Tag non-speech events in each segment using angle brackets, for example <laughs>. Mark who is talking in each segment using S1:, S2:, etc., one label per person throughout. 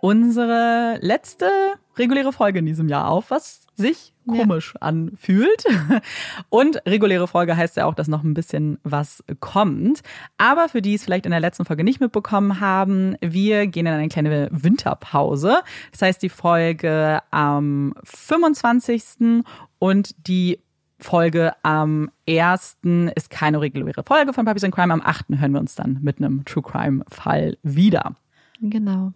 S1: unsere letzte reguläre Folge in diesem Jahr auf, was sich komisch ja. anfühlt. Und reguläre Folge heißt ja auch, dass noch ein bisschen was kommt. Aber für die es vielleicht in der letzten Folge nicht mitbekommen haben, wir gehen in eine kleine Winterpause. Das heißt, die Folge am 25. und die Folge am 1. ist keine reguläre Folge von Puppies and Crime. Am 8. hören wir uns dann mit einem True Crime Fall wieder.
S2: Genau.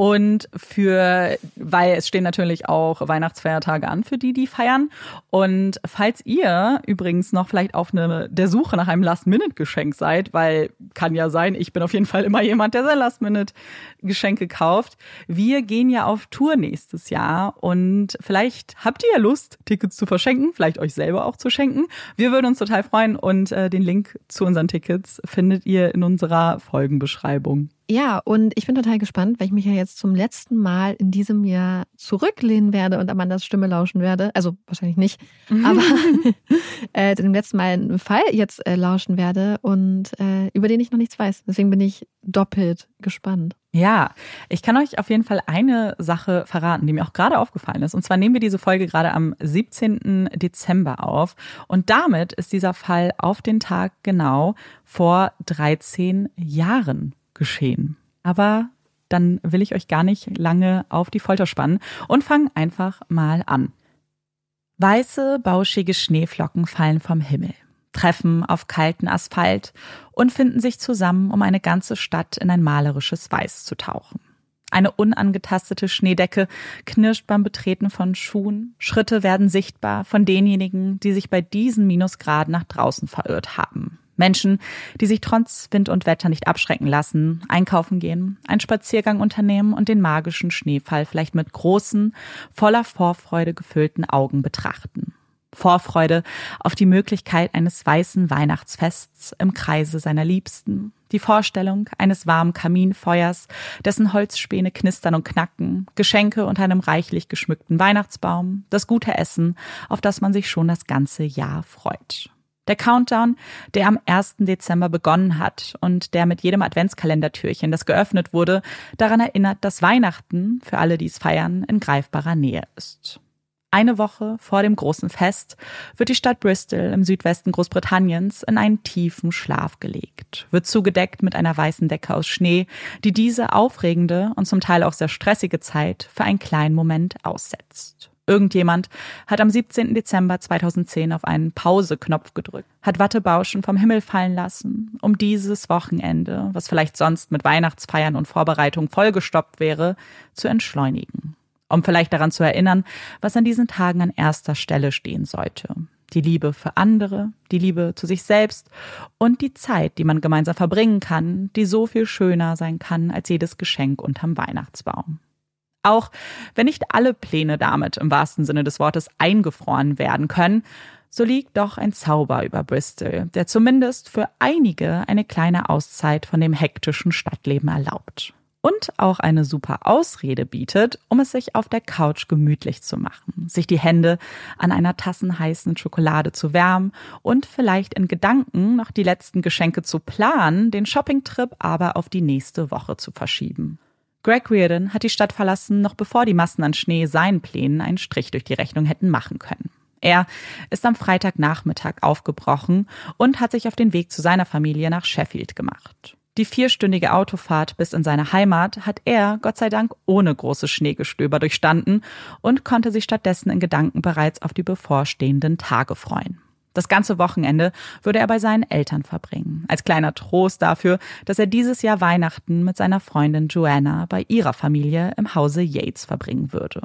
S1: Und für, weil es stehen natürlich auch Weihnachtsfeiertage an für die, die feiern. Und falls ihr übrigens noch vielleicht auf eine, der Suche nach einem Last-Minute-Geschenk seid, weil kann ja sein, ich bin auf jeden Fall immer jemand, der sein Last-Minute-Geschenke kauft. Wir gehen ja auf Tour nächstes Jahr und vielleicht habt ihr ja Lust, Tickets zu verschenken, vielleicht euch selber auch zu schenken. Wir würden uns total freuen und äh, den Link zu unseren Tickets findet ihr in unserer Folgenbeschreibung.
S2: Ja, und ich bin total gespannt, weil ich mich ja jetzt zum letzten Mal in diesem Jahr zurücklehnen werde und Amandas Stimme lauschen werde. Also wahrscheinlich nicht, aber <laughs> äh, dem letzten Mal einen Fall jetzt äh, lauschen werde und äh, über den ich noch nichts weiß. Deswegen bin ich doppelt gespannt.
S1: Ja, ich kann euch auf jeden Fall eine Sache verraten, die mir auch gerade aufgefallen ist. Und zwar nehmen wir diese Folge gerade am 17. Dezember auf. Und damit ist dieser Fall auf den Tag genau vor 13 Jahren geschehen. Aber dann will ich euch gar nicht lange auf die Folter spannen und fangen einfach mal an. Weiße, bauschige Schneeflocken fallen vom Himmel, treffen auf kalten Asphalt und finden sich zusammen, um eine ganze Stadt in ein malerisches Weiß zu tauchen. Eine unangetastete Schneedecke knirscht beim Betreten von Schuhen. Schritte werden sichtbar von denjenigen, die sich bei diesen Minusgraden nach draußen verirrt haben. Menschen, die sich trotz Wind und Wetter nicht abschrecken lassen, einkaufen gehen, einen Spaziergang unternehmen und den magischen Schneefall vielleicht mit großen, voller Vorfreude gefüllten Augen betrachten. Vorfreude auf die Möglichkeit eines weißen Weihnachtsfests im Kreise seiner Liebsten, die Vorstellung eines warmen Kaminfeuers, dessen Holzspäne knistern und knacken, Geschenke unter einem reichlich geschmückten Weihnachtsbaum, das gute Essen, auf das man sich schon das ganze Jahr freut. Der Countdown, der am 1. Dezember begonnen hat und der mit jedem Adventskalendertürchen, das geöffnet wurde, daran erinnert, dass Weihnachten, für alle, die es feiern, in greifbarer Nähe ist. Eine Woche vor dem großen Fest wird die Stadt Bristol im Südwesten Großbritanniens in einen tiefen Schlaf gelegt, wird zugedeckt mit einer weißen Decke aus Schnee, die diese aufregende und zum Teil auch sehr stressige Zeit für einen kleinen Moment aussetzt. Irgendjemand hat am 17. Dezember 2010 auf einen Pause-Knopf gedrückt, hat Wattebauschen vom Himmel fallen lassen, um dieses Wochenende, was vielleicht sonst mit Weihnachtsfeiern und Vorbereitungen vollgestoppt wäre, zu entschleunigen. Um vielleicht daran zu erinnern, was an diesen Tagen an erster Stelle stehen sollte. Die Liebe für andere, die Liebe zu sich selbst und die Zeit, die man gemeinsam verbringen kann, die so viel schöner sein kann als jedes Geschenk unterm Weihnachtsbaum. Auch wenn nicht alle Pläne damit im wahrsten Sinne des Wortes eingefroren werden können, so liegt doch ein Zauber über Bristol, der zumindest für einige eine kleine Auszeit von dem hektischen Stadtleben erlaubt. Und auch eine super Ausrede bietet, um es sich auf der Couch gemütlich zu machen, sich die Hände an einer Tassen heißen Schokolade zu wärmen und vielleicht in Gedanken noch die letzten Geschenke zu planen, den Shoppingtrip aber auf die nächste Woche zu verschieben. Greg Reardon hat die Stadt verlassen, noch bevor die Massen an Schnee seinen Plänen einen Strich durch die Rechnung hätten machen können. Er ist am Freitagnachmittag aufgebrochen und hat sich auf den Weg zu seiner Familie nach Sheffield gemacht. Die vierstündige Autofahrt bis in seine Heimat hat er, Gott sei Dank, ohne großes Schneegestöber durchstanden und konnte sich stattdessen in Gedanken bereits auf die bevorstehenden Tage freuen. Das ganze Wochenende würde er bei seinen Eltern verbringen, als kleiner Trost dafür, dass er dieses Jahr Weihnachten mit seiner Freundin Joanna bei ihrer Familie im Hause Yates verbringen würde.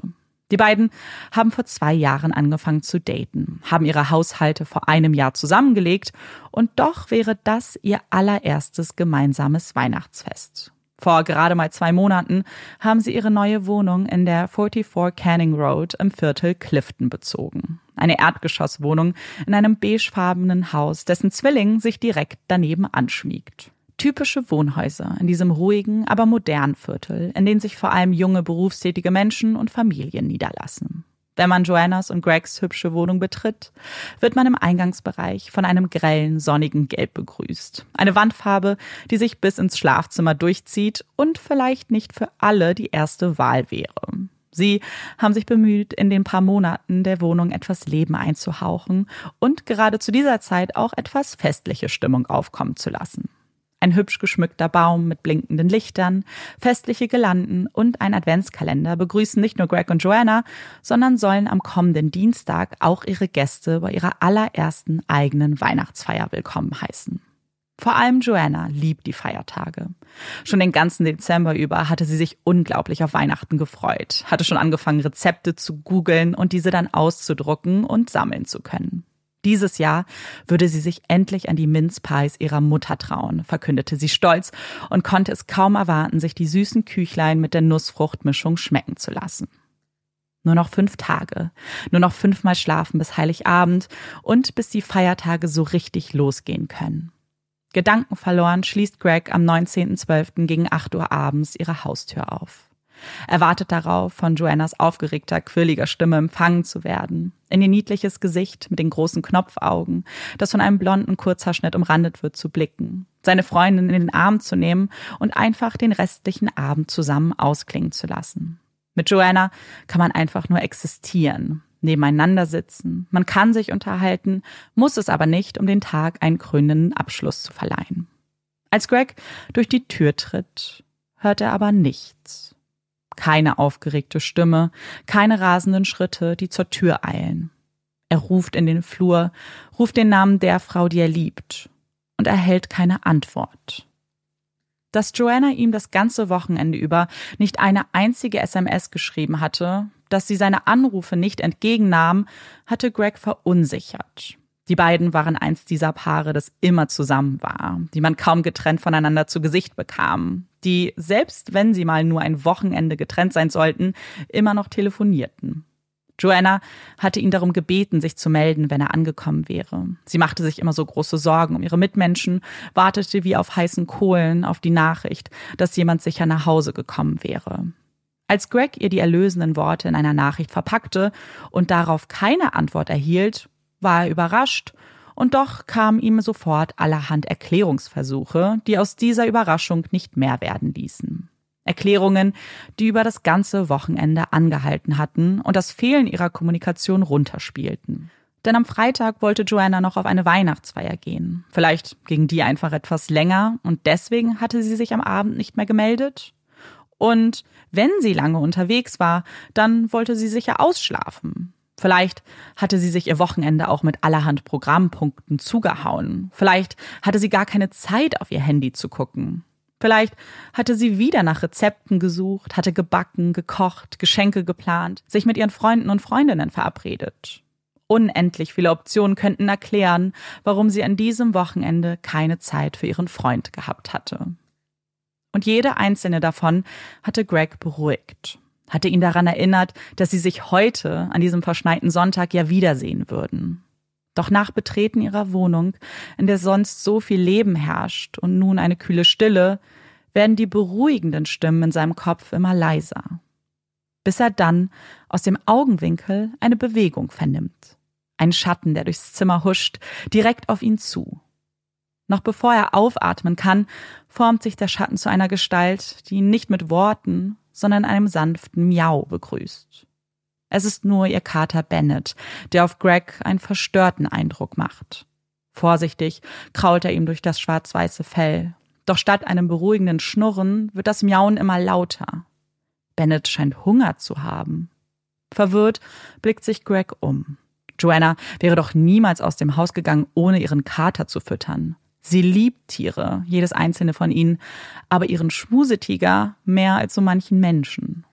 S1: Die beiden haben vor zwei Jahren angefangen zu daten, haben ihre Haushalte vor einem Jahr zusammengelegt und doch wäre das ihr allererstes gemeinsames Weihnachtsfest. Vor gerade mal zwei Monaten haben sie ihre neue Wohnung in der 44 Canning Road im Viertel Clifton bezogen. Eine Erdgeschosswohnung in einem beigefarbenen Haus, dessen Zwilling sich direkt daneben anschmiegt. Typische Wohnhäuser in diesem ruhigen, aber modernen Viertel, in denen sich vor allem junge berufstätige Menschen und Familien niederlassen. Wenn man Joannas und Gregs hübsche Wohnung betritt, wird man im Eingangsbereich von einem grellen, sonnigen Gelb begrüßt. Eine Wandfarbe, die sich bis ins Schlafzimmer durchzieht und vielleicht nicht für alle die erste Wahl wäre. Sie haben sich bemüht, in den paar Monaten der Wohnung etwas Leben einzuhauchen und gerade zu dieser Zeit auch etwas festliche Stimmung aufkommen zu lassen. Ein hübsch geschmückter Baum mit blinkenden Lichtern, festliche Girlanden und ein Adventskalender begrüßen nicht nur Greg und Joanna, sondern sollen am kommenden Dienstag auch ihre Gäste bei ihrer allerersten eigenen Weihnachtsfeier willkommen heißen. Vor allem Joanna liebt die Feiertage. Schon den ganzen Dezember über hatte sie sich unglaublich auf Weihnachten gefreut, hatte schon angefangen, Rezepte zu googeln und diese dann auszudrucken und sammeln zu können. Dieses Jahr würde sie sich endlich an die Mince Pies ihrer Mutter trauen, verkündete sie stolz und konnte es kaum erwarten, sich die süßen Küchlein mit der Nussfruchtmischung schmecken zu lassen. Nur noch fünf Tage, nur noch fünfmal schlafen bis Heiligabend und bis die Feiertage so richtig losgehen können. Gedankenverloren schließt Greg am 19.12. gegen 8 Uhr abends ihre Haustür auf. Er wartet darauf, von Joannas aufgeregter, quirliger Stimme empfangen zu werden. In ihr niedliches Gesicht mit den großen Knopfaugen, das von einem blonden Kurzhaarschnitt umrandet wird, zu blicken. Seine Freundin in den Arm zu nehmen und einfach den restlichen Abend zusammen ausklingen zu lassen. Mit Joanna kann man einfach nur existieren, nebeneinander sitzen. Man kann sich unterhalten, muss es aber nicht, um den Tag einen krönenden Abschluss zu verleihen. Als Greg durch die Tür tritt, hört er aber nichts. Keine aufgeregte Stimme, keine rasenden Schritte, die zur Tür eilen. Er ruft in den Flur, ruft den Namen der Frau, die er liebt, und erhält keine Antwort. Dass Joanna ihm das ganze Wochenende über nicht eine einzige SMS geschrieben hatte, dass sie seine Anrufe nicht entgegennahm, hatte Greg verunsichert. Die beiden waren eins dieser Paare, das immer zusammen war, die man kaum getrennt voneinander zu Gesicht bekam, die, selbst wenn sie mal nur ein Wochenende getrennt sein sollten, immer noch telefonierten. Joanna hatte ihn darum gebeten, sich zu melden, wenn er angekommen wäre. Sie machte sich immer so große Sorgen um ihre Mitmenschen, wartete wie auf heißen Kohlen auf die Nachricht, dass jemand sicher nach Hause gekommen wäre. Als Greg ihr die erlösenden Worte in einer Nachricht verpackte und darauf keine Antwort erhielt, war er überrascht, und doch kamen ihm sofort allerhand Erklärungsversuche, die aus dieser Überraschung nicht mehr werden ließen. Erklärungen, die über das ganze Wochenende angehalten hatten und das Fehlen ihrer Kommunikation runterspielten. Denn am Freitag wollte Joanna noch auf eine Weihnachtsfeier gehen. Vielleicht ging die einfach etwas länger und deswegen hatte sie sich am Abend nicht mehr gemeldet. Und wenn sie lange unterwegs war, dann wollte sie sicher ausschlafen. Vielleicht hatte sie sich ihr Wochenende auch mit allerhand Programmpunkten zugehauen. Vielleicht hatte sie gar keine Zeit, auf ihr Handy zu gucken. Vielleicht hatte sie wieder nach Rezepten gesucht, hatte gebacken, gekocht, Geschenke geplant, sich mit ihren Freunden und Freundinnen verabredet. Unendlich viele Optionen könnten erklären, warum sie an diesem Wochenende keine Zeit für ihren Freund gehabt hatte. Und jede einzelne davon hatte Greg beruhigt, hatte ihn daran erinnert, dass sie sich heute, an diesem verschneiten Sonntag, ja wiedersehen würden. Doch nach Betreten ihrer Wohnung, in der sonst so viel Leben herrscht und nun eine kühle Stille, werden die beruhigenden Stimmen in seinem Kopf immer leiser. Bis er dann aus dem Augenwinkel eine Bewegung vernimmt. Ein Schatten, der durchs Zimmer huscht, direkt auf ihn zu. Noch bevor er aufatmen kann, formt sich der Schatten zu einer Gestalt, die ihn nicht mit Worten, sondern einem sanften Miau begrüßt. Es ist nur ihr Kater Bennett, der auf Greg einen verstörten Eindruck macht. Vorsichtig krault er ihm durch das schwarz-weiße Fell. Doch statt einem beruhigenden Schnurren wird das Miauen immer lauter. Bennett scheint Hunger zu haben. Verwirrt blickt sich Greg um. Joanna wäre doch niemals aus dem Haus gegangen, ohne ihren Kater zu füttern. Sie liebt Tiere, jedes einzelne von ihnen, aber ihren Schmusetiger mehr als so manchen Menschen.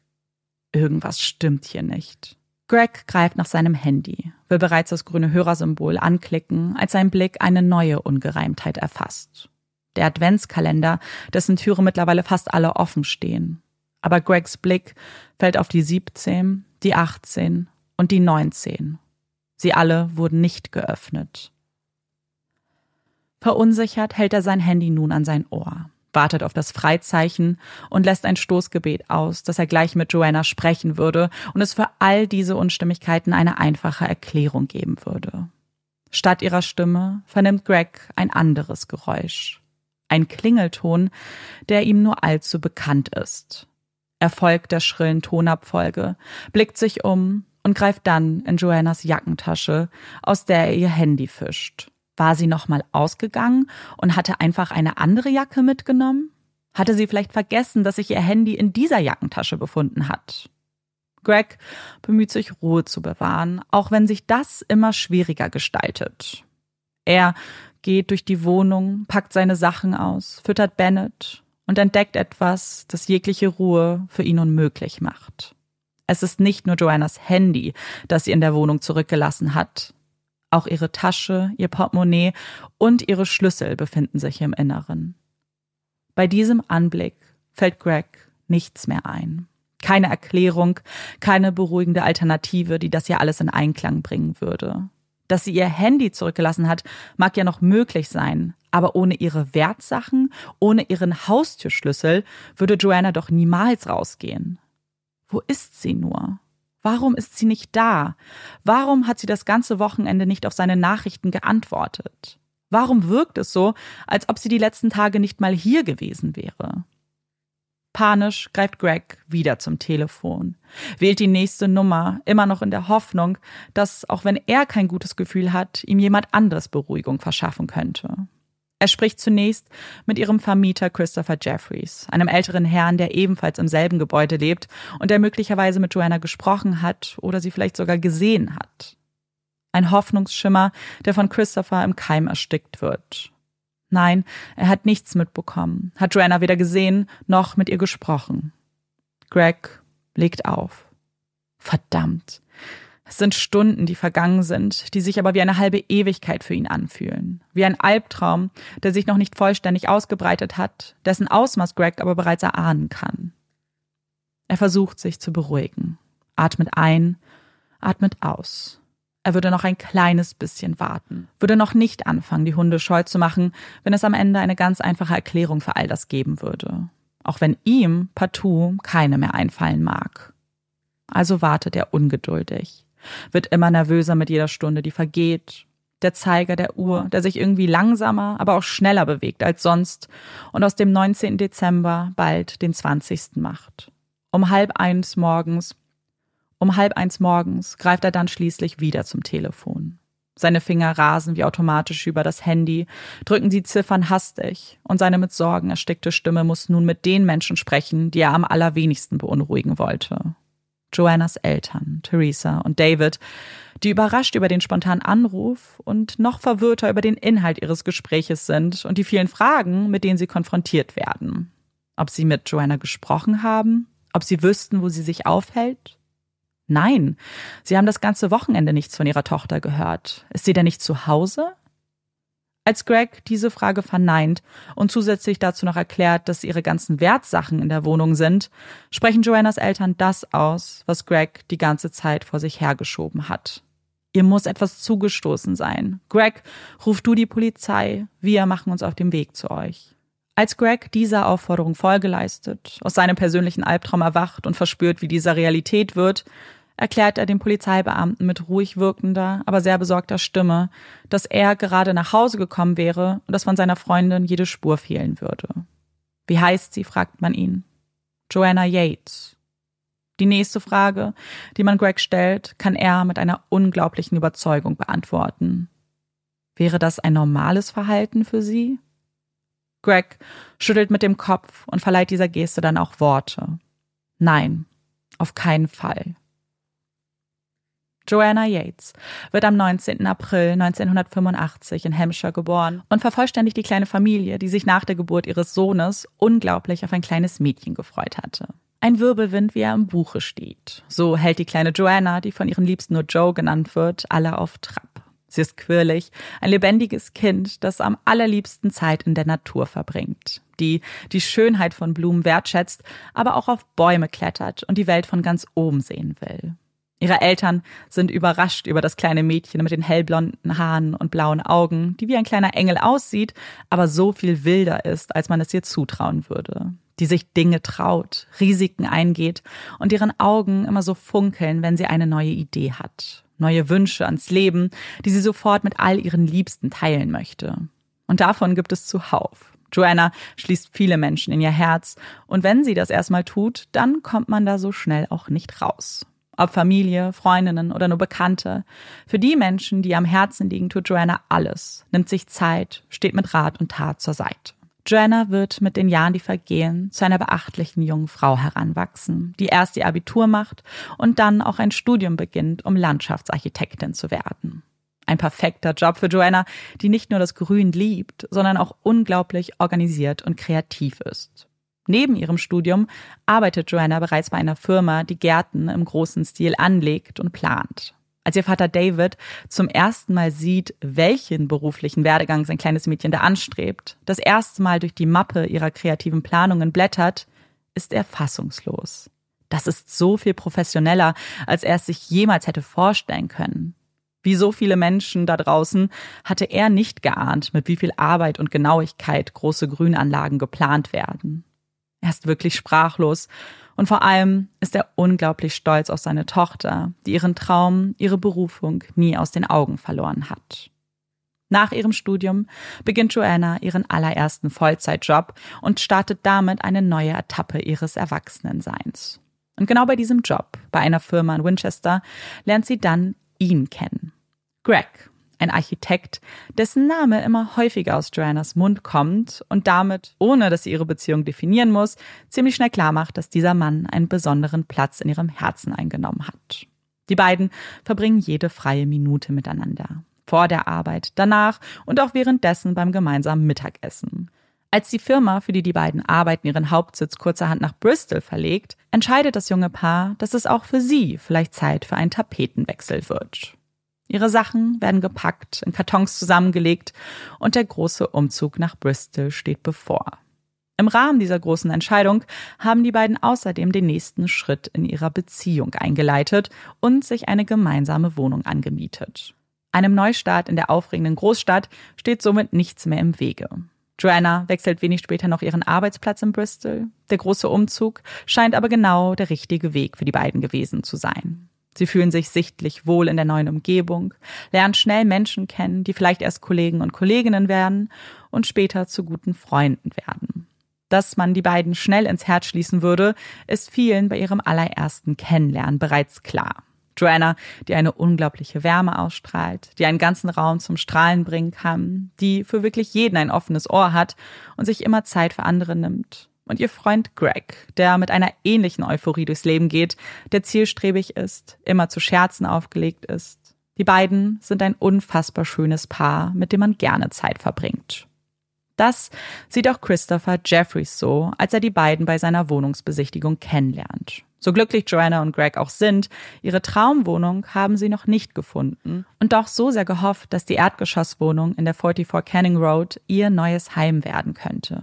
S1: Irgendwas stimmt hier nicht. Greg greift nach seinem Handy, will bereits das grüne Hörersymbol anklicken, als sein Blick eine neue Ungereimtheit erfasst. Der Adventskalender, dessen Türe mittlerweile fast alle offen stehen. Aber Gregs Blick fällt auf die 17, die 18 und die 19. Sie alle wurden nicht geöffnet. Verunsichert hält er sein Handy nun an sein Ohr wartet auf das Freizeichen und lässt ein Stoßgebet aus, dass er gleich mit Joanna sprechen würde und es für all diese Unstimmigkeiten eine einfache Erklärung geben würde. Statt ihrer Stimme vernimmt Greg ein anderes Geräusch. Ein Klingelton, der ihm nur allzu bekannt ist. Er folgt der schrillen Tonabfolge, blickt sich um und greift dann in Joannas Jackentasche, aus der er ihr Handy fischt. War sie nochmal ausgegangen und hatte einfach eine andere Jacke mitgenommen? Hatte sie vielleicht vergessen, dass sich ihr Handy in dieser Jackentasche befunden hat? Greg bemüht sich, Ruhe zu bewahren, auch wenn sich das immer schwieriger gestaltet. Er geht durch die Wohnung, packt seine Sachen aus, füttert Bennett und entdeckt etwas, das jegliche Ruhe für ihn unmöglich macht. Es ist nicht nur Joannas Handy, das sie in der Wohnung zurückgelassen hat. Auch ihre Tasche, ihr Portemonnaie und ihre Schlüssel befinden sich im Inneren. Bei diesem Anblick fällt Greg nichts mehr ein. Keine Erklärung, keine beruhigende Alternative, die das ja alles in Einklang bringen würde. Dass sie ihr Handy zurückgelassen hat, mag ja noch möglich sein, aber ohne ihre Wertsachen, ohne ihren Haustürschlüssel würde Joanna doch niemals rausgehen. Wo ist sie nur? Warum ist sie nicht da? Warum hat sie das ganze Wochenende nicht auf seine Nachrichten geantwortet? Warum wirkt es so, als ob sie die letzten Tage nicht mal hier gewesen wäre? Panisch greift Greg wieder zum Telefon, wählt die nächste Nummer, immer noch in der Hoffnung, dass, auch wenn er kein gutes Gefühl hat, ihm jemand anderes Beruhigung verschaffen könnte. Er spricht zunächst mit ihrem Vermieter Christopher Jeffries, einem älteren Herrn, der ebenfalls im selben Gebäude lebt und der möglicherweise mit Joanna gesprochen hat oder sie vielleicht sogar gesehen hat. Ein Hoffnungsschimmer, der von Christopher im Keim erstickt wird. Nein, er hat nichts mitbekommen, hat Joanna weder gesehen noch mit ihr gesprochen. Greg legt auf. Verdammt. Es sind Stunden, die vergangen sind, die sich aber wie eine halbe Ewigkeit für ihn anfühlen. Wie ein Albtraum, der sich noch nicht vollständig ausgebreitet hat, dessen Ausmaß Greg aber bereits erahnen kann. Er versucht sich zu beruhigen, atmet ein, atmet aus. Er würde noch ein kleines bisschen warten, würde noch nicht anfangen, die Hunde scheu zu machen, wenn es am Ende eine ganz einfache Erklärung für all das geben würde. Auch wenn ihm partout keine mehr einfallen mag. Also wartet er ungeduldig wird immer nervöser mit jeder Stunde, die vergeht. Der Zeiger der Uhr, der sich irgendwie langsamer, aber auch schneller bewegt als sonst und aus dem 19. Dezember bald den 20. macht. Um halb eins morgens, um halb eins morgens greift er dann schließlich wieder zum Telefon. Seine Finger rasen wie automatisch über das Handy, drücken die Ziffern hastig, und seine mit Sorgen erstickte Stimme muss nun mit den Menschen sprechen, die er am allerwenigsten beunruhigen wollte. Joannas Eltern, Theresa und David, die überrascht über den spontanen Anruf und noch verwirrter über den Inhalt ihres Gespräches sind und die vielen Fragen, mit denen sie konfrontiert werden. Ob sie mit Joanna gesprochen haben? Ob sie wüssten, wo sie sich aufhält? Nein, sie haben das ganze Wochenende nichts von ihrer Tochter gehört. Ist sie denn nicht zu Hause? Als Greg diese Frage verneint und zusätzlich dazu noch erklärt, dass ihre ganzen Wertsachen in der Wohnung sind, sprechen Joannas Eltern das aus, was Greg die ganze Zeit vor sich hergeschoben hat. Ihr muss etwas zugestoßen sein. Greg, ruf du die Polizei. Wir machen uns auf dem Weg zu euch. Als Greg dieser Aufforderung Folge leistet, aus seinem persönlichen Albtraum erwacht und verspürt, wie dieser Realität wird, erklärt er dem Polizeibeamten mit ruhig wirkender, aber sehr besorgter Stimme, dass er gerade nach Hause gekommen wäre und dass von seiner Freundin jede Spur fehlen würde. Wie heißt sie, fragt man ihn. Joanna Yates. Die nächste Frage, die man Greg stellt, kann er mit einer unglaublichen Überzeugung beantworten. Wäre das ein normales Verhalten für sie? Greg schüttelt mit dem Kopf und verleiht dieser Geste dann auch Worte. Nein, auf keinen Fall. Joanna Yates wird am 19. April 1985 in Hampshire geboren und vervollständigt die kleine Familie, die sich nach der Geburt ihres Sohnes unglaublich auf ein kleines Mädchen gefreut hatte. Ein Wirbelwind, wie er im Buche steht. So hält die kleine Joanna, die von ihren Liebsten nur Joe genannt wird, alle auf Trab. Sie ist quirlig, ein lebendiges Kind, das am allerliebsten Zeit in der Natur verbringt, die die Schönheit von Blumen wertschätzt, aber auch auf Bäume klettert und die Welt von ganz oben sehen will. Ihre Eltern sind überrascht über das kleine Mädchen mit den hellblonden Haaren und blauen Augen, die wie ein kleiner Engel aussieht, aber so viel wilder ist, als man es ihr zutrauen würde. Die sich Dinge traut, Risiken eingeht und deren Augen immer so funkeln, wenn sie eine neue Idee hat. Neue Wünsche ans Leben, die sie sofort mit all ihren Liebsten teilen möchte. Und davon gibt es zuhauf. Joanna schließt viele Menschen in ihr Herz und wenn sie das erstmal tut, dann kommt man da so schnell auch nicht raus. Ob Familie, Freundinnen oder nur Bekannte. Für die Menschen, die am Herzen liegen, tut Joanna alles, nimmt sich Zeit, steht mit Rat und Tat zur Seite. Joanna wird mit den Jahren, die vergehen, zu einer beachtlichen jungen Frau heranwachsen, die erst ihr Abitur macht und dann auch ein Studium beginnt, um Landschaftsarchitektin zu werden. Ein perfekter Job für Joanna, die nicht nur das Grün liebt, sondern auch unglaublich organisiert und kreativ ist. Neben ihrem Studium arbeitet Joanna bereits bei einer Firma, die Gärten im großen Stil anlegt und plant. Als ihr Vater David zum ersten Mal sieht, welchen beruflichen Werdegang sein kleines Mädchen da anstrebt, das erste Mal durch die Mappe ihrer kreativen Planungen blättert, ist er fassungslos. Das ist so viel professioneller, als er es sich jemals hätte vorstellen können. Wie so viele Menschen da draußen hatte er nicht geahnt, mit wie viel Arbeit und Genauigkeit große Grünanlagen geplant werden. Er ist wirklich sprachlos und vor allem ist er unglaublich stolz auf seine Tochter, die ihren Traum, ihre Berufung nie aus den Augen verloren hat. Nach ihrem Studium beginnt Joanna ihren allerersten Vollzeitjob und startet damit eine neue Etappe ihres Erwachsenenseins. Und genau bei diesem Job, bei einer Firma in Winchester, lernt sie dann ihn kennen. Greg, ein Architekt, dessen Name immer häufiger aus Joannas Mund kommt und damit, ohne dass sie ihre Beziehung definieren muss, ziemlich schnell klar macht, dass dieser Mann einen besonderen Platz in ihrem Herzen eingenommen hat. Die beiden verbringen jede freie Minute miteinander. Vor der Arbeit, danach und auch währenddessen beim gemeinsamen Mittagessen. Als die Firma, für die die beiden arbeiten, ihren Hauptsitz kurzerhand nach Bristol verlegt, entscheidet das junge Paar, dass es auch für sie vielleicht Zeit für einen Tapetenwechsel wird. Ihre Sachen werden gepackt, in Kartons zusammengelegt und der große Umzug nach Bristol steht bevor. Im Rahmen dieser großen Entscheidung haben die beiden außerdem den nächsten Schritt in ihrer Beziehung eingeleitet und sich eine gemeinsame Wohnung angemietet. Einem Neustart in der aufregenden Großstadt steht somit nichts mehr im Wege. Joanna wechselt wenig später noch ihren Arbeitsplatz in Bristol. Der große Umzug scheint aber genau der richtige Weg für die beiden gewesen zu sein. Sie fühlen sich sichtlich wohl in der neuen Umgebung, lernen schnell Menschen kennen, die vielleicht erst Kollegen und Kolleginnen werden und später zu guten Freunden werden. Dass man die beiden schnell ins Herz schließen würde, ist vielen bei ihrem allerersten Kennenlernen bereits klar. Joanna, die eine unglaubliche Wärme ausstrahlt, die einen ganzen Raum zum Strahlen bringen kann, die für wirklich jeden ein offenes Ohr hat und sich immer Zeit für andere nimmt und ihr Freund Greg, der mit einer ähnlichen Euphorie durchs Leben geht, der zielstrebig ist, immer zu Scherzen aufgelegt ist. Die beiden sind ein unfassbar schönes Paar, mit dem man gerne Zeit verbringt. Das sieht auch Christopher Jeffries so, als er die beiden bei seiner Wohnungsbesichtigung kennenlernt. So glücklich Joanna und Greg auch sind, ihre Traumwohnung haben sie noch nicht gefunden und doch so sehr gehofft, dass die Erdgeschosswohnung in der 44 Canning Road ihr neues Heim werden könnte.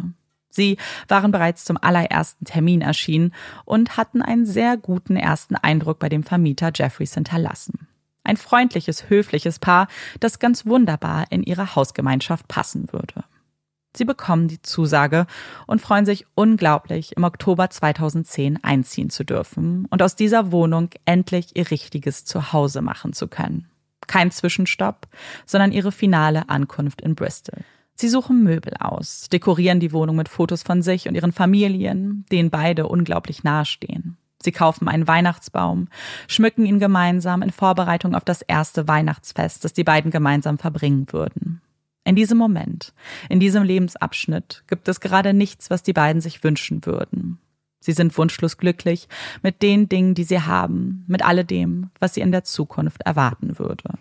S1: Sie waren bereits zum allerersten Termin erschienen und hatten einen sehr guten ersten Eindruck bei dem Vermieter Jeffries hinterlassen. Ein freundliches, höfliches Paar, das ganz wunderbar in ihre Hausgemeinschaft passen würde. Sie bekommen die Zusage und freuen sich unglaublich, im Oktober 2010 einziehen zu dürfen und aus dieser Wohnung endlich ihr richtiges Zuhause machen zu können. Kein Zwischenstopp, sondern ihre finale Ankunft in Bristol. Sie suchen Möbel aus, dekorieren die Wohnung mit Fotos von sich und ihren Familien, denen beide unglaublich nahestehen. Sie kaufen einen Weihnachtsbaum, schmücken ihn gemeinsam in Vorbereitung auf das erste Weihnachtsfest, das die beiden gemeinsam verbringen würden. In diesem Moment, in diesem Lebensabschnitt gibt es gerade nichts, was die beiden sich wünschen würden. Sie sind wunschlos glücklich mit den Dingen, die sie haben, mit alledem, was sie in der Zukunft erwarten würde.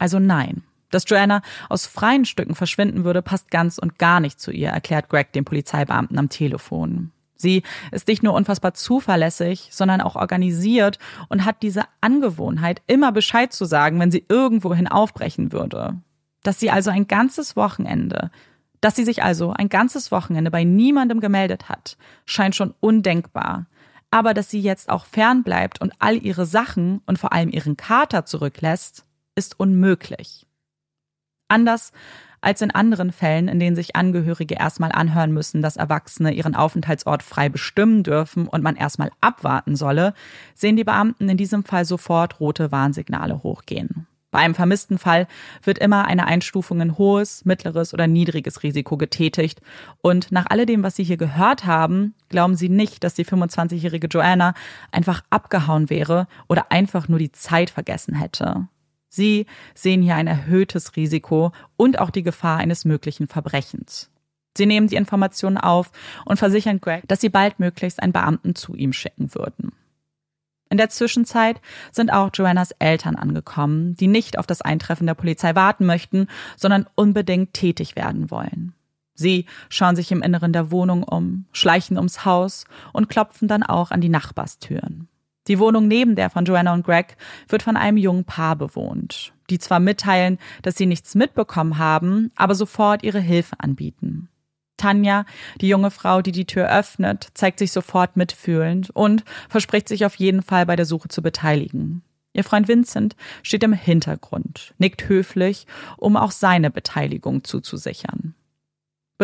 S1: Also nein, dass Joanna aus freien Stücken verschwinden würde, passt ganz und gar nicht zu ihr, erklärt Greg dem Polizeibeamten am Telefon. Sie ist nicht nur unfassbar zuverlässig, sondern auch organisiert und hat diese Angewohnheit, immer Bescheid zu sagen, wenn sie irgendwohin aufbrechen würde. Dass sie also ein ganzes Wochenende, dass sie sich also ein ganzes Wochenende bei niemandem gemeldet hat, scheint schon undenkbar. Aber dass sie jetzt auch fernbleibt und all ihre Sachen und vor allem ihren Kater zurücklässt, ist unmöglich. Anders als in anderen Fällen, in denen sich Angehörige erstmal anhören müssen, dass Erwachsene ihren Aufenthaltsort frei bestimmen dürfen und man erstmal abwarten solle, sehen die Beamten in diesem Fall sofort rote Warnsignale hochgehen. Bei einem vermissten Fall wird immer eine Einstufung in hohes, mittleres oder niedriges Risiko getätigt. Und nach alledem, was Sie hier gehört haben, glauben Sie nicht, dass die 25-jährige Joanna einfach abgehauen wäre oder einfach nur die Zeit vergessen hätte. Sie sehen hier ein erhöhtes Risiko und auch die Gefahr eines möglichen Verbrechens. Sie nehmen die Informationen auf und versichern Greg, dass sie baldmöglichst einen Beamten zu ihm schicken würden. In der Zwischenzeit sind auch Joannas Eltern angekommen, die nicht auf das Eintreffen der Polizei warten möchten, sondern unbedingt tätig werden wollen. Sie schauen sich im Inneren der Wohnung um, schleichen ums Haus und klopfen dann auch an die Nachbarstüren. Die Wohnung neben der von Joanna und Greg wird von einem jungen Paar bewohnt, die zwar mitteilen, dass sie nichts mitbekommen haben, aber sofort ihre Hilfe anbieten. Tanja, die junge Frau, die die Tür öffnet, zeigt sich sofort mitfühlend und verspricht sich auf jeden Fall bei der Suche zu beteiligen. Ihr Freund Vincent steht im Hintergrund, nickt höflich, um auch seine Beteiligung zuzusichern.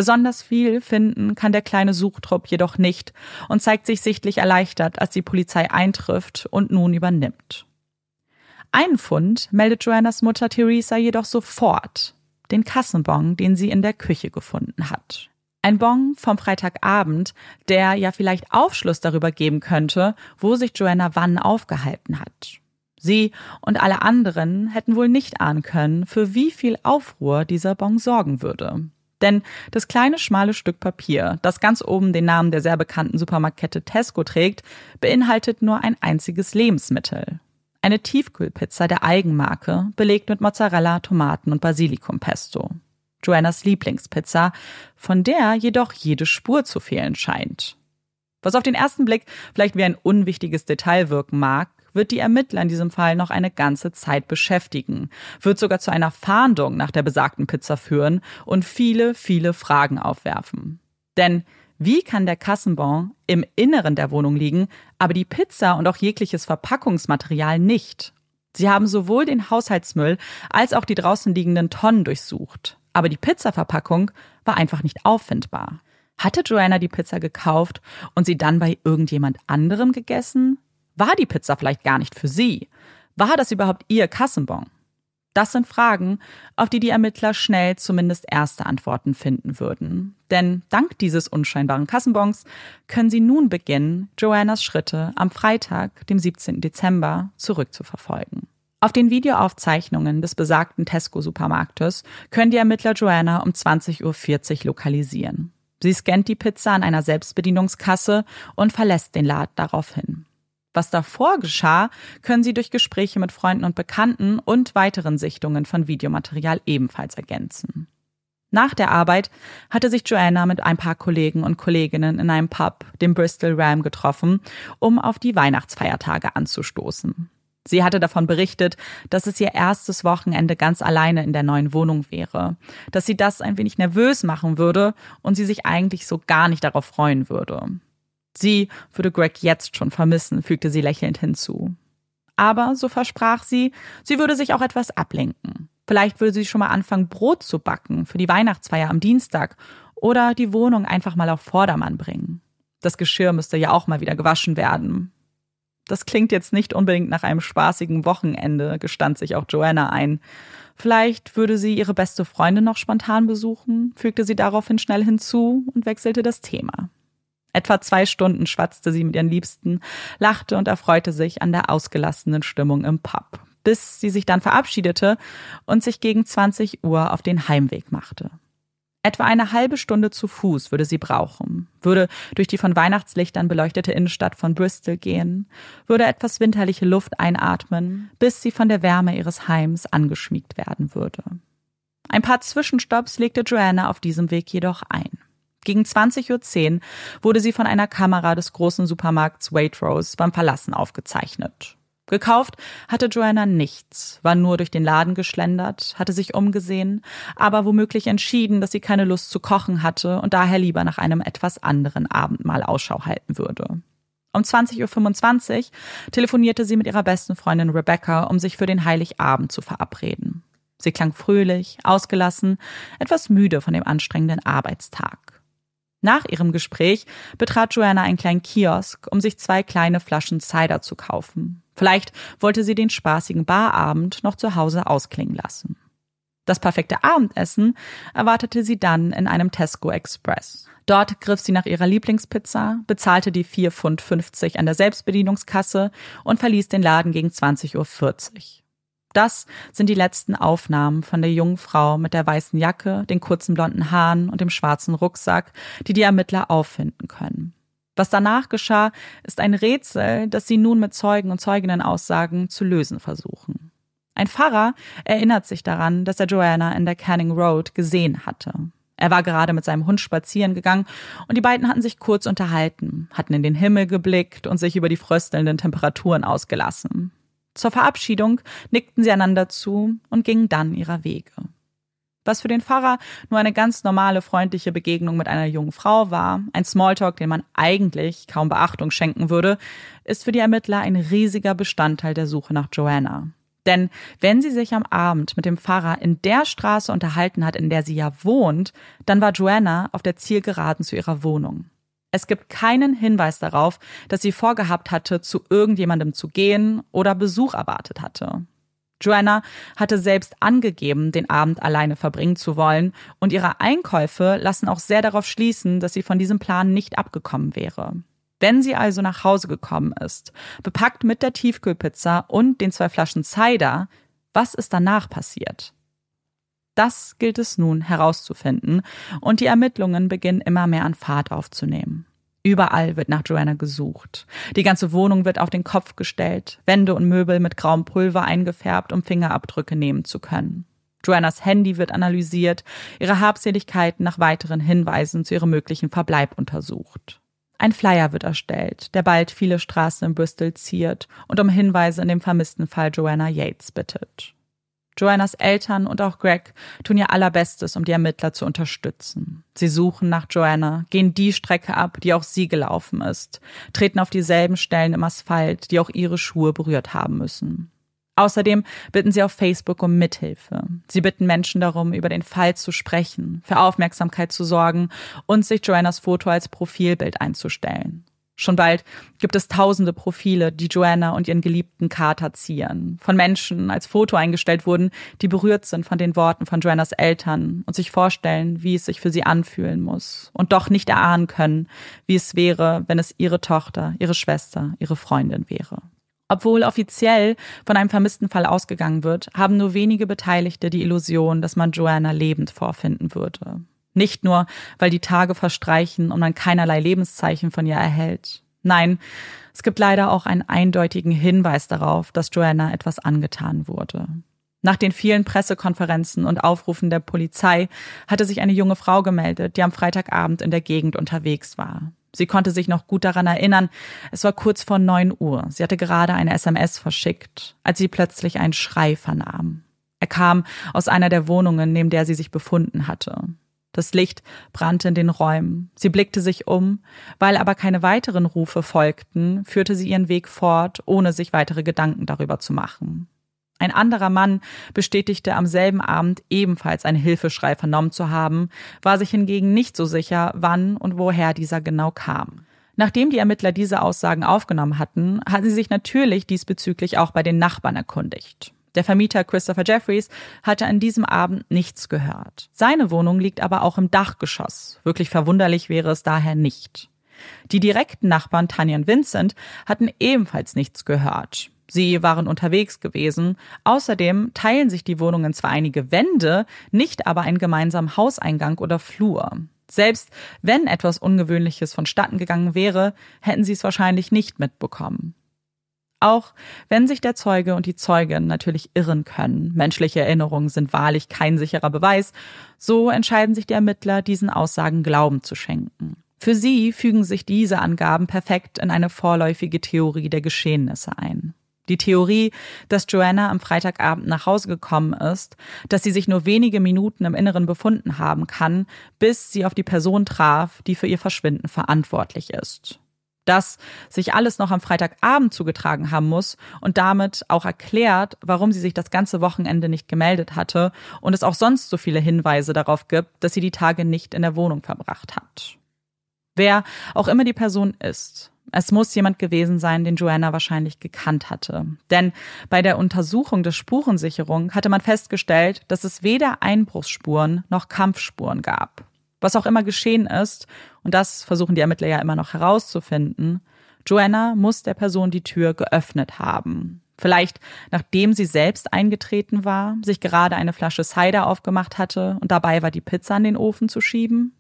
S1: Besonders viel finden kann der kleine Suchtrupp jedoch nicht und zeigt sich sichtlich erleichtert, als die Polizei eintrifft und nun übernimmt. Einen Fund meldet Joannas Mutter Theresa jedoch sofort, den Kassenbon, den sie in der Küche gefunden hat. Ein Bon vom Freitagabend, der ja vielleicht Aufschluss darüber geben könnte, wo sich Joanna wann aufgehalten hat. Sie und alle anderen hätten wohl nicht ahnen können, für wie viel Aufruhr dieser Bon sorgen würde. Denn das kleine schmale Stück Papier, das ganz oben den Namen der sehr bekannten Supermarktkette Tesco trägt, beinhaltet nur ein einziges Lebensmittel. Eine Tiefkühlpizza der Eigenmarke, belegt mit Mozzarella, Tomaten und Basilikumpesto. Joannas Lieblingspizza, von der jedoch jede Spur zu fehlen scheint. Was auf den ersten Blick vielleicht wie ein unwichtiges Detail wirken mag, wird die Ermittler in diesem Fall noch eine ganze Zeit beschäftigen, wird sogar zu einer Fahndung nach der besagten Pizza führen und viele, viele Fragen aufwerfen. Denn wie kann der Kassenbon im Inneren der Wohnung liegen, aber die Pizza und auch jegliches Verpackungsmaterial nicht? Sie haben sowohl den Haushaltsmüll als auch die draußen liegenden Tonnen durchsucht aber die Pizzaverpackung war einfach nicht auffindbar. Hatte Joanna die Pizza gekauft und sie dann bei irgendjemand anderem gegessen? War die Pizza vielleicht gar nicht für sie? War das überhaupt ihr Kassenbon? Das sind Fragen, auf die die Ermittler schnell zumindest erste Antworten finden würden. Denn dank dieses unscheinbaren Kassenbons können sie nun beginnen, Joannas Schritte am Freitag, dem 17. Dezember, zurückzuverfolgen. Auf den des besagten Tesco-Supermarktes können die Ermittler Joanna um 20.40 Uhr lokalisieren. Sie scannt die Pizza an einer Selbstbedienungskasse und verlässt den Laden daraufhin. Was davor geschah, können Sie durch Gespräche mit Freunden und Bekannten und weiteren Sichtungen von Videomaterial ebenfalls ergänzen. Nach der Arbeit hatte sich Joanna mit ein paar Kollegen und Kolleginnen in einem Pub, dem Bristol Ram, getroffen, um auf die Weihnachtsfeiertage anzustoßen. Sie hatte davon berichtet, dass es ihr erstes Wochenende ganz alleine in der neuen Wohnung wäre, dass sie das ein wenig nervös machen würde und sie sich eigentlich so gar nicht darauf freuen würde. Sie würde Greg jetzt schon vermissen, fügte sie lächelnd hinzu. Aber, so versprach sie, sie würde sich auch etwas ablenken. Vielleicht würde sie schon mal anfangen, Brot zu backen für die Weihnachtsfeier am Dienstag oder die Wohnung einfach mal auf Vordermann bringen. Das Geschirr müsste ja auch mal wieder gewaschen werden. Das klingt jetzt nicht unbedingt nach einem spaßigen Wochenende, gestand sich auch Joanna ein. Vielleicht würde sie ihre beste Freundin noch spontan besuchen, fügte sie daraufhin schnell hinzu und wechselte das Thema. Etwa zwei Stunden schwatzte sie mit ihren Liebsten, lachte und erfreute sich an der ausgelassenen Stimmung im Pub, bis sie sich dann verabschiedete und sich gegen 20 Uhr auf den Heimweg machte. Etwa eine halbe Stunde zu Fuß würde sie brauchen, würde durch die von Weihnachtslichtern beleuchtete Innenstadt von Bristol gehen, würde etwas winterliche Luft einatmen, bis sie von der Wärme ihres Heims angeschmiegt werden würde. Ein paar Zwischenstopps legte Joanna auf diesem Weg jedoch ein. Gegen 20.10 Uhr wurde sie von einer Kamera des großen Supermarkts Waitrose beim Verlassen aufgezeichnet. Gekauft hatte Joanna nichts, war nur durch den Laden geschlendert, hatte sich umgesehen, aber womöglich entschieden, dass sie keine Lust zu kochen hatte und daher lieber nach einem etwas anderen Abendmahl Ausschau halten würde. Um 20.25 Uhr telefonierte sie mit ihrer besten Freundin Rebecca, um sich für den Heiligabend zu verabreden. Sie klang fröhlich, ausgelassen, etwas müde von dem anstrengenden Arbeitstag. Nach ihrem Gespräch betrat Joanna einen kleinen Kiosk, um sich zwei kleine Flaschen Cider zu kaufen. Vielleicht wollte sie den spaßigen Barabend noch zu Hause ausklingen lassen. Das perfekte Abendessen erwartete sie dann in einem Tesco Express. Dort griff sie nach ihrer Lieblingspizza, bezahlte die 4,50 Pfund an der Selbstbedienungskasse und verließ den Laden gegen 20.40 Uhr. Das sind die letzten Aufnahmen von der jungen Frau mit der weißen Jacke, den kurzen blonden Haaren und dem schwarzen Rucksack, die die Ermittler auffinden können. Was danach geschah, ist ein Rätsel, das sie nun mit Zeugen und Zeuginnenaussagen zu lösen versuchen. Ein Pfarrer erinnert sich daran, dass er Joanna in der Canning Road gesehen hatte. Er war gerade mit seinem Hund spazieren gegangen und die beiden hatten sich kurz unterhalten, hatten in den Himmel geblickt und sich über die fröstelnden Temperaturen ausgelassen. Zur Verabschiedung nickten sie einander zu und gingen dann ihrer Wege. Was für den Pfarrer nur eine ganz normale, freundliche Begegnung mit einer jungen Frau war, ein Smalltalk, den man eigentlich kaum Beachtung schenken würde, ist für die Ermittler ein riesiger Bestandteil der Suche nach Joanna. Denn wenn sie sich am Abend mit dem Pfarrer in der Straße unterhalten hat, in der sie ja wohnt, dann war Joanna auf der Zielgeraden zu ihrer Wohnung. Es gibt keinen Hinweis darauf, dass sie vorgehabt hatte, zu irgendjemandem zu gehen oder Besuch erwartet hatte. Joanna hatte selbst angegeben, den Abend alleine verbringen zu wollen, und ihre Einkäufe lassen auch sehr darauf schließen, dass sie von diesem Plan nicht abgekommen wäre. Wenn sie also nach Hause gekommen ist, bepackt mit der Tiefkühlpizza und den zwei Flaschen Cider, was ist danach passiert? Das gilt es nun herauszufinden, und die Ermittlungen beginnen immer mehr an Fahrt aufzunehmen. Überall wird nach Joanna gesucht. Die ganze Wohnung wird auf den Kopf gestellt, Wände und Möbel mit grauem Pulver eingefärbt, um Fingerabdrücke nehmen zu können. Joannas Handy wird analysiert, ihre Habseligkeiten nach weiteren Hinweisen zu ihrem möglichen Verbleib untersucht. Ein Flyer wird erstellt, der bald viele Straßen in Bristol ziert und um Hinweise in dem vermissten Fall Joanna Yates bittet. Joannas Eltern und auch Greg tun ihr allerbestes, um die Ermittler zu unterstützen. Sie suchen nach Joanna, gehen die Strecke ab, die auch sie gelaufen ist, treten auf dieselben Stellen im Asphalt, die auch ihre Schuhe berührt haben müssen. Außerdem bitten sie auf Facebook um Mithilfe. Sie bitten Menschen darum, über den Fall zu sprechen, für Aufmerksamkeit zu sorgen und sich Joannas Foto als Profilbild einzustellen. Schon bald gibt es tausende Profile, die Joanna und ihren geliebten Kater zieren. Von Menschen als Foto eingestellt wurden, die berührt sind von den Worten von Joannas Eltern und sich vorstellen, wie es sich für sie anfühlen muss und doch nicht erahnen können, wie es wäre, wenn es ihre Tochter, ihre Schwester, ihre Freundin wäre. Obwohl offiziell von einem vermissten Fall ausgegangen wird, haben nur wenige Beteiligte die Illusion, dass man Joanna lebend vorfinden würde. Nicht nur, weil die Tage verstreichen und man keinerlei Lebenszeichen von ihr erhält. Nein, es gibt leider auch einen eindeutigen Hinweis darauf, dass Joanna etwas angetan wurde. Nach den vielen Pressekonferenzen und Aufrufen der Polizei hatte sich eine junge Frau gemeldet, die am Freitagabend in der Gegend unterwegs war. Sie konnte sich noch gut daran erinnern, es war kurz vor neun Uhr. Sie hatte gerade eine SMS verschickt, als sie plötzlich einen Schrei vernahm. Er kam aus einer der Wohnungen, neben der sie sich befunden hatte. Das Licht brannte in den Räumen. Sie blickte sich um. Weil aber keine weiteren Rufe folgten, führte sie ihren Weg fort, ohne sich weitere Gedanken darüber zu machen. Ein anderer Mann bestätigte am selben Abend ebenfalls einen Hilfeschrei vernommen zu haben, war sich hingegen nicht so sicher, wann und woher dieser genau kam. Nachdem die Ermittler diese Aussagen aufgenommen hatten, hatten sie sich natürlich diesbezüglich auch bei den Nachbarn erkundigt. Der Vermieter Christopher Jeffries hatte an diesem Abend nichts gehört. Seine Wohnung liegt aber auch im Dachgeschoss. Wirklich verwunderlich wäre es daher nicht. Die direkten Nachbarn Tanja und Vincent hatten ebenfalls nichts gehört. Sie waren unterwegs gewesen. Außerdem teilen sich die Wohnungen zwar einige Wände, nicht aber einen gemeinsamen Hauseingang oder Flur. Selbst wenn etwas Ungewöhnliches vonstatten gegangen wäre, hätten sie es wahrscheinlich nicht mitbekommen. Auch wenn sich der Zeuge und die Zeugin natürlich irren können, menschliche Erinnerungen sind wahrlich kein sicherer Beweis, so entscheiden sich die Ermittler, diesen Aussagen Glauben zu schenken. Für sie fügen sich diese Angaben perfekt in eine vorläufige Theorie der Geschehnisse ein. Die Theorie, dass Joanna am Freitagabend nach Hause gekommen ist, dass sie sich nur wenige Minuten im Inneren befunden haben kann, bis sie auf die Person traf, die für ihr Verschwinden verantwortlich ist dass sich alles noch am Freitagabend zugetragen haben muss und damit auch erklärt, warum sie sich das ganze Wochenende nicht gemeldet hatte und es auch sonst so viele Hinweise darauf gibt, dass sie die Tage nicht in der Wohnung verbracht hat. Wer auch immer die Person ist, es muss jemand gewesen sein, den Joanna wahrscheinlich gekannt hatte. Denn bei der Untersuchung der Spurensicherung hatte man festgestellt, dass es weder Einbruchsspuren noch Kampfspuren gab. Was auch immer geschehen ist, und das versuchen die Ermittler ja immer noch herauszufinden, Joanna muss der Person die Tür geöffnet haben. Vielleicht nachdem sie selbst eingetreten war, sich gerade eine Flasche Cider aufgemacht hatte und dabei war, die Pizza in den Ofen zu schieben.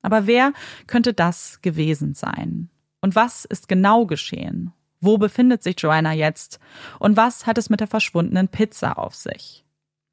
S1: Aber wer könnte das gewesen sein? Und was ist genau geschehen? Wo befindet sich Joanna jetzt? Und was hat es mit der verschwundenen Pizza auf sich?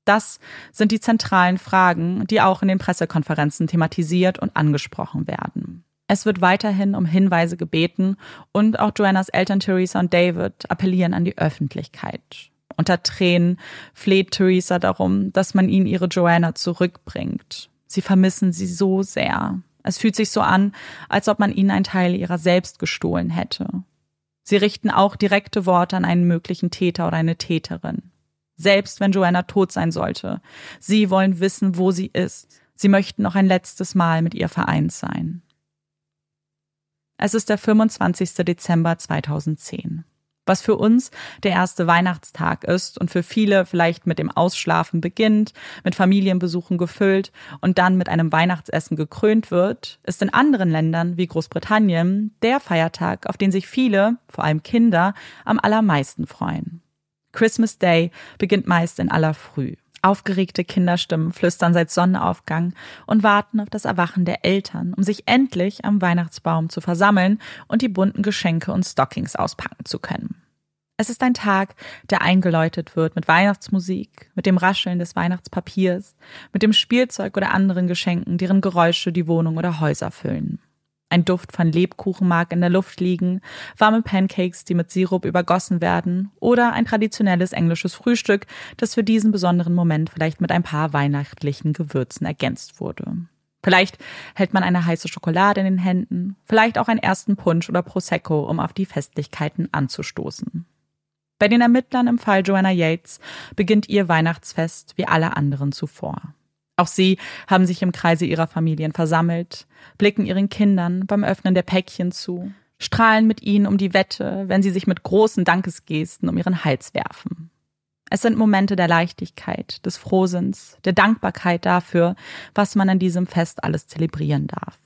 S1: Das sind die zentralen Fragen, die auch in den Pressekonferenzen thematisiert und angesprochen werden. Es wird weiterhin um Hinweise gebeten und auch Joannas Eltern Theresa und David appellieren an die Öffentlichkeit. Unter Tränen fleht Theresa darum, dass man ihnen ihre Joanna zurückbringt. Sie vermissen sie so sehr. Es fühlt sich so an, als ob man ihnen einen Teil ihrer selbst gestohlen hätte. Sie richten auch direkte Worte an einen möglichen Täter oder eine Täterin. Selbst wenn Joanna tot sein sollte. Sie wollen wissen, wo sie ist. Sie möchten noch ein letztes Mal mit ihr vereint sein. Es ist der 25. Dezember 2010 was für uns der erste Weihnachtstag ist und für viele vielleicht mit dem Ausschlafen beginnt, mit Familienbesuchen gefüllt und dann mit einem Weihnachtsessen gekrönt wird, ist in anderen Ländern wie Großbritannien der Feiertag, auf den sich viele, vor allem Kinder, am allermeisten freuen. Christmas Day beginnt meist in aller Früh. Aufgeregte Kinderstimmen flüstern seit Sonnenaufgang und warten auf das Erwachen der Eltern, um sich endlich am Weihnachtsbaum zu versammeln und die bunten Geschenke und Stockings auspacken zu können. Es ist ein Tag, der eingeläutet wird mit Weihnachtsmusik, mit dem Rascheln des Weihnachtspapiers, mit dem Spielzeug oder anderen Geschenken, deren Geräusche die Wohnung oder Häuser füllen. Ein Duft von Lebkuchen mag in der Luft liegen, warme Pancakes, die mit Sirup übergossen werden, oder ein traditionelles englisches Frühstück, das für diesen besonderen Moment vielleicht mit ein paar weihnachtlichen Gewürzen ergänzt wurde. Vielleicht hält man eine heiße Schokolade in den Händen, vielleicht auch einen ersten Punsch oder Prosecco, um auf die Festlichkeiten anzustoßen. Bei den Ermittlern im Fall Joanna Yates beginnt ihr Weihnachtsfest wie alle anderen zuvor. Auch sie haben sich im Kreise ihrer Familien versammelt, blicken ihren Kindern beim Öffnen der Päckchen zu, strahlen mit ihnen um die Wette, wenn sie sich mit großen Dankesgesten um ihren Hals werfen. Es sind Momente der Leichtigkeit, des Frohsinns, der Dankbarkeit dafür, was man an diesem Fest alles zelebrieren darf.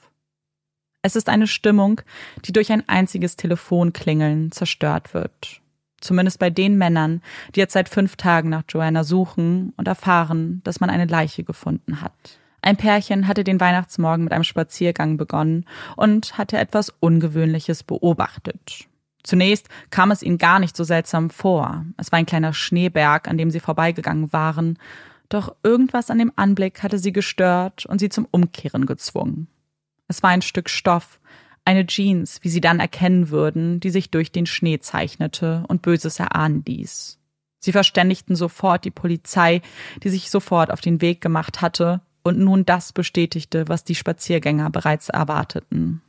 S1: Es ist eine Stimmung, die durch ein einziges Telefonklingeln zerstört wird Zumindest bei den Männern, die jetzt seit fünf Tagen nach Joanna suchen und erfahren, dass man eine Leiche gefunden hat. Ein Pärchen hatte den Weihnachtsmorgen mit einem Spaziergang begonnen und hatte etwas Ungewöhnliches beobachtet. Zunächst kam es ihnen gar nicht so seltsam vor. Es war ein kleiner Schneeberg, an dem sie vorbeigegangen waren. Doch irgendwas an dem Anblick hatte sie gestört und sie zum Umkehren gezwungen. Es war ein Stück Stoff, eine Jeans, wie sie dann erkennen würden, die sich durch den Schnee zeichnete und Böses erahnen ließ. Sie verständigten sofort die Polizei, die sich sofort auf den Weg gemacht hatte und nun das bestätigte, was die Spaziergänger bereits erwarteten.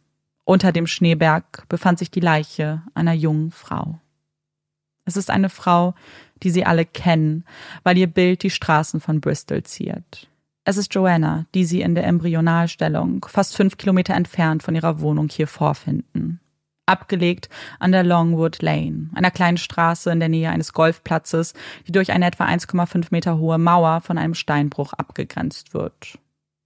S1: Unter dem Schneeberg befand sich die Leiche einer jungen Frau. Es ist eine Frau, die sie alle kennen, weil ihr Bild die Straßen von Bristol ziert. Es ist Joanna, die sie in der Embryonalstellung fast fünf Kilometer entfernt von ihrer Wohnung hier vorfinden. Abgelegt an der Longwood Lane, einer kleinen Straße in der Nähe eines Golfplatzes, die durch eine etwa 1,5 Meter hohe Mauer von einem Steinbruch abgegrenzt wird.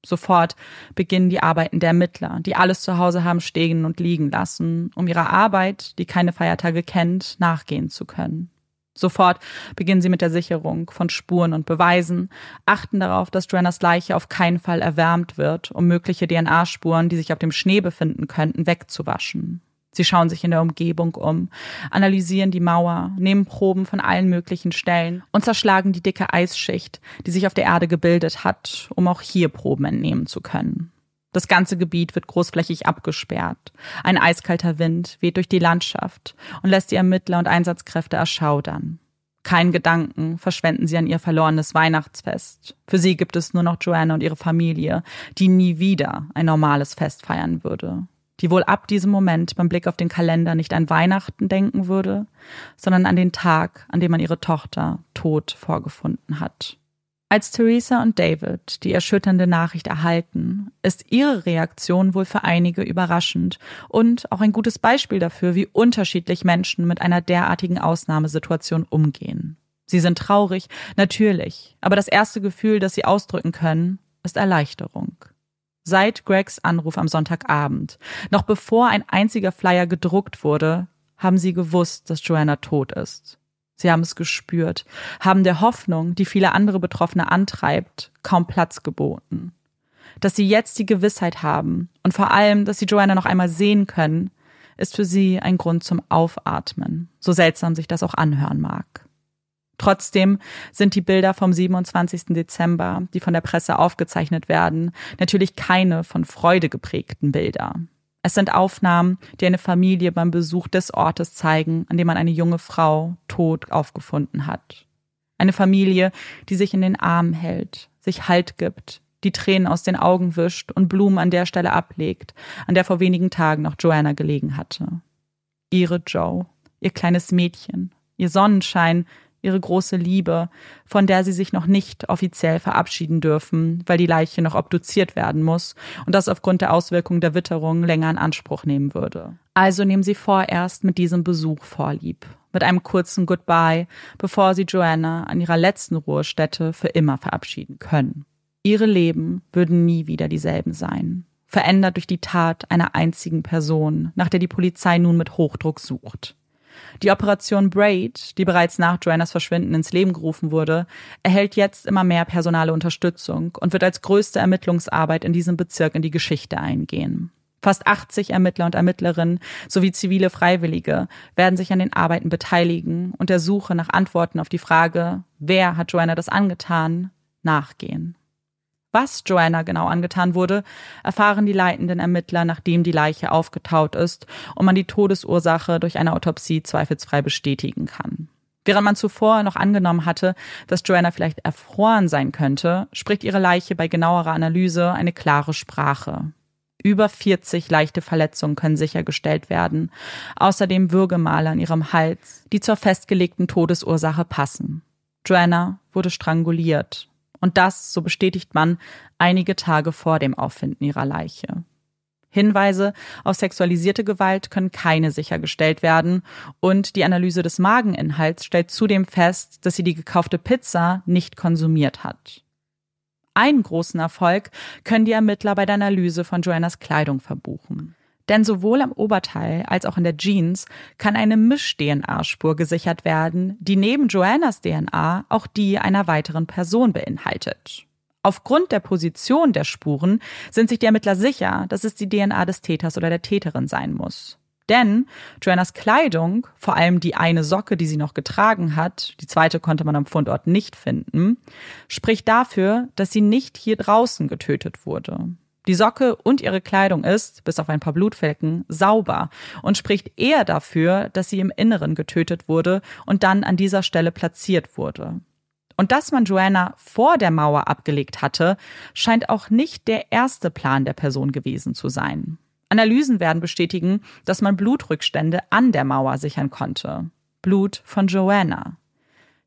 S1: Sofort beginnen die Arbeiten der Ermittler, die alles zu Hause haben stehen und liegen lassen, um ihrer Arbeit, die keine Feiertage kennt, nachgehen zu können. Sofort beginnen sie mit der Sicherung von Spuren und Beweisen, achten darauf, dass Joannas Leiche auf keinen Fall erwärmt wird, um mögliche DNA-Spuren, die sich auf dem Schnee befinden könnten, wegzuwaschen. Sie schauen sich in der Umgebung um, analysieren die Mauer, nehmen Proben von allen möglichen Stellen und zerschlagen die dicke Eisschicht, die sich auf der Erde gebildet hat, um auch hier Proben entnehmen zu können. Das ganze Gebiet wird großflächig abgesperrt. Ein eiskalter Wind weht durch die Landschaft und lässt die Ermittler und Einsatzkräfte erschaudern. Kein Gedanken verschwenden sie an ihr verlorenes Weihnachtsfest. Für sie gibt es nur noch Joanna und ihre Familie, die nie wieder ein normales Fest feiern würde. Die wohl ab diesem Moment beim Blick auf den Kalender nicht an Weihnachten denken würde, sondern an den Tag, an dem man ihre Tochter tot vorgefunden hat. Als Theresa und David die erschütternde Nachricht erhalten, ist ihre Reaktion wohl für einige überraschend und auch ein gutes Beispiel dafür, wie unterschiedlich Menschen mit einer derartigen Ausnahmesituation umgehen. Sie sind traurig, natürlich, aber das erste Gefühl, das sie ausdrücken können, ist Erleichterung. Seit Gregs Anruf am Sonntagabend, noch bevor ein einziger Flyer gedruckt wurde, haben sie gewusst, dass Joanna tot ist. Sie haben es gespürt, haben der Hoffnung, die viele andere Betroffene antreibt, kaum Platz geboten. Dass sie jetzt die Gewissheit haben und vor allem, dass sie Joanna noch einmal sehen können, ist für sie ein Grund zum Aufatmen, so seltsam sich das auch anhören mag. Trotzdem sind die Bilder vom 27. Dezember, die von der Presse aufgezeichnet werden, natürlich keine von Freude geprägten Bilder. Es sind Aufnahmen, die eine Familie beim Besuch des Ortes zeigen, an dem man eine junge Frau tot aufgefunden hat. Eine Familie, die sich in den Armen hält, sich Halt gibt, die Tränen aus den Augen wischt und Blumen an der Stelle ablegt, an der vor wenigen Tagen noch Joanna gelegen hatte. Ihre Joe, ihr kleines Mädchen, ihr Sonnenschein, ihre große Liebe, von der sie sich noch nicht offiziell verabschieden dürfen, weil die Leiche noch obduziert werden muss und das aufgrund der Auswirkungen der Witterung länger in Anspruch nehmen würde. Also nehmen sie vorerst mit diesem Besuch vorlieb, mit einem kurzen Goodbye, bevor sie Joanna an ihrer letzten Ruhestätte für immer verabschieden können. Ihre Leben würden nie wieder dieselben sein, verändert durch die Tat einer einzigen Person, nach der die Polizei nun mit Hochdruck sucht. Die Operation Braid, die bereits nach Joannas Verschwinden ins Leben gerufen wurde, erhält jetzt immer mehr personale Unterstützung und wird als größte Ermittlungsarbeit in diesem Bezirk in die Geschichte eingehen. Fast 80 Ermittler und Ermittlerinnen sowie zivile Freiwillige werden sich an den Arbeiten beteiligen und der Suche nach Antworten auf die Frage, wer hat Joanna das angetan, nachgehen. Was Joanna genau angetan wurde, erfahren die leitenden Ermittler, nachdem die Leiche aufgetaut ist und man die Todesursache durch eine Autopsie zweifelsfrei bestätigen kann. Während man zuvor noch angenommen hatte, dass Joanna vielleicht erfroren sein könnte, spricht ihre Leiche bei genauerer Analyse eine klare Sprache. Über 40 leichte Verletzungen können sichergestellt werden, außerdem Würgemale an ihrem Hals, die zur festgelegten Todesursache passen. Joanna wurde stranguliert und das, so bestätigt man, einige Tage vor dem Auffinden ihrer Leiche. Hinweise auf sexualisierte Gewalt können keine sichergestellt werden und die Analyse des Mageninhalts stellt zudem fest, dass sie die gekaufte Pizza nicht konsumiert hat. Einen großen Erfolg können die Ermittler bei der Analyse von Joannas Kleidung verbuchen. Denn sowohl am Oberteil als auch in der Jeans kann eine Misch-DNA-Spur gesichert werden, die neben Joannas DNA auch die einer weiteren Person beinhaltet. Aufgrund der Position der Spuren sind sich die Ermittler sicher, dass es die DNA des Täters oder der Täterin sein muss. Denn Joannas Kleidung, vor allem die eine Socke, die sie noch getragen hat, die zweite konnte man am Fundort nicht finden, spricht dafür, dass sie nicht hier draußen getötet wurde. Die Socke und ihre Kleidung ist, bis auf ein paar Blutflecken, sauber und spricht eher dafür, dass sie im Inneren getötet wurde und dann an dieser Stelle platziert wurde. Und dass man Joanna vor der Mauer abgelegt hatte, scheint auch nicht der erste Plan der Person gewesen zu sein. Analysen werden bestätigen, dass man Blutrückstände an der Mauer sichern konnte. Blut von Joanna.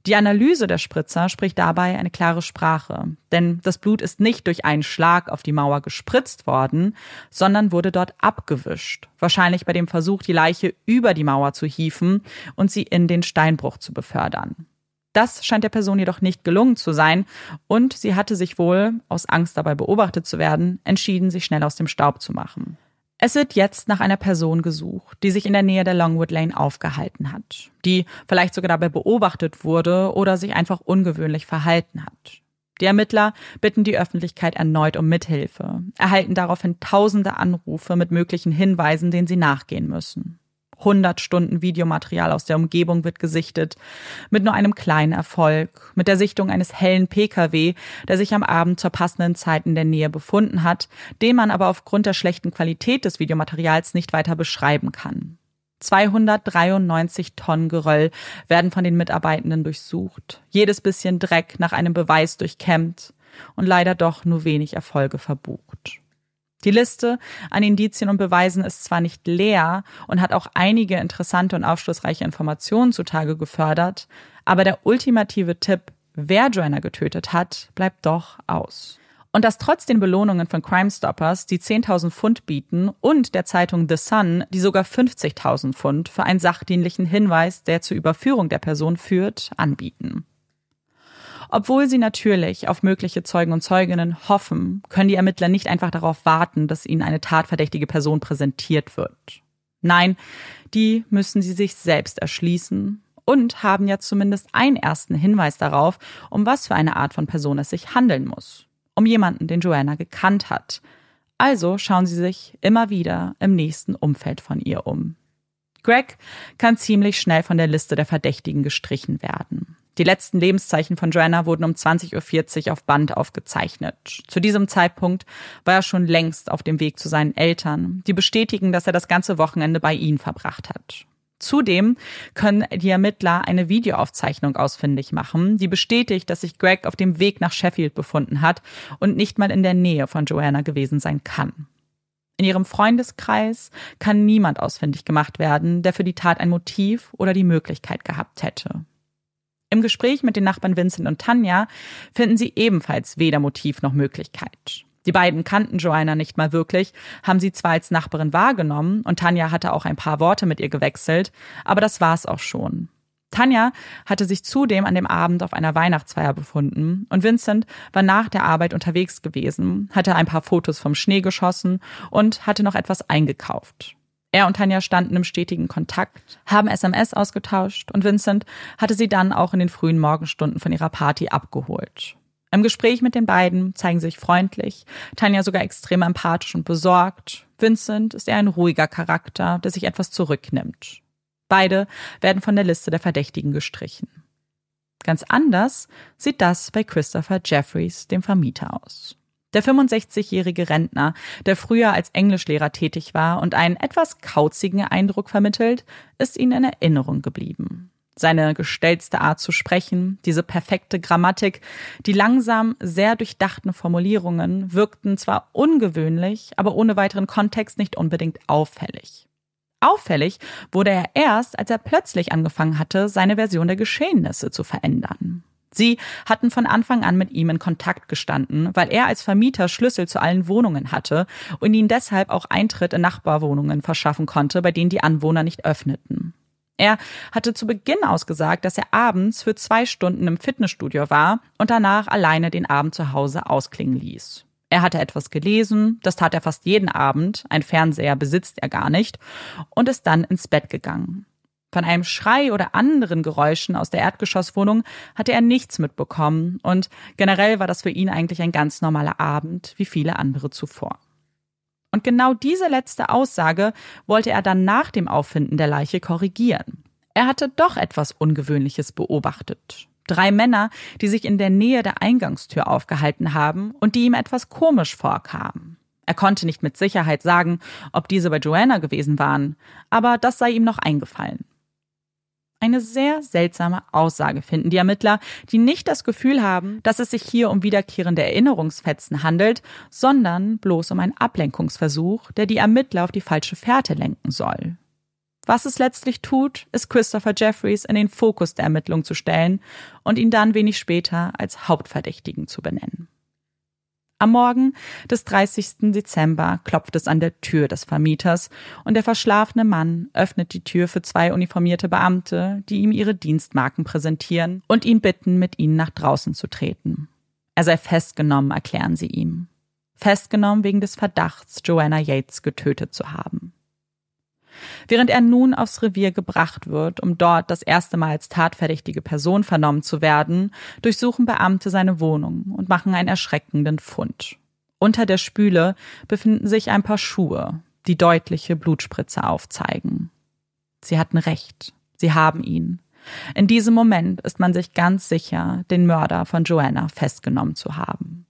S1: Die Analyse der Spritzer spricht dabei eine klare Sprache, denn das Blut ist nicht durch einen Schlag auf die Mauer gespritzt worden, sondern wurde dort abgewischt, wahrscheinlich bei dem Versuch, die Leiche über die Mauer zu hieven und sie in den Steinbruch zu befördern. Das scheint der Person jedoch nicht gelungen zu sein, und sie hatte sich wohl, aus Angst dabei beobachtet zu werden, entschieden, sich schnell aus dem Staub zu machen. Es wird jetzt nach einer Person gesucht, die sich in der Nähe der Longwood Lane aufgehalten hat, die vielleicht sogar dabei beobachtet wurde oder sich einfach ungewöhnlich verhalten hat. Die Ermittler bitten die Öffentlichkeit erneut um Mithilfe, erhalten daraufhin tausende Anrufe mit möglichen Hinweisen, denen sie nachgehen müssen. 100 Stunden Videomaterial aus der Umgebung wird gesichtet, mit nur einem kleinen Erfolg, mit der Sichtung eines hellen Pkw, der sich am Abend zur passenden Zeit in der Nähe befunden hat, den man aber aufgrund der schlechten Qualität des Videomaterials nicht weiter beschreiben kann. 293 Tonnen Geröll werden von den Mitarbeitenden durchsucht, jedes bisschen Dreck nach einem Beweis durchkämmt und leider doch nur wenig Erfolge verbucht. Die Liste an Indizien und Beweisen ist zwar nicht leer und hat auch einige interessante und aufschlussreiche Informationen zutage gefördert, aber der ultimative Tipp, wer Joanna getötet hat, bleibt doch aus. Und das trotz den Belohnungen von Crime Stoppers, die 10.000 Pfund bieten, und der Zeitung The Sun, die sogar 50.000 Pfund für einen sachdienlichen Hinweis, der zur Überführung der Person führt, anbieten. Obwohl sie natürlich auf mögliche Zeugen und Zeuginnen hoffen, können die Ermittler nicht einfach darauf warten, dass ihnen eine tatverdächtige Person präsentiert wird. Nein, die müssen sie sich selbst erschließen und haben ja zumindest einen ersten Hinweis darauf, um was für eine Art von Person es sich handeln muss. Um jemanden, den Joanna gekannt hat. Also schauen sie sich immer wieder im nächsten Umfeld von ihr um. Greg kann ziemlich schnell von der Liste der Verdächtigen gestrichen werden. Die letzten Lebenszeichen von Joanna wurden um 20.40 Uhr auf Band aufgezeichnet. Zu diesem Zeitpunkt war er schon längst auf dem Weg zu seinen Eltern, die bestätigen, dass er das ganze Wochenende bei ihnen verbracht hat. Zudem können die Ermittler eine Videoaufzeichnung ausfindig machen, die bestätigt, dass sich Greg auf dem Weg nach Sheffield befunden hat und nicht mal in der Nähe von Joanna gewesen sein kann. In ihrem Freundeskreis kann niemand ausfindig gemacht werden, der für die Tat ein Motiv oder die Möglichkeit gehabt hätte. Im Gespräch mit den Nachbarn Vincent und Tanja finden sie ebenfalls weder Motiv noch Möglichkeit. Die beiden kannten Joanna nicht mal wirklich, haben sie zwar als Nachbarin wahrgenommen und Tanja hatte auch ein paar Worte mit ihr gewechselt, aber das war's auch schon. Tanja hatte sich zudem an dem Abend auf einer Weihnachtsfeier befunden und Vincent war nach der Arbeit unterwegs gewesen, hatte ein paar Fotos vom Schnee geschossen und hatte noch etwas eingekauft. Er und Tanja standen im stetigen Kontakt, haben SMS ausgetauscht und Vincent hatte sie dann auch in den frühen Morgenstunden von ihrer Party abgeholt. Im Gespräch mit den beiden zeigen sie sich freundlich, Tanja sogar extrem empathisch und besorgt. Vincent ist eher ein ruhiger Charakter, der sich etwas zurücknimmt. Beide werden von der Liste der Verdächtigen gestrichen. Ganz anders sieht das bei Christopher Jeffries, dem Vermieter, aus. Der 65-jährige Rentner, der früher als Englischlehrer tätig war und einen etwas kauzigen Eindruck vermittelt, ist ihnen in Erinnerung geblieben. Seine gestellte Art zu sprechen, diese perfekte Grammatik, die langsam sehr durchdachten Formulierungen wirkten zwar ungewöhnlich, aber ohne weiteren Kontext nicht unbedingt auffällig. Auffällig wurde er erst, als er plötzlich angefangen hatte, seine Version der Geschehnisse zu verändern. Sie hatten von Anfang an mit ihm in Kontakt gestanden, weil er als Vermieter Schlüssel zu allen Wohnungen hatte und ihn deshalb auch Eintritt in Nachbarwohnungen verschaffen konnte, bei denen die Anwohner nicht öffneten. Er hatte zu Beginn ausgesagt, dass er abends für zwei Stunden im Fitnessstudio war und danach alleine den Abend zu Hause ausklingen ließ. Er hatte etwas gelesen, das tat er fast jeden Abend, ein Fernseher besitzt er gar nicht, und ist dann ins Bett gegangen. Von einem Schrei oder anderen Geräuschen aus der Erdgeschosswohnung hatte er nichts mitbekommen und generell war das für ihn eigentlich ein ganz normaler Abend, wie viele andere zuvor. Und genau diese letzte Aussage wollte er dann nach dem Auffinden der Leiche korrigieren. Er hatte doch etwas Ungewöhnliches beobachtet. Drei Männer, die sich in der Nähe der Eingangstür aufgehalten haben und die ihm etwas komisch vorkamen. Er konnte nicht mit Sicherheit sagen, ob diese bei Joanna gewesen waren, aber das sei ihm noch eingefallen eine sehr seltsame Aussage finden die Ermittler, die nicht das Gefühl haben, dass es sich hier um wiederkehrende Erinnerungsfetzen handelt, sondern bloß um einen Ablenkungsversuch, der die Ermittler auf die falsche Fährte lenken soll. Was es letztlich tut, ist Christopher Jeffries in den Fokus der Ermittlung zu stellen und ihn dann wenig später als Hauptverdächtigen zu benennen. Am Morgen des 30. Dezember klopft es an der Tür des Vermieters und der verschlafene Mann öffnet die Tür für zwei uniformierte Beamte, die ihm ihre Dienstmarken präsentieren und ihn bitten, mit ihnen nach draußen zu treten. Er sei festgenommen, erklären sie ihm. Festgenommen wegen des Verdachts, Joanna Yates getötet zu haben. Während er nun aufs Revier gebracht wird, um dort das erste Mal als tatverdächtige Person vernommen zu werden, durchsuchen Beamte seine Wohnung und machen einen erschreckenden Fund. Unter der Spüle befinden sich ein paar Schuhe, die deutliche Blutspritze aufzeigen. Sie hatten recht. Sie haben ihn. In diesem Moment ist man sich ganz sicher, den Mörder von Joanna festgenommen zu haben.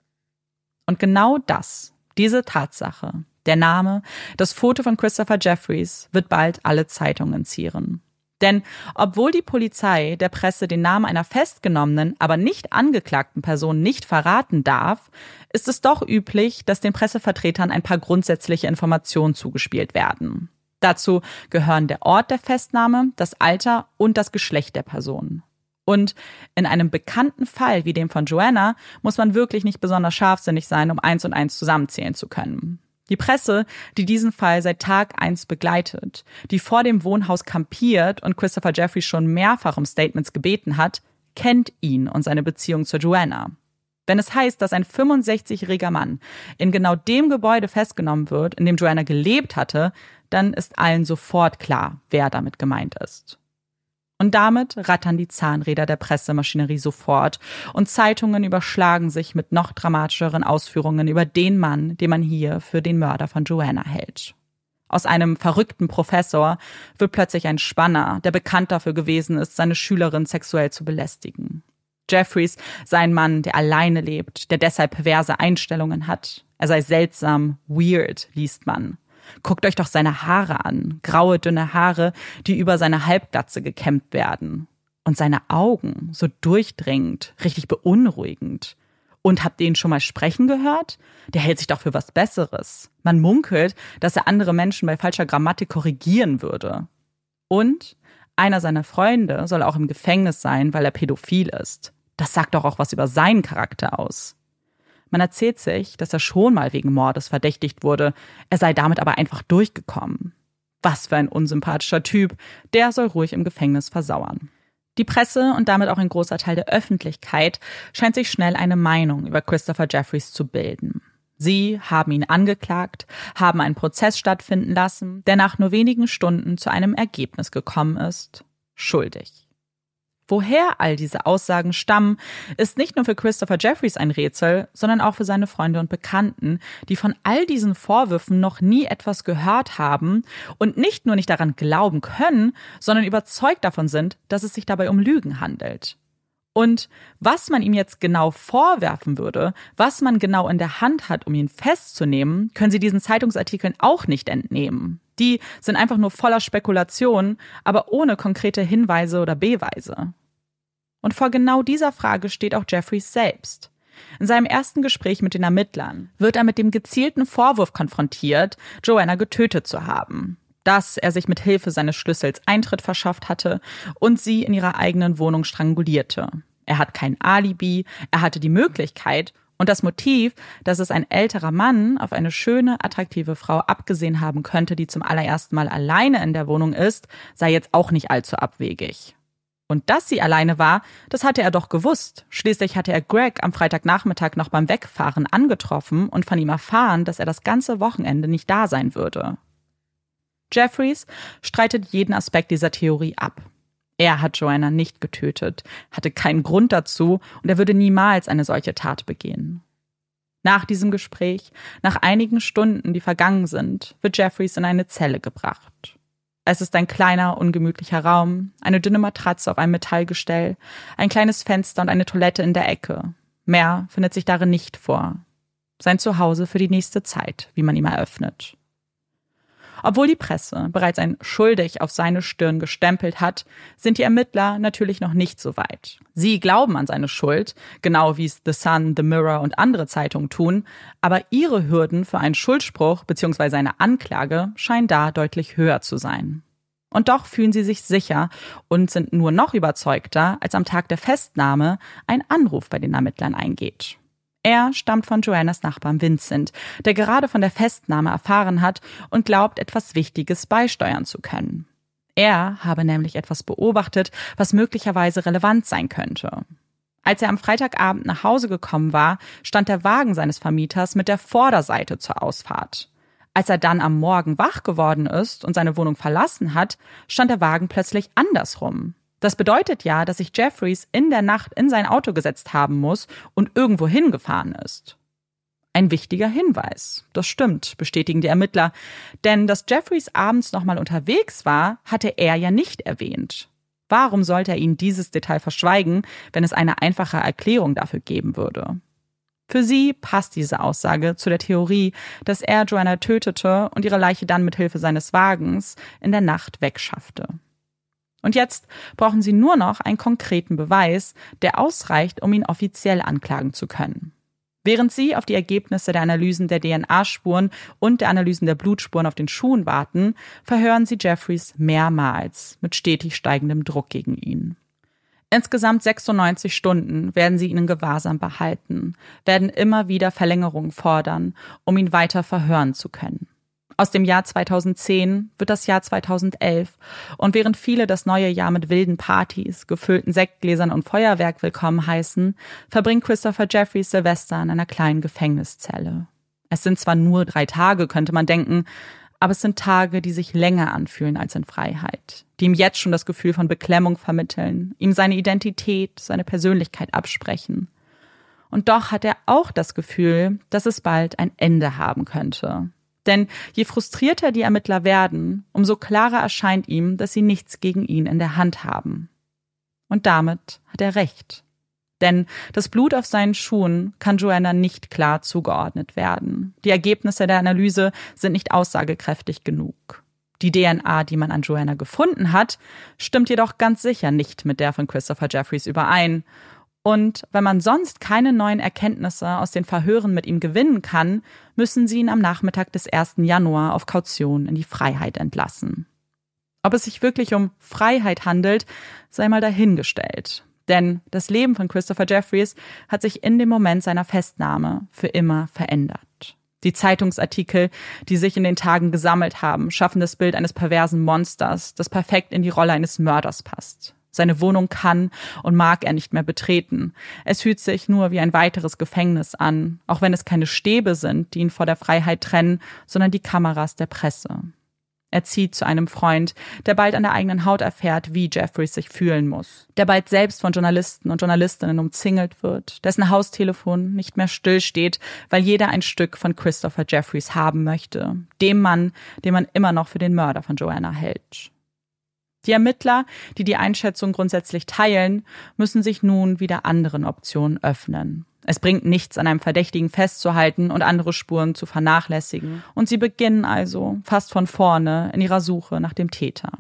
S1: Und genau das, diese Tatsache, der Name, das Foto von Christopher Jeffries wird bald alle Zeitungen zieren. Denn obwohl die Polizei der Presse den Namen einer festgenommenen, aber nicht angeklagten Person nicht verraten darf, ist es doch üblich, dass den Pressevertretern ein paar grundsätzliche Informationen zugespielt werden. Dazu gehören der Ort der Festnahme, das Alter und das Geschlecht der Person. Und in einem bekannten Fall wie dem von Joanna muss man wirklich nicht besonders scharfsinnig sein, um eins und eins zusammenzählen zu können. Die Presse, die diesen Fall seit Tag eins begleitet, die vor dem Wohnhaus kampiert und Christopher Jeffrey schon mehrfach um Statements gebeten hat, kennt ihn und seine Beziehung zur Joanna. Wenn es heißt, dass ein 65-jähriger Mann in genau dem Gebäude festgenommen wird, in dem Joanna gelebt hatte, dann ist allen sofort klar, wer damit gemeint ist. Und damit rattern die Zahnräder der Pressemaschinerie sofort und Zeitungen überschlagen sich mit noch dramatischeren Ausführungen über den Mann, den man hier für den Mörder von Joanna hält. Aus einem verrückten Professor wird plötzlich ein Spanner, der bekannt dafür gewesen ist, seine Schülerin sexuell zu belästigen. Jeffries sei ein Mann, der alleine lebt, der deshalb perverse Einstellungen hat. Er sei seltsam, weird, liest man. Guckt euch doch seine Haare an. Graue, dünne Haare, die über seine Halbglatze gekämmt werden. Und seine Augen, so durchdringend, richtig beunruhigend. Und habt ihr ihn schon mal sprechen gehört? Der hält sich doch für was Besseres. Man munkelt, dass er andere Menschen bei falscher Grammatik korrigieren würde. Und einer seiner Freunde soll auch im Gefängnis sein, weil er pädophil ist. Das sagt doch auch was über seinen Charakter aus. Man erzählt sich, dass er schon mal wegen Mordes verdächtigt wurde, er sei damit aber einfach durchgekommen. Was für ein unsympathischer Typ, der soll ruhig im Gefängnis versauern. Die Presse und damit auch ein großer Teil der Öffentlichkeit scheint sich schnell eine Meinung über Christopher Jeffries zu bilden. Sie haben ihn angeklagt, haben einen Prozess stattfinden lassen, der nach nur wenigen Stunden zu einem Ergebnis gekommen ist. Schuldig. Woher all diese Aussagen stammen, ist nicht nur für Christopher Jeffries ein Rätsel, sondern auch für seine Freunde und Bekannten, die von all diesen Vorwürfen noch nie etwas gehört haben und nicht nur nicht daran glauben können, sondern überzeugt davon sind, dass es sich dabei um Lügen handelt. Und was man ihm jetzt genau vorwerfen würde, was man genau in der Hand hat, um ihn festzunehmen, können Sie diesen Zeitungsartikeln auch nicht entnehmen. Die sind einfach nur voller Spekulationen, aber ohne konkrete Hinweise oder Beweise. Und vor genau dieser Frage steht auch Jeffries selbst. In seinem ersten Gespräch mit den Ermittlern wird er mit dem gezielten Vorwurf konfrontiert, Joanna getötet zu haben. Dass er sich mit Hilfe seines Schlüssels Eintritt verschafft hatte und sie in ihrer eigenen Wohnung strangulierte. Er hat kein Alibi, er hatte die Möglichkeit und das Motiv, dass es ein älterer Mann auf eine schöne, attraktive Frau abgesehen haben könnte, die zum allerersten Mal alleine in der Wohnung ist, sei jetzt auch nicht allzu abwegig. Und dass sie alleine war, das hatte er doch gewusst. Schließlich hatte er Greg am Freitagnachmittag noch beim Wegfahren angetroffen und von ihm erfahren, dass er das ganze Wochenende nicht da sein würde. Jeffries streitet jeden Aspekt dieser Theorie ab. Er hat Joanna nicht getötet, hatte keinen Grund dazu und er würde niemals eine solche Tat begehen. Nach diesem Gespräch, nach einigen Stunden, die vergangen sind, wird Jeffries in eine Zelle gebracht. Es ist ein kleiner, ungemütlicher Raum, eine dünne Matratze auf einem Metallgestell, ein kleines Fenster und eine Toilette in der Ecke. Mehr findet sich darin nicht vor. Sein Zuhause für die nächste Zeit, wie man ihm eröffnet. Obwohl die Presse bereits ein schuldig auf seine Stirn gestempelt hat, sind die Ermittler natürlich noch nicht so weit. Sie glauben an seine Schuld, genau wie es The Sun, The Mirror und andere Zeitungen tun, aber ihre Hürden für einen Schuldspruch bzw. eine Anklage scheinen da deutlich höher zu sein. Und doch fühlen sie sich sicher und sind nur noch überzeugter, als am Tag der Festnahme ein Anruf bei den Ermittlern eingeht. Er stammt von Joannas Nachbarn Vincent, der gerade von der Festnahme erfahren hat und glaubt, etwas Wichtiges beisteuern zu können. Er habe nämlich etwas beobachtet, was möglicherweise relevant sein könnte. Als er am Freitagabend nach Hause gekommen war, stand der Wagen seines Vermieters mit der Vorderseite zur Ausfahrt. Als er dann am Morgen wach geworden ist und seine Wohnung verlassen hat, stand der Wagen plötzlich andersrum. Das bedeutet ja, dass sich Jeffries in der Nacht in sein Auto gesetzt haben muss und irgendwo hingefahren ist. Ein wichtiger Hinweis. Das stimmt, bestätigen die Ermittler. Denn dass Jeffries abends nochmal unterwegs war, hatte er ja nicht erwähnt. Warum sollte er ihnen dieses Detail verschweigen, wenn es eine einfache Erklärung dafür geben würde? Für sie passt diese Aussage zu der Theorie, dass er Joanna tötete und ihre Leiche dann mit Hilfe seines Wagens in der Nacht wegschaffte. Und jetzt brauchen sie nur noch einen konkreten Beweis, der ausreicht, um ihn offiziell anklagen zu können. Während sie auf die Ergebnisse der Analysen der DNA-Spuren und der Analysen der Blutspuren auf den Schuhen warten, verhören sie Jeffries mehrmals mit stetig steigendem Druck gegen ihn. Insgesamt 96 Stunden werden sie ihn in Gewahrsam behalten, werden immer wieder Verlängerungen fordern, um ihn weiter verhören zu können. Aus dem Jahr 2010 wird das Jahr 2011 und während viele das neue Jahr mit wilden Partys, gefüllten Sektgläsern und Feuerwerk willkommen heißen, verbringt Christopher Jeffries Silvester in einer kleinen Gefängniszelle. Es sind zwar nur drei Tage, könnte man denken, aber es sind Tage, die sich länger anfühlen als in Freiheit, die ihm jetzt schon das Gefühl von Beklemmung vermitteln, ihm seine Identität, seine Persönlichkeit absprechen. Und doch hat er auch das Gefühl, dass es bald ein Ende haben könnte, denn je frustrierter die Ermittler werden, umso klarer erscheint ihm, dass sie nichts gegen ihn in der Hand haben. Und damit hat er recht. Denn das Blut auf seinen Schuhen kann Joanna nicht klar zugeordnet werden. Die Ergebnisse der Analyse sind nicht aussagekräftig genug. Die DNA, die man an Joanna gefunden hat, stimmt jedoch ganz sicher nicht mit der von Christopher Jeffries überein. Und wenn man sonst keine neuen Erkenntnisse aus den Verhören mit ihm gewinnen kann, müssen sie ihn am Nachmittag des 1. Januar auf Kaution in die Freiheit entlassen. Ob es sich wirklich um Freiheit handelt, sei mal dahingestellt. Denn das Leben von Christopher Jeffries hat sich in dem Moment seiner Festnahme für immer verändert. Die Zeitungsartikel, die sich in den Tagen gesammelt haben, schaffen das Bild eines perversen Monsters, das perfekt in die Rolle eines Mörders passt. Seine Wohnung kann und mag er nicht mehr betreten. Es fühlt sich nur wie ein weiteres Gefängnis an, auch wenn es keine Stäbe sind, die ihn vor der Freiheit trennen, sondern die Kameras der Presse. Er zieht zu einem Freund, der bald an der eigenen Haut erfährt, wie Jeffries sich fühlen muss. Der bald selbst von Journalisten und Journalistinnen umzingelt wird, dessen Haustelefon nicht mehr stillsteht, weil jeder ein Stück von Christopher Jeffries haben möchte. Dem Mann, den man immer noch für den Mörder von Joanna hält. Die Ermittler, die die Einschätzung grundsätzlich teilen, müssen sich nun wieder anderen Optionen öffnen. Es bringt nichts, an einem Verdächtigen festzuhalten und andere Spuren zu vernachlässigen. Und sie beginnen also fast von vorne in ihrer Suche nach dem Täter.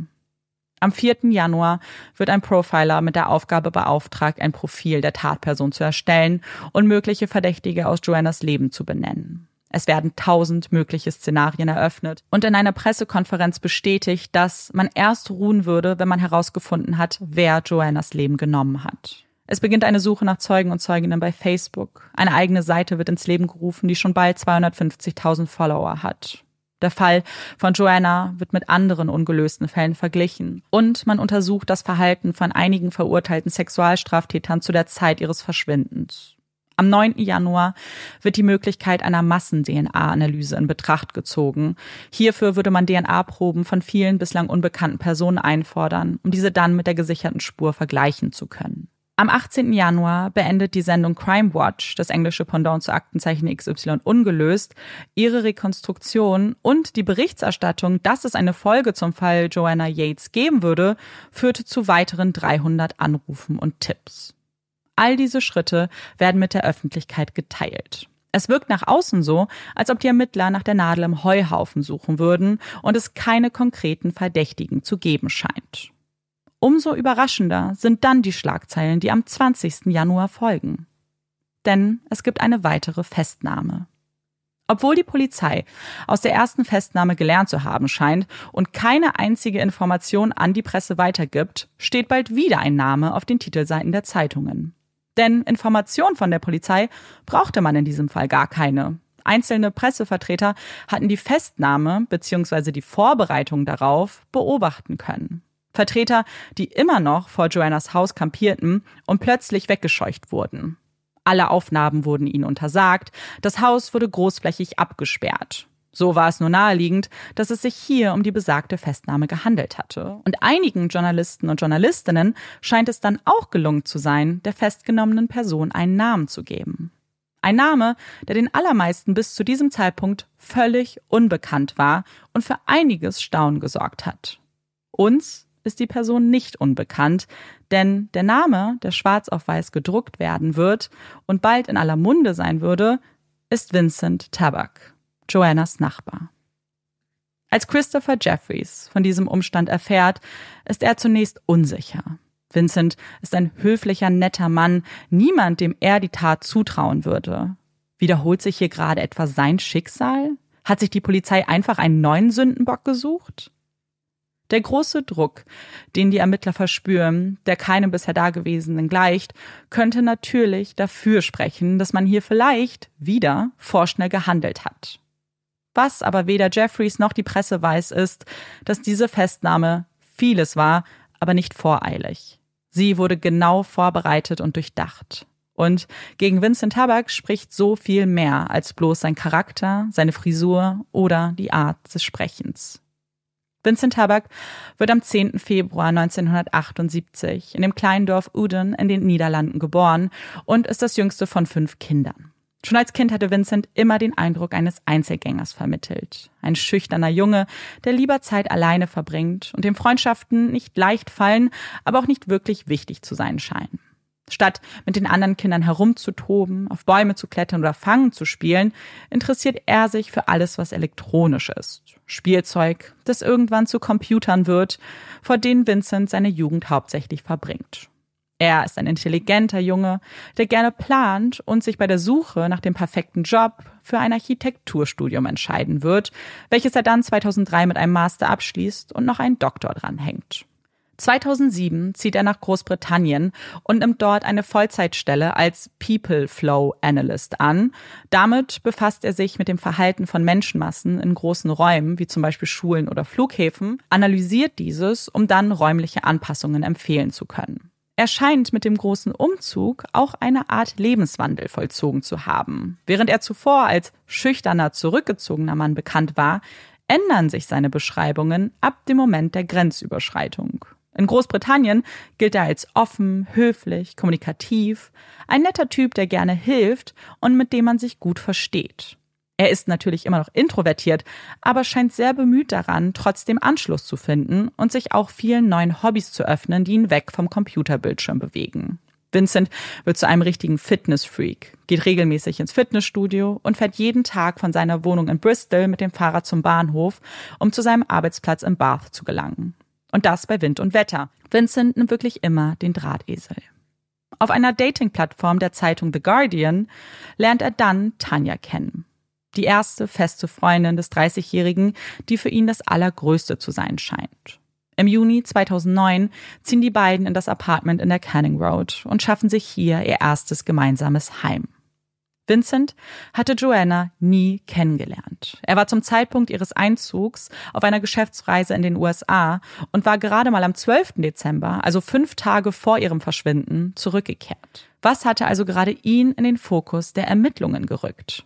S1: Am 4. Januar wird ein Profiler mit der Aufgabe beauftragt, ein Profil der Tatperson zu erstellen und mögliche Verdächtige aus Joannas Leben zu benennen. Es werden tausend mögliche Szenarien eröffnet und in einer Pressekonferenz bestätigt, dass man erst ruhen würde, wenn man herausgefunden hat, wer Joannas Leben genommen hat. Es beginnt eine Suche nach Zeugen und Zeuginnen bei Facebook. Eine eigene Seite wird ins Leben gerufen, die schon bald 250.000 Follower hat. Der Fall von Joanna wird mit anderen ungelösten Fällen verglichen. Und man untersucht das Verhalten von einigen verurteilten Sexualstraftätern zu der Zeit ihres Verschwindens. Am 9. Januar wird die Möglichkeit einer Massen-DNA-Analyse in Betracht gezogen. Hierfür würde man DNA-Proben von vielen bislang unbekannten Personen einfordern, um diese dann mit der gesicherten Spur vergleichen zu können. Am 18. Januar beendet die Sendung Crime Watch, das englische Pendant zu Aktenzeichen XY ungelöst, ihre Rekonstruktion und die Berichterstattung, dass es eine Folge zum Fall Joanna Yates geben würde, führte zu weiteren 300 Anrufen und Tipps. All diese Schritte werden mit der Öffentlichkeit geteilt. Es wirkt nach außen so, als ob die Ermittler nach der Nadel im Heuhaufen suchen würden und es keine konkreten Verdächtigen zu geben scheint. Umso überraschender sind dann die Schlagzeilen, die am 20. Januar folgen. Denn es gibt eine weitere Festnahme. Obwohl die Polizei aus der ersten Festnahme gelernt zu haben scheint und keine einzige Information an die Presse weitergibt, steht bald wieder ein Name auf den Titelseiten der Zeitungen. Denn Informationen von der Polizei brauchte man in diesem Fall gar keine. Einzelne Pressevertreter hatten die Festnahme bzw. die Vorbereitung darauf beobachten können. Vertreter, die immer noch vor Joannas Haus kampierten und plötzlich weggescheucht wurden. Alle Aufnahmen wurden ihnen untersagt, das Haus wurde großflächig abgesperrt. So war es nur naheliegend, dass es sich hier um die besagte Festnahme gehandelt hatte. Und einigen Journalisten und Journalistinnen scheint es dann auch gelungen zu sein, der festgenommenen Person einen Namen zu geben. Ein Name, der den allermeisten bis zu diesem Zeitpunkt völlig unbekannt war und für einiges Staunen gesorgt hat. Uns ist die Person nicht unbekannt, denn der Name, der schwarz auf weiß gedruckt werden wird und bald in aller Munde sein würde, ist Vincent Tabak. Joannas Nachbar. Als Christopher Jeffries von diesem Umstand erfährt, ist er zunächst unsicher. Vincent ist ein höflicher, netter Mann, niemand, dem er die Tat zutrauen würde. Wiederholt sich hier gerade etwa sein Schicksal? Hat sich die Polizei einfach einen neuen Sündenbock gesucht? Der große Druck, den die Ermittler verspüren, der keinem bisher Dagewesenen gleicht, könnte natürlich dafür sprechen, dass man hier vielleicht wieder vorschnell gehandelt hat. Was aber weder Jeffries noch die Presse weiß, ist, dass diese Festnahme vieles war, aber nicht voreilig. Sie wurde genau vorbereitet und durchdacht. Und gegen Vincent Tabak spricht so viel mehr als bloß sein Charakter, seine Frisur oder die Art des Sprechens. Vincent Tabak wird am 10. Februar 1978 in dem kleinen Dorf Uden in den Niederlanden geboren und ist das jüngste von fünf Kindern. Schon als Kind hatte Vincent immer den Eindruck eines Einzelgängers vermittelt. Ein schüchterner Junge, der lieber Zeit alleine verbringt und dem Freundschaften nicht leicht fallen, aber auch nicht wirklich wichtig zu sein scheinen. Statt mit den anderen Kindern herumzutoben, auf Bäume zu klettern oder Fangen zu spielen, interessiert er sich für alles, was elektronisch ist. Spielzeug, das irgendwann zu Computern wird, vor denen Vincent seine Jugend hauptsächlich verbringt. Er ist ein intelligenter Junge, der gerne plant und sich bei der Suche nach dem perfekten Job für ein Architekturstudium entscheiden wird, welches er dann 2003 mit einem Master abschließt und noch einen Doktor dranhängt. 2007 zieht er nach Großbritannien und nimmt dort eine Vollzeitstelle als People Flow Analyst an. Damit befasst er sich mit dem Verhalten von Menschenmassen in großen Räumen, wie zum Beispiel Schulen oder Flughäfen, analysiert dieses, um dann räumliche Anpassungen empfehlen zu können. Er scheint mit dem großen Umzug auch eine Art Lebenswandel vollzogen zu haben. Während er zuvor als schüchterner, zurückgezogener Mann bekannt war, ändern sich seine Beschreibungen ab dem Moment der Grenzüberschreitung. In Großbritannien gilt er als offen, höflich, kommunikativ, ein netter Typ, der gerne hilft und mit dem man sich gut versteht. Er ist natürlich immer noch introvertiert, aber scheint sehr bemüht daran, trotzdem Anschluss zu finden und sich auch vielen neuen Hobbys zu öffnen, die ihn weg vom Computerbildschirm bewegen. Vincent wird zu einem richtigen Fitnessfreak, geht regelmäßig ins Fitnessstudio und fährt jeden Tag von seiner Wohnung in Bristol mit dem Fahrrad zum Bahnhof, um zu seinem Arbeitsplatz in Bath zu gelangen. Und das bei Wind und Wetter. Vincent nimmt wirklich immer den Drahtesel. Auf einer Dating-Plattform der Zeitung The Guardian lernt er dann Tanja kennen. Die erste feste Freundin des 30-Jährigen, die für ihn das Allergrößte zu sein scheint. Im Juni 2009 ziehen die beiden in das Apartment in der Canning Road und schaffen sich hier ihr erstes gemeinsames Heim. Vincent hatte Joanna nie kennengelernt. Er war zum Zeitpunkt ihres Einzugs auf einer Geschäftsreise in den USA und war gerade mal am 12. Dezember, also fünf Tage vor ihrem Verschwinden, zurückgekehrt. Was hatte also gerade ihn in den Fokus der Ermittlungen gerückt?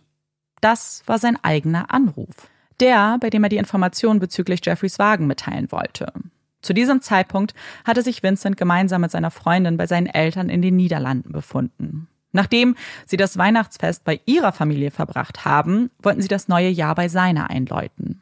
S1: Das war sein eigener Anruf. Der, bei dem er die Informationen bezüglich Jeffreys Wagen mitteilen wollte. Zu diesem Zeitpunkt hatte sich Vincent gemeinsam mit seiner Freundin bei seinen Eltern in den Niederlanden befunden. Nachdem sie das Weihnachtsfest bei ihrer Familie verbracht haben, wollten sie das neue Jahr bei seiner einläuten.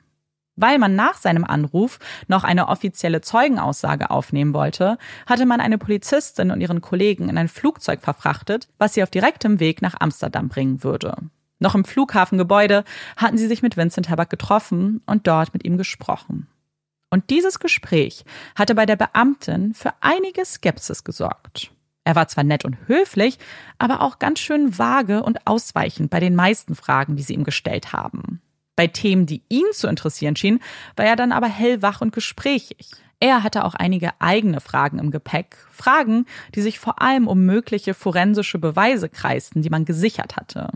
S1: Weil man nach seinem Anruf noch eine offizielle Zeugenaussage aufnehmen wollte, hatte man eine Polizistin und ihren Kollegen in ein Flugzeug verfrachtet, was sie auf direktem Weg nach Amsterdam bringen würde. Noch im Flughafengebäude hatten sie sich mit Vincent Tabak getroffen und dort mit ihm gesprochen. Und dieses Gespräch hatte bei der Beamtin für einige Skepsis gesorgt. Er war zwar nett und höflich, aber auch ganz schön vage und ausweichend bei den meisten Fragen, die sie ihm gestellt haben. Bei Themen, die ihn zu interessieren schienen, war er dann aber hellwach und gesprächig. Er hatte auch einige eigene Fragen im Gepäck, Fragen, die sich vor allem um mögliche forensische Beweise kreisten, die man gesichert hatte.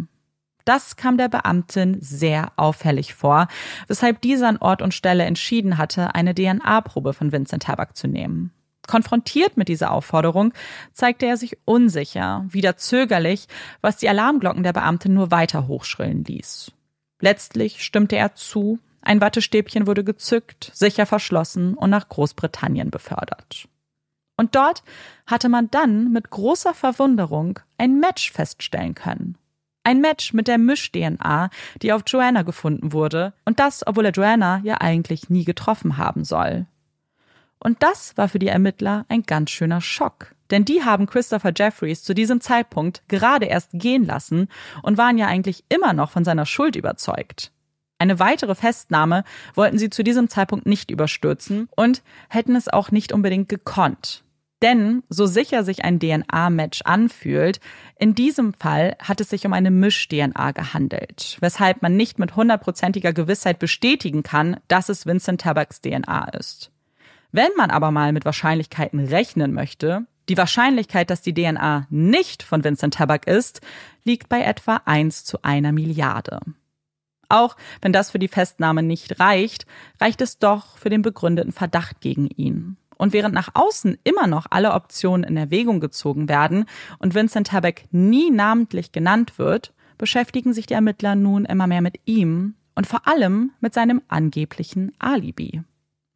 S1: Das kam der Beamtin sehr auffällig vor, weshalb dieser an Ort und Stelle entschieden hatte, eine DNA-Probe von Vincent Tabak zu nehmen. Konfrontiert mit dieser Aufforderung zeigte er sich unsicher, wieder zögerlich, was die Alarmglocken der Beamtin nur weiter hochschrillen ließ. Letztlich stimmte er zu, ein Wattestäbchen wurde gezückt, sicher verschlossen und nach Großbritannien befördert. Und dort hatte man dann mit großer Verwunderung ein Match feststellen können. Ein Match mit der Misch-DNA, die auf Joanna gefunden wurde, und das, obwohl er Joanna ja eigentlich nie getroffen haben soll. Und das war für die Ermittler ein ganz schöner Schock. Denn die haben Christopher Jeffries zu diesem Zeitpunkt gerade erst gehen lassen und waren ja eigentlich immer noch von seiner Schuld überzeugt. Eine weitere Festnahme wollten sie zu diesem Zeitpunkt nicht überstürzen und hätten es auch nicht unbedingt gekonnt. Denn so sicher sich ein DNA-Match anfühlt, in diesem Fall hat es sich um eine Misch-DNA gehandelt, weshalb man nicht mit hundertprozentiger Gewissheit bestätigen kann, dass es Vincent Tabaks DNA ist. Wenn man aber mal mit Wahrscheinlichkeiten rechnen möchte, die Wahrscheinlichkeit, dass die DNA nicht von Vincent Tabak ist, liegt bei etwa 1 zu einer Milliarde. Auch wenn das für die Festnahme nicht reicht, reicht es doch für den begründeten Verdacht gegen ihn. Und während nach außen immer noch alle Optionen in Erwägung gezogen werden und Vincent Tabak nie namentlich genannt wird, beschäftigen sich die Ermittler nun immer mehr mit ihm und vor allem mit seinem angeblichen Alibi.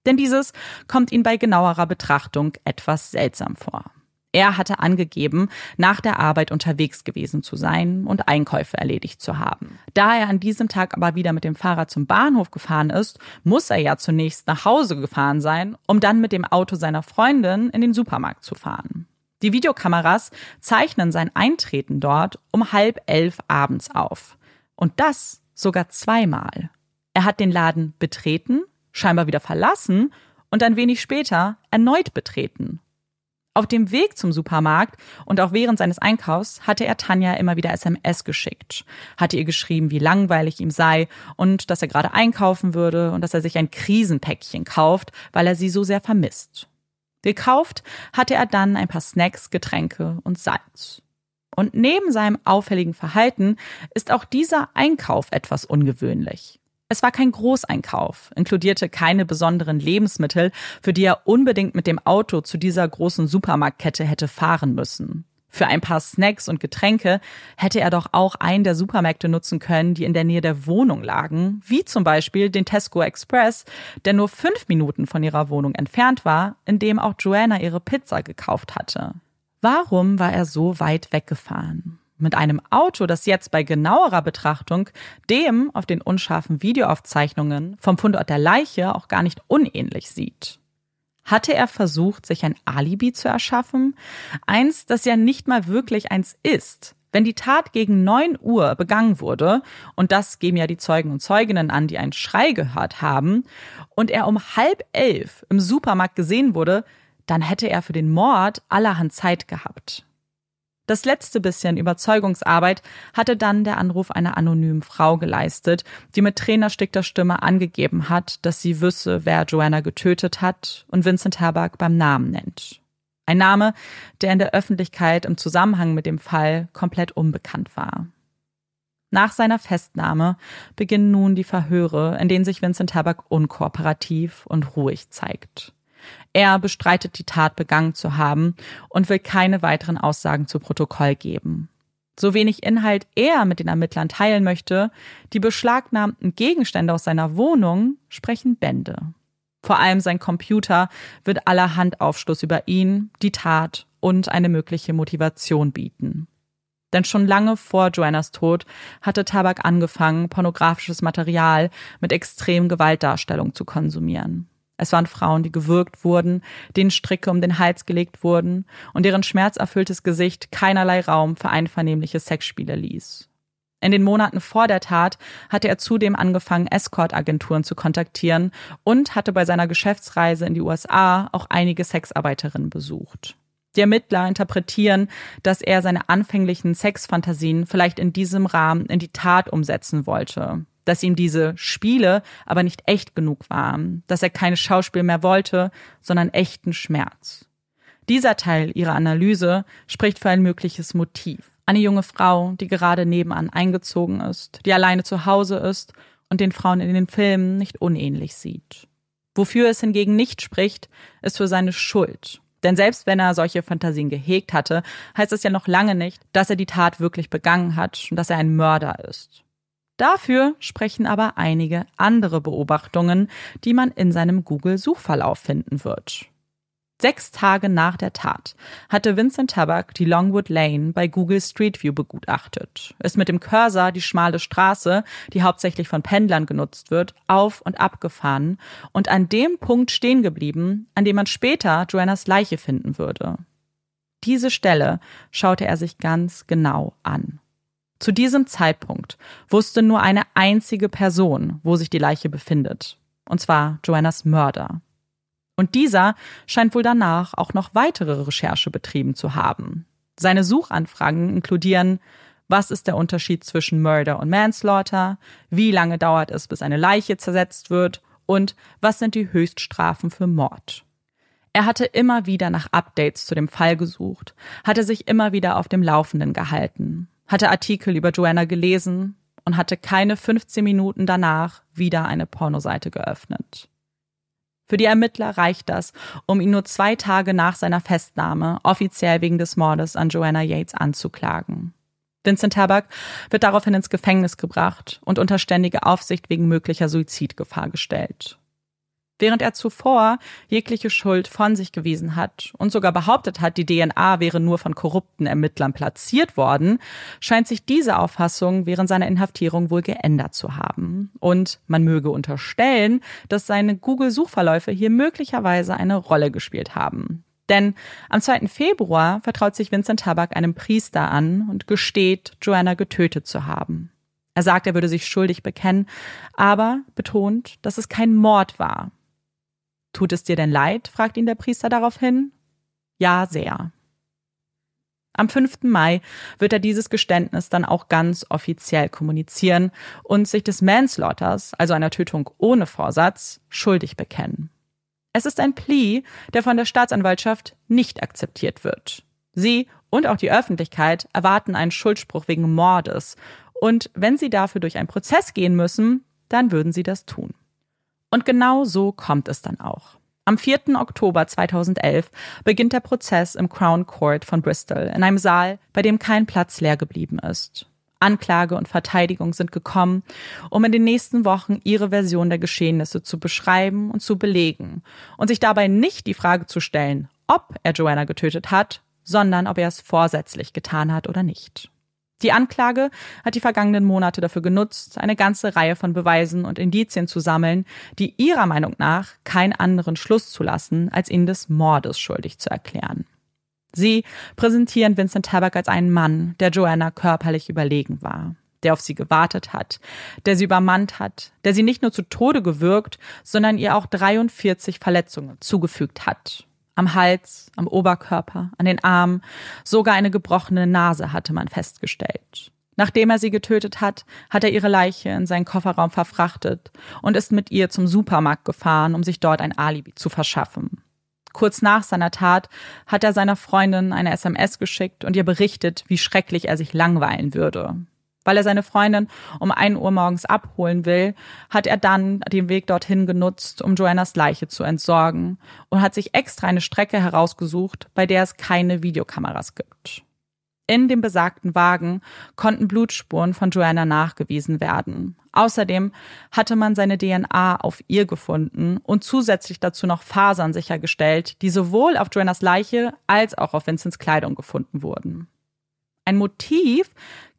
S1: Denn dieses kommt ihnen bei genauerer Betrachtung etwas seltsam vor. Er hatte angegeben, nach der Arbeit unterwegs gewesen zu sein und Einkäufe erledigt zu haben. Da er an diesem Tag aber wieder mit dem Fahrrad zum Bahnhof gefahren ist, muss er ja zunächst nach Hause gefahren sein, um dann mit dem Auto seiner Freundin in den Supermarkt zu fahren. Die Videokameras zeichnen sein Eintreten dort um halb elf abends auf. Und das sogar zweimal. Er hat den Laden betreten, scheinbar wieder verlassen und ein wenig später erneut betreten. Auf dem Weg zum Supermarkt und auch während seines Einkaufs hatte er Tanja immer wieder SMS geschickt, hatte ihr geschrieben, wie langweilig ihm sei und dass er gerade einkaufen würde und dass er sich ein Krisenpäckchen kauft, weil er sie so sehr vermisst. Gekauft hatte er dann ein paar Snacks, Getränke und Salz. Und neben seinem auffälligen Verhalten ist auch dieser Einkauf etwas ungewöhnlich. Es war kein Großeinkauf, inkludierte keine besonderen Lebensmittel, für die er unbedingt mit dem Auto zu dieser großen Supermarktkette hätte fahren müssen. Für ein paar Snacks und Getränke hätte er doch auch einen der Supermärkte nutzen können, die in der Nähe der Wohnung lagen, wie zum Beispiel den Tesco Express, der nur fünf Minuten von ihrer Wohnung entfernt war, in dem auch Joanna ihre Pizza gekauft hatte. Warum war er so weit weggefahren? Mit einem Auto, das jetzt bei genauerer Betrachtung dem auf den unscharfen Videoaufzeichnungen vom Fundort der Leiche auch gar nicht unähnlich sieht. Hatte er versucht, sich ein Alibi zu erschaffen? Eins, das ja nicht mal wirklich eins ist. Wenn die Tat gegen neun Uhr begangen wurde, und das geben ja die Zeugen und Zeuginnen an, die einen Schrei gehört haben, und er um halb elf im Supermarkt gesehen wurde, dann hätte er für den Mord allerhand Zeit gehabt. Das letzte bisschen Überzeugungsarbeit hatte dann der Anruf einer anonymen Frau geleistet, die mit tränenstickter Stimme angegeben hat, dass sie wüsste, wer Joanna getötet hat und Vincent Herbach beim Namen nennt. Ein Name, der in der Öffentlichkeit im Zusammenhang mit dem Fall komplett unbekannt war. Nach seiner Festnahme beginnen nun die Verhöre, in denen sich Vincent Herbach unkooperativ und ruhig zeigt. Er bestreitet die Tat begangen zu haben und will keine weiteren Aussagen zu Protokoll geben. So wenig Inhalt er mit den Ermittlern teilen möchte, die beschlagnahmten Gegenstände aus seiner Wohnung sprechen Bände. Vor allem sein Computer wird allerhand Aufschluss über ihn, die Tat und eine mögliche Motivation bieten. Denn schon lange vor Joannas Tod hatte Tabak angefangen, pornografisches Material mit extrem Gewaltdarstellung zu konsumieren. Es waren Frauen, die gewürgt wurden, denen Stricke um den Hals gelegt wurden und deren schmerzerfülltes Gesicht keinerlei Raum für einvernehmliche Sexspiele ließ. In den Monaten vor der Tat hatte er zudem angefangen, Escort-Agenturen zu kontaktieren und hatte bei seiner Geschäftsreise in die USA auch einige Sexarbeiterinnen besucht. Die Ermittler interpretieren, dass er seine anfänglichen Sexfantasien vielleicht in diesem Rahmen in die Tat umsetzen wollte dass ihm diese Spiele aber nicht echt genug waren, dass er keine Schauspiel mehr wollte, sondern echten Schmerz. Dieser Teil ihrer Analyse spricht für ein mögliches Motiv. Eine junge Frau, die gerade nebenan eingezogen ist, die alleine zu Hause ist und den Frauen in den Filmen nicht unähnlich sieht. Wofür es hingegen nicht spricht, ist für seine Schuld. Denn selbst wenn er solche Fantasien gehegt hatte, heißt es ja noch lange nicht, dass er die Tat wirklich begangen hat und dass er ein Mörder ist. Dafür sprechen aber einige andere Beobachtungen, die man in seinem Google-Suchverlauf finden wird. Sechs Tage nach der Tat hatte Vincent Tabak die Longwood Lane bei Google Street View begutachtet, ist mit dem Cursor die schmale Straße, die hauptsächlich von Pendlern genutzt wird, auf und abgefahren und an dem Punkt stehen geblieben, an dem man später Joannas Leiche finden würde. Diese Stelle schaute er sich ganz genau an. Zu diesem Zeitpunkt wusste nur eine einzige Person, wo sich die Leiche befindet, und zwar Joannas Mörder. Und dieser scheint wohl danach auch noch weitere Recherche betrieben zu haben. Seine Suchanfragen inkludieren, was ist der Unterschied zwischen Murder und Manslaughter, wie lange dauert es, bis eine Leiche zersetzt wird und was sind die Höchststrafen für Mord. Er hatte immer wieder nach Updates zu dem Fall gesucht, hatte sich immer wieder auf dem Laufenden gehalten hatte Artikel über Joanna gelesen und hatte keine 15 Minuten danach wieder eine Pornoseite geöffnet. Für die Ermittler reicht das, um ihn nur zwei Tage nach seiner Festnahme offiziell wegen des Mordes an Joanna Yates anzuklagen. Vincent Tabak wird daraufhin ins Gefängnis gebracht und unter ständige Aufsicht wegen möglicher Suizidgefahr gestellt. Während er zuvor jegliche Schuld von sich gewiesen hat und sogar behauptet hat, die DNA wäre nur von korrupten Ermittlern platziert worden, scheint sich diese Auffassung während seiner Inhaftierung wohl geändert zu haben. Und man möge unterstellen, dass seine Google-Suchverläufe hier möglicherweise eine Rolle gespielt haben. Denn am 2. Februar vertraut sich Vincent Tabak einem Priester an und gesteht, Joanna getötet zu haben. Er sagt, er würde sich schuldig bekennen, aber betont, dass es kein Mord war. Tut es dir denn leid? fragt ihn der Priester daraufhin. Ja, sehr. Am 5. Mai wird er dieses Geständnis dann auch ganz offiziell kommunizieren und sich des Manslaughters, also einer Tötung ohne Vorsatz, schuldig bekennen. Es ist ein Plea, der von der Staatsanwaltschaft nicht akzeptiert wird. Sie und auch die Öffentlichkeit erwarten einen Schuldspruch wegen Mordes. Und wenn sie dafür durch einen Prozess gehen müssen, dann würden sie das tun. Und genau so kommt es dann auch. Am 4. Oktober 2011 beginnt der Prozess im Crown Court von Bristol in einem Saal, bei dem kein Platz leer geblieben ist. Anklage und Verteidigung sind gekommen, um in den nächsten Wochen ihre Version der Geschehnisse zu beschreiben und zu belegen und sich dabei nicht die Frage zu stellen, ob er Joanna getötet hat, sondern ob er es vorsätzlich getan hat oder nicht. Die Anklage hat die vergangenen Monate dafür genutzt, eine ganze Reihe von Beweisen und Indizien zu sammeln, die ihrer Meinung nach keinen anderen Schluss zulassen, als ihn des Mordes schuldig zu erklären. Sie präsentieren Vincent Tabak als einen Mann, der Joanna körperlich überlegen war, der auf sie gewartet hat, der sie übermannt hat, der sie nicht nur zu Tode gewürgt, sondern ihr auch 43 Verletzungen zugefügt hat am Hals, am Oberkörper, an den Armen, sogar eine gebrochene Nase hatte man festgestellt. Nachdem er sie getötet hat, hat er ihre Leiche in seinen Kofferraum verfrachtet und ist mit ihr zum Supermarkt gefahren, um sich dort ein Alibi zu verschaffen. Kurz nach seiner Tat hat er seiner Freundin eine SMS geschickt und ihr berichtet, wie schrecklich er sich langweilen würde. Weil er seine Freundin um ein Uhr morgens abholen will, hat er dann den Weg dorthin genutzt, um Joannas Leiche zu entsorgen und hat sich extra eine Strecke herausgesucht, bei der es keine Videokameras gibt. In dem besagten Wagen konnten Blutspuren von Joanna nachgewiesen werden. Außerdem hatte man seine DNA auf ihr gefunden und zusätzlich dazu noch Fasern sichergestellt, die sowohl auf Joannas Leiche als auch auf Vincents Kleidung gefunden wurden. Ein Motiv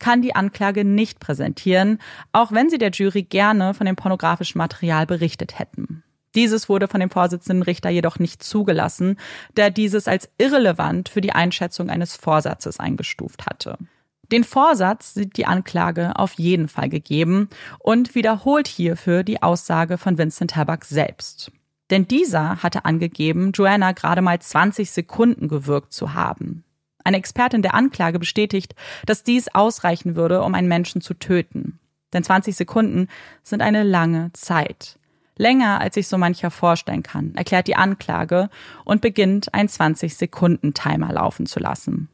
S1: kann die Anklage nicht präsentieren, auch wenn sie der Jury gerne von dem pornografischen Material berichtet hätten. Dieses wurde von dem Vorsitzenden Richter jedoch nicht zugelassen, der dieses als irrelevant für die Einschätzung eines Vorsatzes eingestuft hatte. Den Vorsatz sieht die Anklage auf jeden Fall gegeben und wiederholt hierfür die Aussage von Vincent Tabak selbst. Denn dieser hatte angegeben, Joanna gerade mal 20 Sekunden gewirkt zu haben. Eine Expertin der Anklage bestätigt, dass dies ausreichen würde, um einen Menschen zu töten. Denn 20 Sekunden sind eine lange Zeit. Länger, als sich so mancher vorstellen kann, erklärt die Anklage und beginnt, einen 20-Sekunden-Timer laufen zu lassen.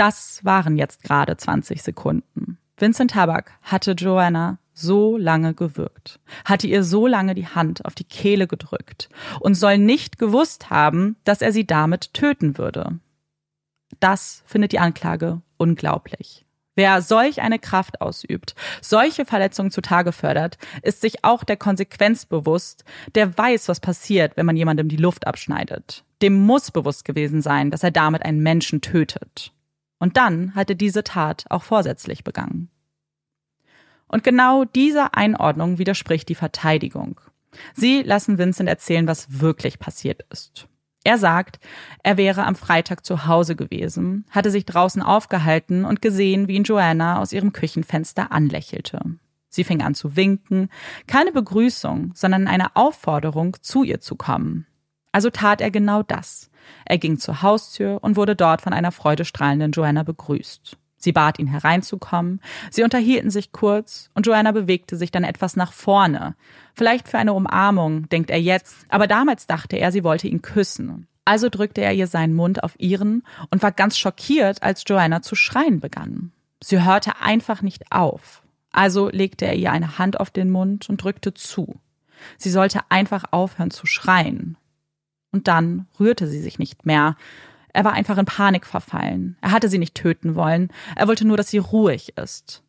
S1: Das waren jetzt gerade 20 Sekunden. Vincent Tabak hatte Joanna so lange gewürgt, hatte ihr so lange die Hand auf die Kehle gedrückt und soll nicht gewusst haben, dass er sie damit töten würde. Das findet die Anklage unglaublich. Wer solch eine Kraft ausübt, solche Verletzungen zutage fördert, ist sich auch der Konsequenz bewusst, der weiß, was passiert, wenn man jemandem die Luft abschneidet. Dem muss bewusst gewesen sein, dass er damit einen Menschen tötet. Und dann hat er diese Tat auch vorsätzlich begangen. Und genau dieser Einordnung widerspricht die Verteidigung. Sie lassen Vincent erzählen, was wirklich passiert ist. Er sagt, er wäre am Freitag zu Hause gewesen, hatte sich draußen aufgehalten und gesehen, wie ihn Joanna aus ihrem Küchenfenster anlächelte. Sie fing an zu winken, keine Begrüßung, sondern eine Aufforderung, zu ihr zu kommen. Also tat er genau das. Er ging zur Haustür und wurde dort von einer freudestrahlenden Joanna begrüßt. Sie bat ihn hereinzukommen, sie unterhielten sich kurz und Joanna bewegte sich dann etwas nach vorne. Vielleicht für eine Umarmung, denkt er jetzt, aber damals dachte er, sie wollte ihn küssen. Also drückte er ihr seinen Mund auf ihren und war ganz schockiert, als Joanna zu schreien begann. Sie hörte einfach nicht auf. Also legte er ihr eine Hand auf den Mund und drückte zu. Sie sollte einfach aufhören zu schreien. Und dann rührte sie sich nicht mehr. Er war einfach in Panik verfallen. Er hatte sie nicht töten wollen. Er wollte nur, dass sie ruhig ist.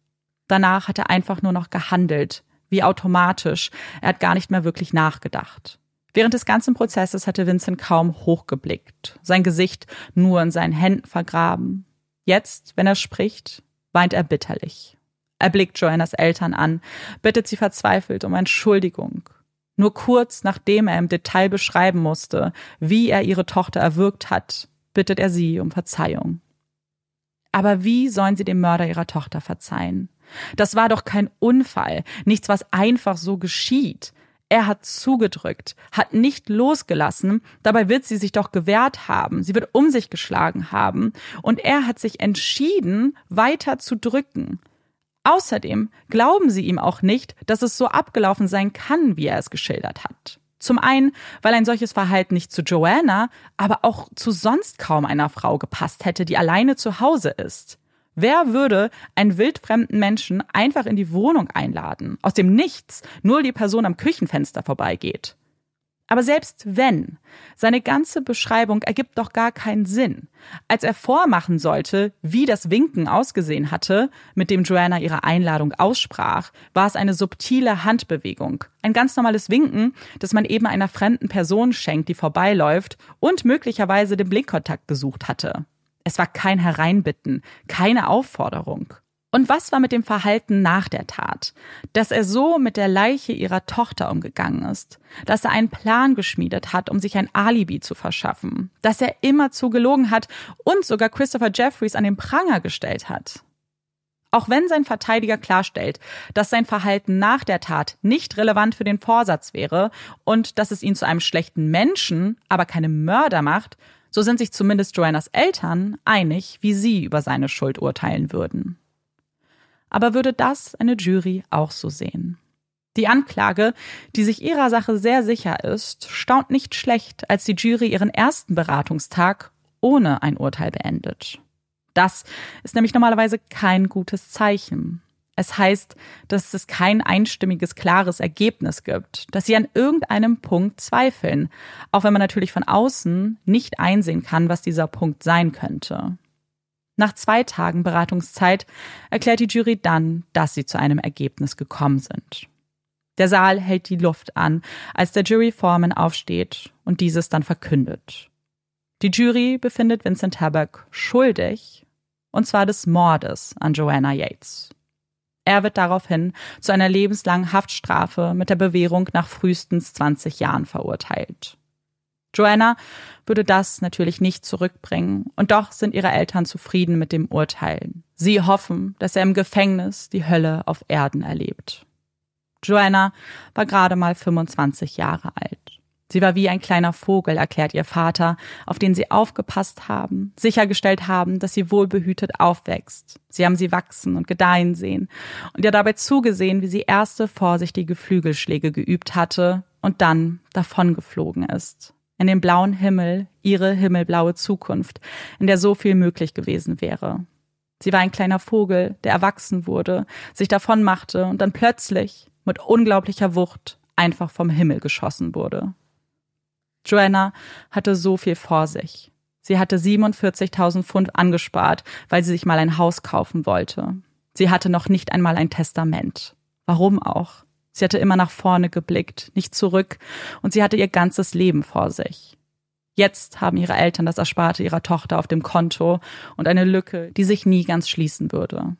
S1: Danach hat er einfach nur noch gehandelt, wie automatisch. Er hat gar nicht mehr wirklich nachgedacht. Während des ganzen Prozesses hatte Vincent kaum hochgeblickt, sein Gesicht nur in seinen Händen vergraben. Jetzt, wenn er spricht, weint er bitterlich. Er blickt Joannas Eltern an, bittet sie verzweifelt um Entschuldigung. Nur kurz nachdem er im Detail beschreiben musste, wie er ihre Tochter erwürgt hat, bittet er sie um Verzeihung. Aber wie sollen sie dem Mörder ihrer Tochter verzeihen? Das war doch kein Unfall, nichts, was einfach so geschieht. Er hat zugedrückt, hat nicht losgelassen, dabei wird sie sich doch gewehrt haben, sie wird um sich geschlagen haben, und er hat sich entschieden, weiter zu drücken. Außerdem glauben sie ihm auch nicht, dass es so abgelaufen sein kann, wie er es geschildert hat. Zum einen, weil ein solches Verhalten nicht zu Joanna, aber auch zu sonst kaum einer Frau gepasst hätte, die alleine zu Hause ist. Wer würde einen wildfremden Menschen einfach in die Wohnung einladen, aus dem Nichts, nur die Person am Küchenfenster vorbeigeht? Aber selbst wenn, seine ganze Beschreibung ergibt doch gar keinen Sinn. Als er vormachen sollte, wie das Winken ausgesehen hatte, mit dem Joanna ihre Einladung aussprach, war es eine subtile Handbewegung. Ein ganz normales Winken, das man eben einer fremden Person schenkt, die vorbeiläuft und möglicherweise den Blickkontakt gesucht hatte. Es war kein Hereinbitten, keine Aufforderung. Und was war mit dem Verhalten nach der Tat? Dass er so mit der Leiche ihrer Tochter umgegangen ist, dass er einen Plan geschmiedet hat, um sich ein Alibi zu verschaffen, dass er immerzu gelogen hat und sogar Christopher Jeffries an den Pranger gestellt hat. Auch wenn sein Verteidiger klarstellt, dass sein Verhalten nach der Tat nicht relevant für den Vorsatz wäre und dass es ihn zu einem schlechten Menschen, aber keinem Mörder macht, so sind sich zumindest Joannas Eltern einig, wie sie über seine Schuld urteilen würden. Aber würde das eine Jury auch so sehen? Die Anklage, die sich ihrer Sache sehr sicher ist, staunt nicht schlecht, als die Jury ihren ersten Beratungstag ohne ein Urteil beendet. Das ist nämlich normalerweise kein gutes Zeichen. Es heißt, dass es kein einstimmiges, klares Ergebnis gibt, dass sie an irgendeinem Punkt zweifeln, auch wenn man natürlich von außen nicht einsehen kann, was dieser Punkt sein könnte. Nach zwei Tagen Beratungszeit erklärt die Jury dann, dass sie zu einem Ergebnis gekommen sind. Der Saal hält die Luft an, als der Juryforeman aufsteht und dieses dann verkündet. Die Jury befindet Vincent Tabak schuldig, und zwar des Mordes an Joanna Yates. Er wird daraufhin zu einer lebenslangen Haftstrafe mit der Bewährung nach frühestens 20 Jahren verurteilt. Joanna würde das natürlich nicht zurückbringen, und doch sind ihre Eltern zufrieden mit dem Urteil. Sie hoffen, dass er im Gefängnis die Hölle auf Erden erlebt. Joanna war gerade mal 25 Jahre alt. Sie war wie ein kleiner Vogel, erklärt ihr Vater, auf den sie aufgepasst haben, sichergestellt haben, dass sie wohlbehütet aufwächst. Sie haben sie wachsen und gedeihen sehen und ihr dabei zugesehen, wie sie erste vorsichtige Flügelschläge geübt hatte und dann davongeflogen ist. In den blauen Himmel, ihre himmelblaue Zukunft, in der so viel möglich gewesen wäre. Sie war ein kleiner Vogel, der erwachsen wurde, sich davonmachte und dann plötzlich, mit unglaublicher Wucht, einfach vom Himmel geschossen wurde. Joanna hatte so viel vor sich. Sie hatte 47.000 Pfund angespart, weil sie sich mal ein Haus kaufen wollte. Sie hatte noch nicht einmal ein Testament. Warum auch? Sie hatte immer nach vorne geblickt, nicht zurück, und sie hatte ihr ganzes Leben vor sich. Jetzt haben ihre Eltern das Ersparte ihrer Tochter auf dem Konto und eine Lücke, die sich nie ganz schließen würde.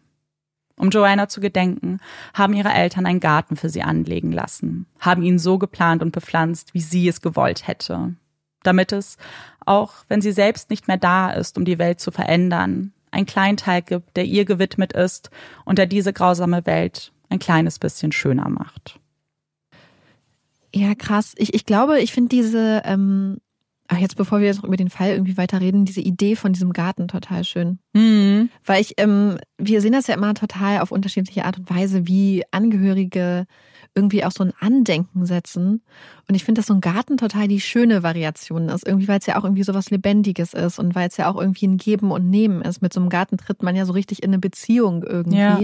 S1: Um Joanna zu gedenken, haben ihre Eltern einen Garten für sie anlegen lassen, haben ihn so geplant und bepflanzt, wie sie es gewollt hätte. Damit es, auch wenn sie selbst nicht mehr da ist, um die Welt zu verändern, ein Kleinteil gibt, der ihr gewidmet ist und der diese grausame Welt ein kleines bisschen schöner macht.
S2: Ja, krass. Ich, ich glaube, ich finde diese ähm, Ach, jetzt bevor wir jetzt über den Fall irgendwie weiterreden, diese Idee von diesem Garten total schön. Mhm. Weil ich, ähm, wir sehen das ja immer total auf unterschiedliche Art und Weise, wie Angehörige irgendwie auch so ein Andenken setzen. Und ich finde, dass so ein Garten total die schöne Variation ist. Irgendwie, weil es ja auch irgendwie so was Lebendiges ist und weil es ja auch irgendwie ein Geben und Nehmen ist. Mit so einem Garten tritt man ja so richtig in eine Beziehung irgendwie. Ja.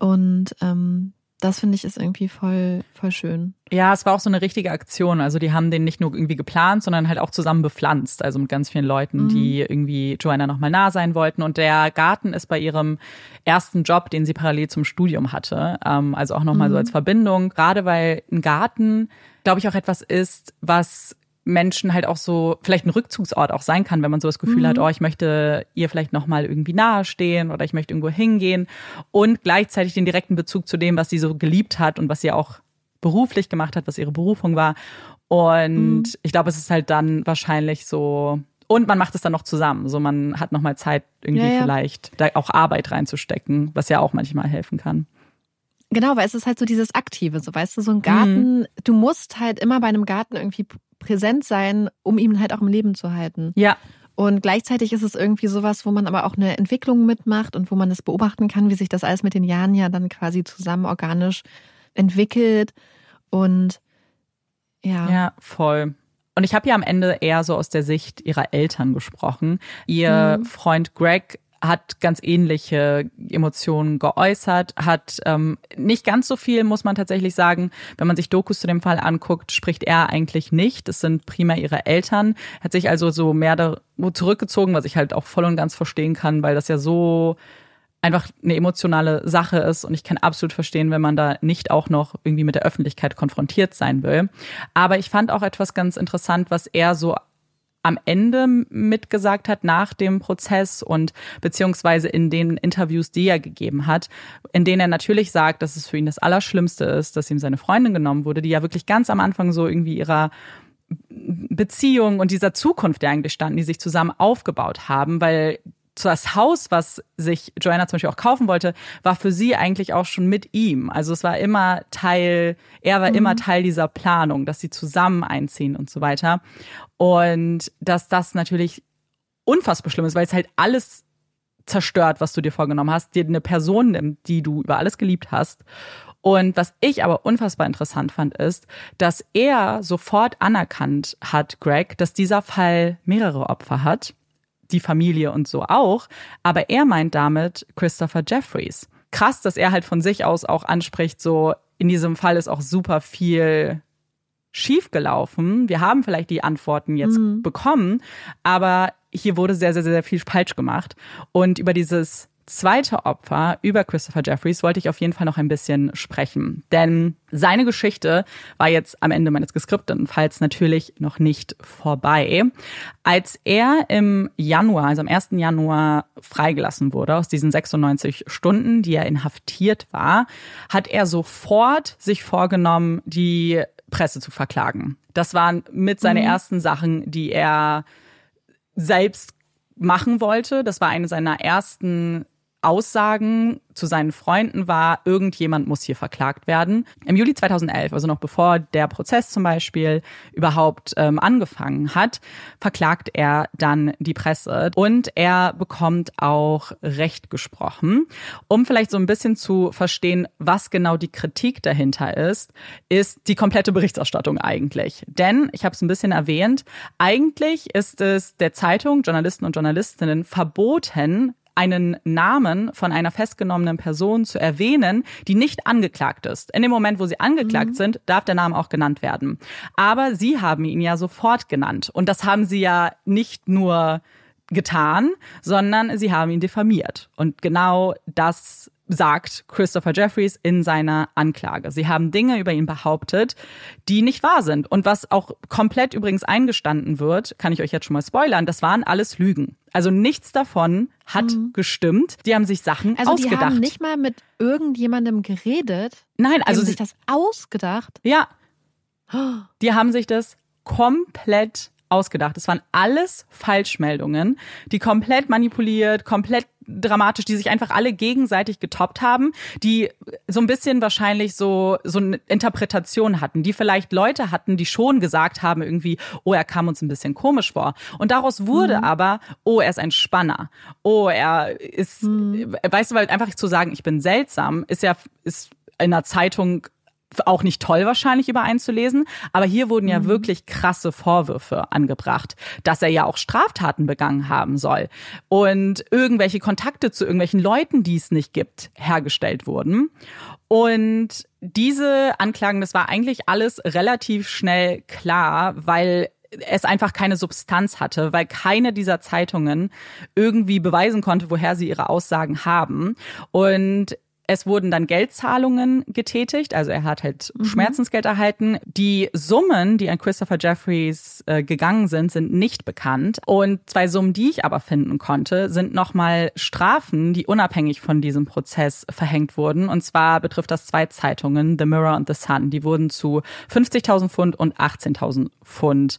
S2: Und ähm, Das finde ich ist irgendwie voll, voll schön.
S1: Ja, es war auch so eine richtige Aktion. Also die haben den nicht nur irgendwie geplant, sondern halt auch zusammen bepflanzt. Also mit ganz vielen Leuten, mhm. die irgendwie Joanna nochmal nah sein wollten. Und der Garten ist bei ihrem ersten Job, den sie parallel zum Studium hatte. Ähm, also auch nochmal mhm. so als Verbindung. Gerade weil ein Garten, glaube ich, auch etwas ist, was Menschen halt auch so vielleicht ein Rückzugsort auch sein kann, wenn man so das Gefühl mhm. hat, oh, ich möchte ihr vielleicht noch mal irgendwie nahestehen oder ich möchte irgendwo hingehen und gleichzeitig den direkten Bezug zu dem, was sie so geliebt hat und was sie auch beruflich gemacht hat, was ihre Berufung war. Und mhm. ich glaube, es ist halt dann wahrscheinlich so und man macht es dann noch zusammen, so man hat noch mal Zeit irgendwie ja, ja. vielleicht da auch Arbeit reinzustecken, was ja auch manchmal helfen kann.
S2: Genau, weil es ist halt so dieses Aktive, so weißt du, so ein Garten, mhm. du musst halt immer bei einem Garten irgendwie präsent sein, um ihn halt auch im Leben zu halten.
S1: Ja.
S2: Und gleichzeitig ist es irgendwie sowas, wo man aber auch eine Entwicklung mitmacht und wo man es beobachten kann, wie sich das alles mit den Jahren ja dann quasi zusammen organisch entwickelt. Und ja.
S1: Ja, voll. Und ich habe ja am Ende eher so aus der Sicht ihrer Eltern gesprochen. Ihr mhm. Freund Greg hat ganz ähnliche Emotionen geäußert, hat ähm, nicht ganz so viel, muss man tatsächlich sagen. Wenn man sich Dokus zu dem Fall anguckt, spricht er eigentlich nicht. Das sind primär ihre Eltern. Hat sich also so mehr da zurückgezogen, was ich halt auch voll und ganz verstehen kann, weil das ja so einfach eine emotionale Sache ist und ich kann absolut verstehen, wenn man da nicht auch noch irgendwie mit der Öffentlichkeit konfrontiert sein will. Aber ich fand auch etwas ganz interessant, was er so am Ende mitgesagt hat nach dem Prozess und beziehungsweise in den Interviews, die er gegeben hat, in denen er natürlich sagt, dass es für ihn das Allerschlimmste ist, dass ihm seine Freundin genommen wurde, die ja wirklich ganz am Anfang so irgendwie ihrer Beziehung und dieser Zukunft, der eigentlich standen, die sich zusammen aufgebaut haben, weil das Haus, was sich Joanna zum Beispiel auch kaufen wollte, war für sie eigentlich auch schon mit ihm. Also es war immer Teil, er war mhm. immer Teil dieser Planung, dass sie zusammen einziehen und so weiter. Und dass das natürlich unfassbar schlimm ist, weil es halt alles zerstört, was du dir vorgenommen hast, dir eine Person nimmt, die du über alles geliebt hast. Und was ich aber unfassbar interessant fand, ist, dass er sofort anerkannt hat, Greg, dass dieser Fall mehrere Opfer hat die Familie und so auch. Aber er meint damit Christopher Jeffries. Krass, dass er halt von sich aus auch anspricht, so in diesem Fall ist auch super viel schiefgelaufen. Wir haben vielleicht die Antworten jetzt mhm. bekommen, aber hier wurde sehr, sehr, sehr viel falsch gemacht. Und über dieses zweite Opfer über Christopher Jeffries wollte ich auf jeden Fall noch ein bisschen sprechen. Denn seine Geschichte war jetzt am Ende meines geskripteten Falls natürlich noch nicht vorbei. Als er im Januar, also am 1. Januar freigelassen wurde aus diesen 96 Stunden, die er inhaftiert war, hat er sofort sich vorgenommen, die Presse zu verklagen. Das waren mit seine mhm. ersten Sachen, die er selbst machen wollte. Das war eine seiner ersten Aussagen zu seinen Freunden war, irgendjemand muss hier verklagt werden. Im Juli 2011, also noch bevor der Prozess zum Beispiel überhaupt ähm, angefangen hat, verklagt er dann die Presse und er bekommt auch Recht gesprochen. Um vielleicht so ein bisschen zu verstehen, was genau die Kritik dahinter ist, ist die komplette Berichterstattung eigentlich. Denn, ich habe es ein bisschen erwähnt, eigentlich ist es der Zeitung, Journalisten und Journalistinnen verboten, einen Namen von einer festgenommenen Person zu erwähnen, die nicht angeklagt ist. In dem Moment, wo sie angeklagt mhm. sind, darf der Name auch genannt werden. Aber sie haben ihn ja sofort genannt. Und das haben sie ja nicht nur getan, sondern sie haben ihn diffamiert. Und genau das sagt Christopher Jeffries in seiner Anklage. Sie haben Dinge über ihn behauptet, die nicht wahr sind. Und was auch komplett übrigens eingestanden wird, kann ich euch jetzt schon mal spoilern, das waren alles Lügen. Also nichts davon hat mhm. gestimmt. Die haben sich Sachen
S2: also
S1: ausgedacht.
S2: Also die haben nicht mal mit irgendjemandem geredet.
S1: Nein, also
S2: die haben sich das ausgedacht.
S1: Ja. <gasps> Die haben sich das komplett ausgedacht. Es waren alles Falschmeldungen, die komplett manipuliert, komplett dramatisch, die sich einfach alle gegenseitig getoppt haben, die so ein bisschen wahrscheinlich so so eine Interpretation hatten, die vielleicht Leute hatten, die schon gesagt haben irgendwie, oh, er kam uns ein bisschen komisch vor. Und daraus wurde mhm. aber, oh, er ist ein Spanner. Oh, er ist, mhm. weißt du, weil einfach zu sagen, ich bin seltsam, ist ja ist in einer Zeitung auch nicht toll wahrscheinlich über einen zu lesen, aber hier wurden ja
S2: Mhm.
S1: wirklich krasse Vorwürfe angebracht, dass er ja auch Straftaten begangen haben soll und irgendwelche Kontakte zu irgendwelchen Leuten, die es nicht gibt, hergestellt wurden. Und diese Anklagen, das war eigentlich alles relativ schnell klar, weil es einfach keine Substanz hatte, weil keine dieser Zeitungen irgendwie beweisen konnte, woher sie ihre Aussagen haben. Und es wurden dann Geldzahlungen getätigt, also er hat halt Schmerzensgeld erhalten. Die Summen, die an Christopher Jeffries äh, gegangen sind, sind nicht bekannt. Und zwei Summen, die ich aber finden konnte, sind nochmal Strafen, die unabhängig von diesem Prozess verhängt wurden. Und zwar betrifft das zwei Zeitungen, The Mirror und The Sun. Die wurden zu 50.000 Pfund und 18.000 Pfund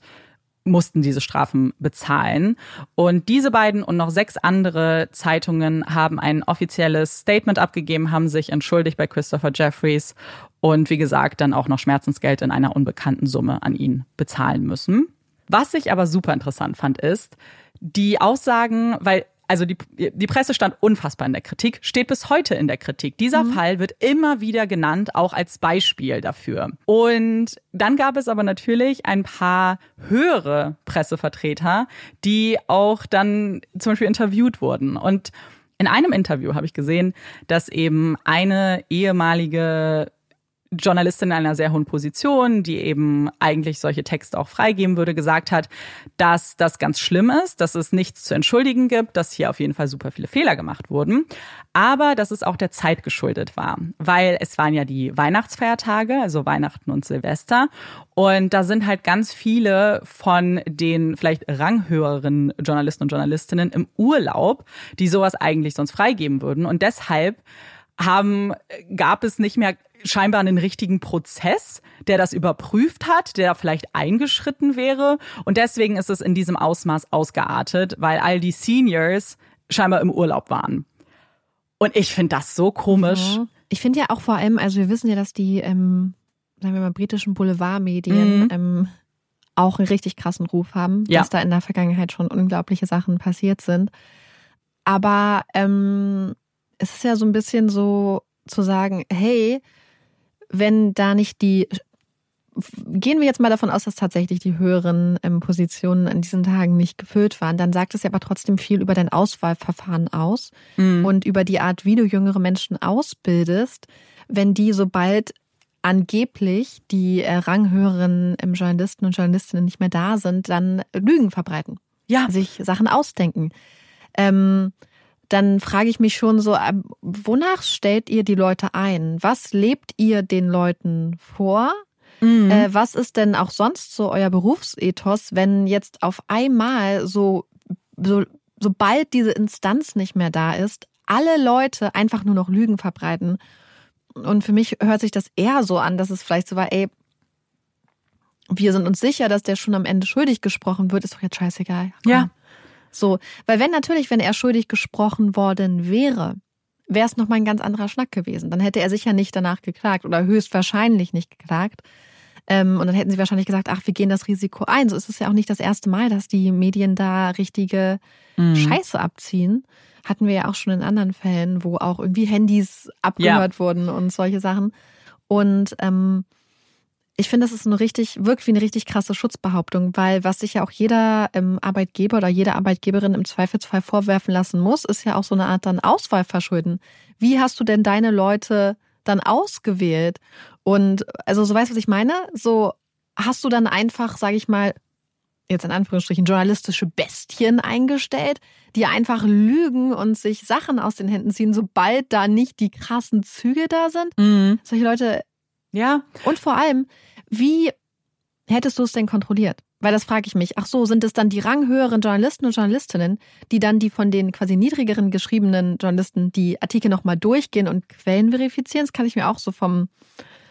S1: mussten diese Strafen bezahlen. Und diese beiden und noch sechs andere Zeitungen haben ein offizielles Statement abgegeben, haben sich entschuldigt bei Christopher Jeffries und wie gesagt dann auch noch Schmerzensgeld in einer unbekannten Summe an ihn bezahlen müssen. Was ich aber super interessant fand, ist die Aussagen, weil also die, die Presse stand unfassbar in der Kritik, steht bis heute in der Kritik. Dieser Fall wird immer wieder genannt, auch als Beispiel dafür. Und dann gab es aber natürlich ein paar höhere Pressevertreter, die auch dann zum Beispiel interviewt wurden. Und in einem Interview habe ich gesehen, dass eben eine ehemalige Journalistin in einer sehr hohen Position, die eben eigentlich solche Texte auch freigeben würde, gesagt hat, dass das ganz schlimm ist, dass es nichts zu entschuldigen gibt, dass hier auf jeden Fall super viele Fehler gemacht wurden, aber dass es auch der Zeit geschuldet war, weil es waren ja die Weihnachtsfeiertage, also Weihnachten und Silvester und da sind halt ganz viele von den vielleicht ranghöheren Journalisten und Journalistinnen im Urlaub, die sowas eigentlich sonst freigeben würden und deshalb haben, gab es nicht mehr scheinbar einen richtigen Prozess, der das überprüft hat, der vielleicht eingeschritten wäre. Und deswegen ist es in diesem Ausmaß ausgeartet, weil all die Seniors scheinbar im Urlaub waren. Und ich finde das so komisch.
S2: Mhm. Ich finde ja auch vor allem, also wir wissen ja, dass die, ähm, sagen wir mal, britischen Boulevardmedien
S1: Mhm.
S2: ähm, auch einen richtig krassen Ruf haben,
S1: Ja.
S2: dass da in der Vergangenheit schon unglaubliche Sachen passiert sind. Aber ähm, es ist ja so ein bisschen so zu sagen, hey, wenn da nicht die gehen wir jetzt mal davon aus, dass tatsächlich die höheren ähm, Positionen an diesen Tagen nicht gefüllt waren, dann sagt es ja aber trotzdem viel über dein Auswahlverfahren aus
S1: Mhm.
S2: und über die Art, wie du jüngere Menschen ausbildest, wenn die sobald angeblich die äh, ranghöheren ähm, Journalisten und Journalistinnen nicht mehr da sind, dann Lügen verbreiten,
S1: Ja,
S2: sich Sachen ausdenken. Ähm, dann frage ich mich schon so, ähm, wonach stellt ihr die Leute ein? Was lebt ihr den Leuten vor?
S1: Mhm.
S2: Äh, was ist denn auch sonst so euer Berufsethos, wenn jetzt auf einmal so, so sobald diese Instanz nicht mehr da ist, alle Leute einfach nur noch Lügen verbreiten? Und für mich hört sich das eher so an, dass es vielleicht so war, ey, wir sind uns sicher, dass der schon am Ende schuldig gesprochen wird, ist doch jetzt scheißegal. Komm.
S1: Ja.
S2: So, weil wenn natürlich, wenn er schuldig gesprochen worden wäre, wäre es nochmal ein ganz anderer Schnack gewesen. Dann hätte er sicher nicht danach geklagt oder höchstwahrscheinlich nicht geklagt. Ähm, und dann hätten sie wahrscheinlich gesagt, ach, wir gehen das Risiko ein. So ist es ja auch nicht das erste Mal, dass die Medien da richtige
S1: Mhm.
S2: Scheiße abziehen. Hatten wir ja auch schon in anderen Fällen, wo auch irgendwie Handys abgehört wurden und solche Sachen. Und ähm, ich finde, das ist eine richtig, wirkt wie eine richtig krasse Schutzbehauptung, weil was sich ja auch jeder ähm, Arbeitgeber oder jede Arbeitgeberin im Zweifelsfall vorwerfen lassen muss, ist ja auch so eine Art dann Auswahlverschulden. Wie hast du denn deine Leute dann ausgewählt? Und also so weißt du, was ich meine? So hast du dann einfach, sage ich mal, jetzt in Anführungsstrichen journalistische Bestien eingestellt, die einfach lügen und sich Sachen aus den Händen ziehen, sobald da nicht die krassen Züge da sind.
S1: Mhm.
S2: Solche Leute
S1: Ja,
S2: und vor allem, wie hättest du es denn kontrolliert? Weil das frage ich mich. Ach so, sind es dann die ranghöheren Journalisten und Journalistinnen, die dann die von den quasi niedrigeren geschriebenen Journalisten die Artikel nochmal durchgehen und Quellen verifizieren? Das kann ich mir auch so vom,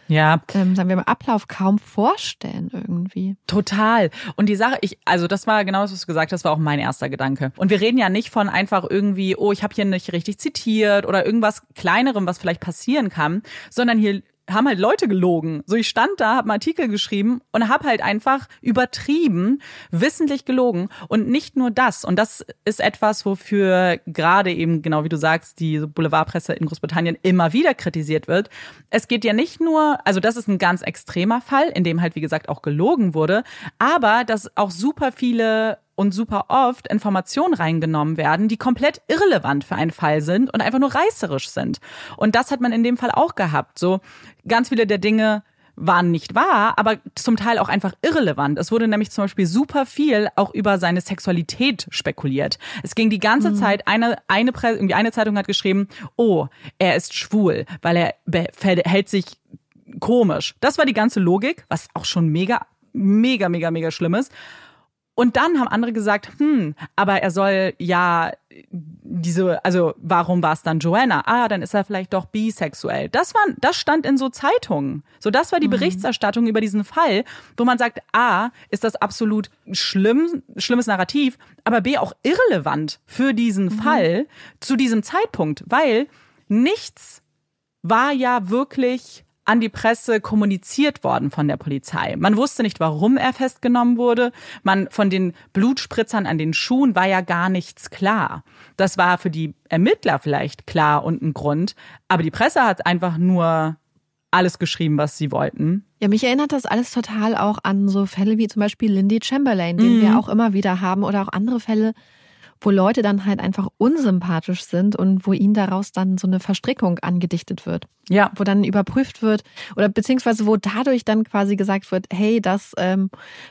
S1: ja.
S2: ähm, sagen wir mal, Ablauf kaum vorstellen irgendwie.
S1: Total. Und die Sache, ich, also das war genau das, was du gesagt hast, war auch mein erster Gedanke. Und wir reden ja nicht von einfach irgendwie, oh, ich habe hier nicht richtig zitiert oder irgendwas Kleinerem, was vielleicht passieren kann, sondern hier haben halt Leute gelogen. So, ich stand da, habe einen Artikel geschrieben und habe halt einfach übertrieben, wissentlich gelogen. Und nicht nur das. Und das ist etwas, wofür gerade eben, genau wie du sagst, die Boulevardpresse in Großbritannien immer wieder kritisiert wird. Es geht ja nicht nur, also das ist ein ganz extremer Fall, in dem halt, wie gesagt, auch gelogen wurde, aber dass auch super viele und super oft Informationen reingenommen werden, die komplett irrelevant für einen Fall sind und einfach nur reißerisch sind. Und das hat man in dem Fall auch gehabt. So ganz viele der Dinge waren nicht wahr, aber zum Teil auch einfach irrelevant. Es wurde nämlich zum Beispiel super viel auch über seine Sexualität spekuliert. Es ging die ganze mhm. Zeit, eine, eine, irgendwie eine Zeitung hat geschrieben, oh, er ist schwul, weil er verhält sich komisch. Das war die ganze Logik, was auch schon mega, mega, mega, mega schlimm ist. Und dann haben andere gesagt, hm, aber er soll ja diese, also warum war es dann Joanna? Ah, dann ist er vielleicht doch bisexuell. Das war, das stand in so Zeitungen. So, das war die mhm. Berichterstattung über diesen Fall, wo man sagt, A, ist das absolut schlimm, schlimmes Narrativ, aber B, auch irrelevant für diesen mhm. Fall zu diesem Zeitpunkt, weil nichts war ja wirklich an die Presse kommuniziert worden von der Polizei. Man wusste nicht, warum er festgenommen wurde. Man von den Blutspritzern an den Schuhen war ja gar nichts klar. Das war für die Ermittler vielleicht klar und ein Grund, aber die Presse hat einfach nur alles geschrieben, was sie wollten.
S2: Ja, mich erinnert das alles total auch an so Fälle wie zum Beispiel Lindy Chamberlain, den mhm. wir auch immer wieder haben, oder auch andere Fälle, wo Leute dann halt einfach unsympathisch sind und wo ihnen daraus dann so eine Verstrickung angedichtet wird.
S1: Ja.
S2: Wo dann überprüft wird oder beziehungsweise wo dadurch dann quasi gesagt wird, hey, das ähm,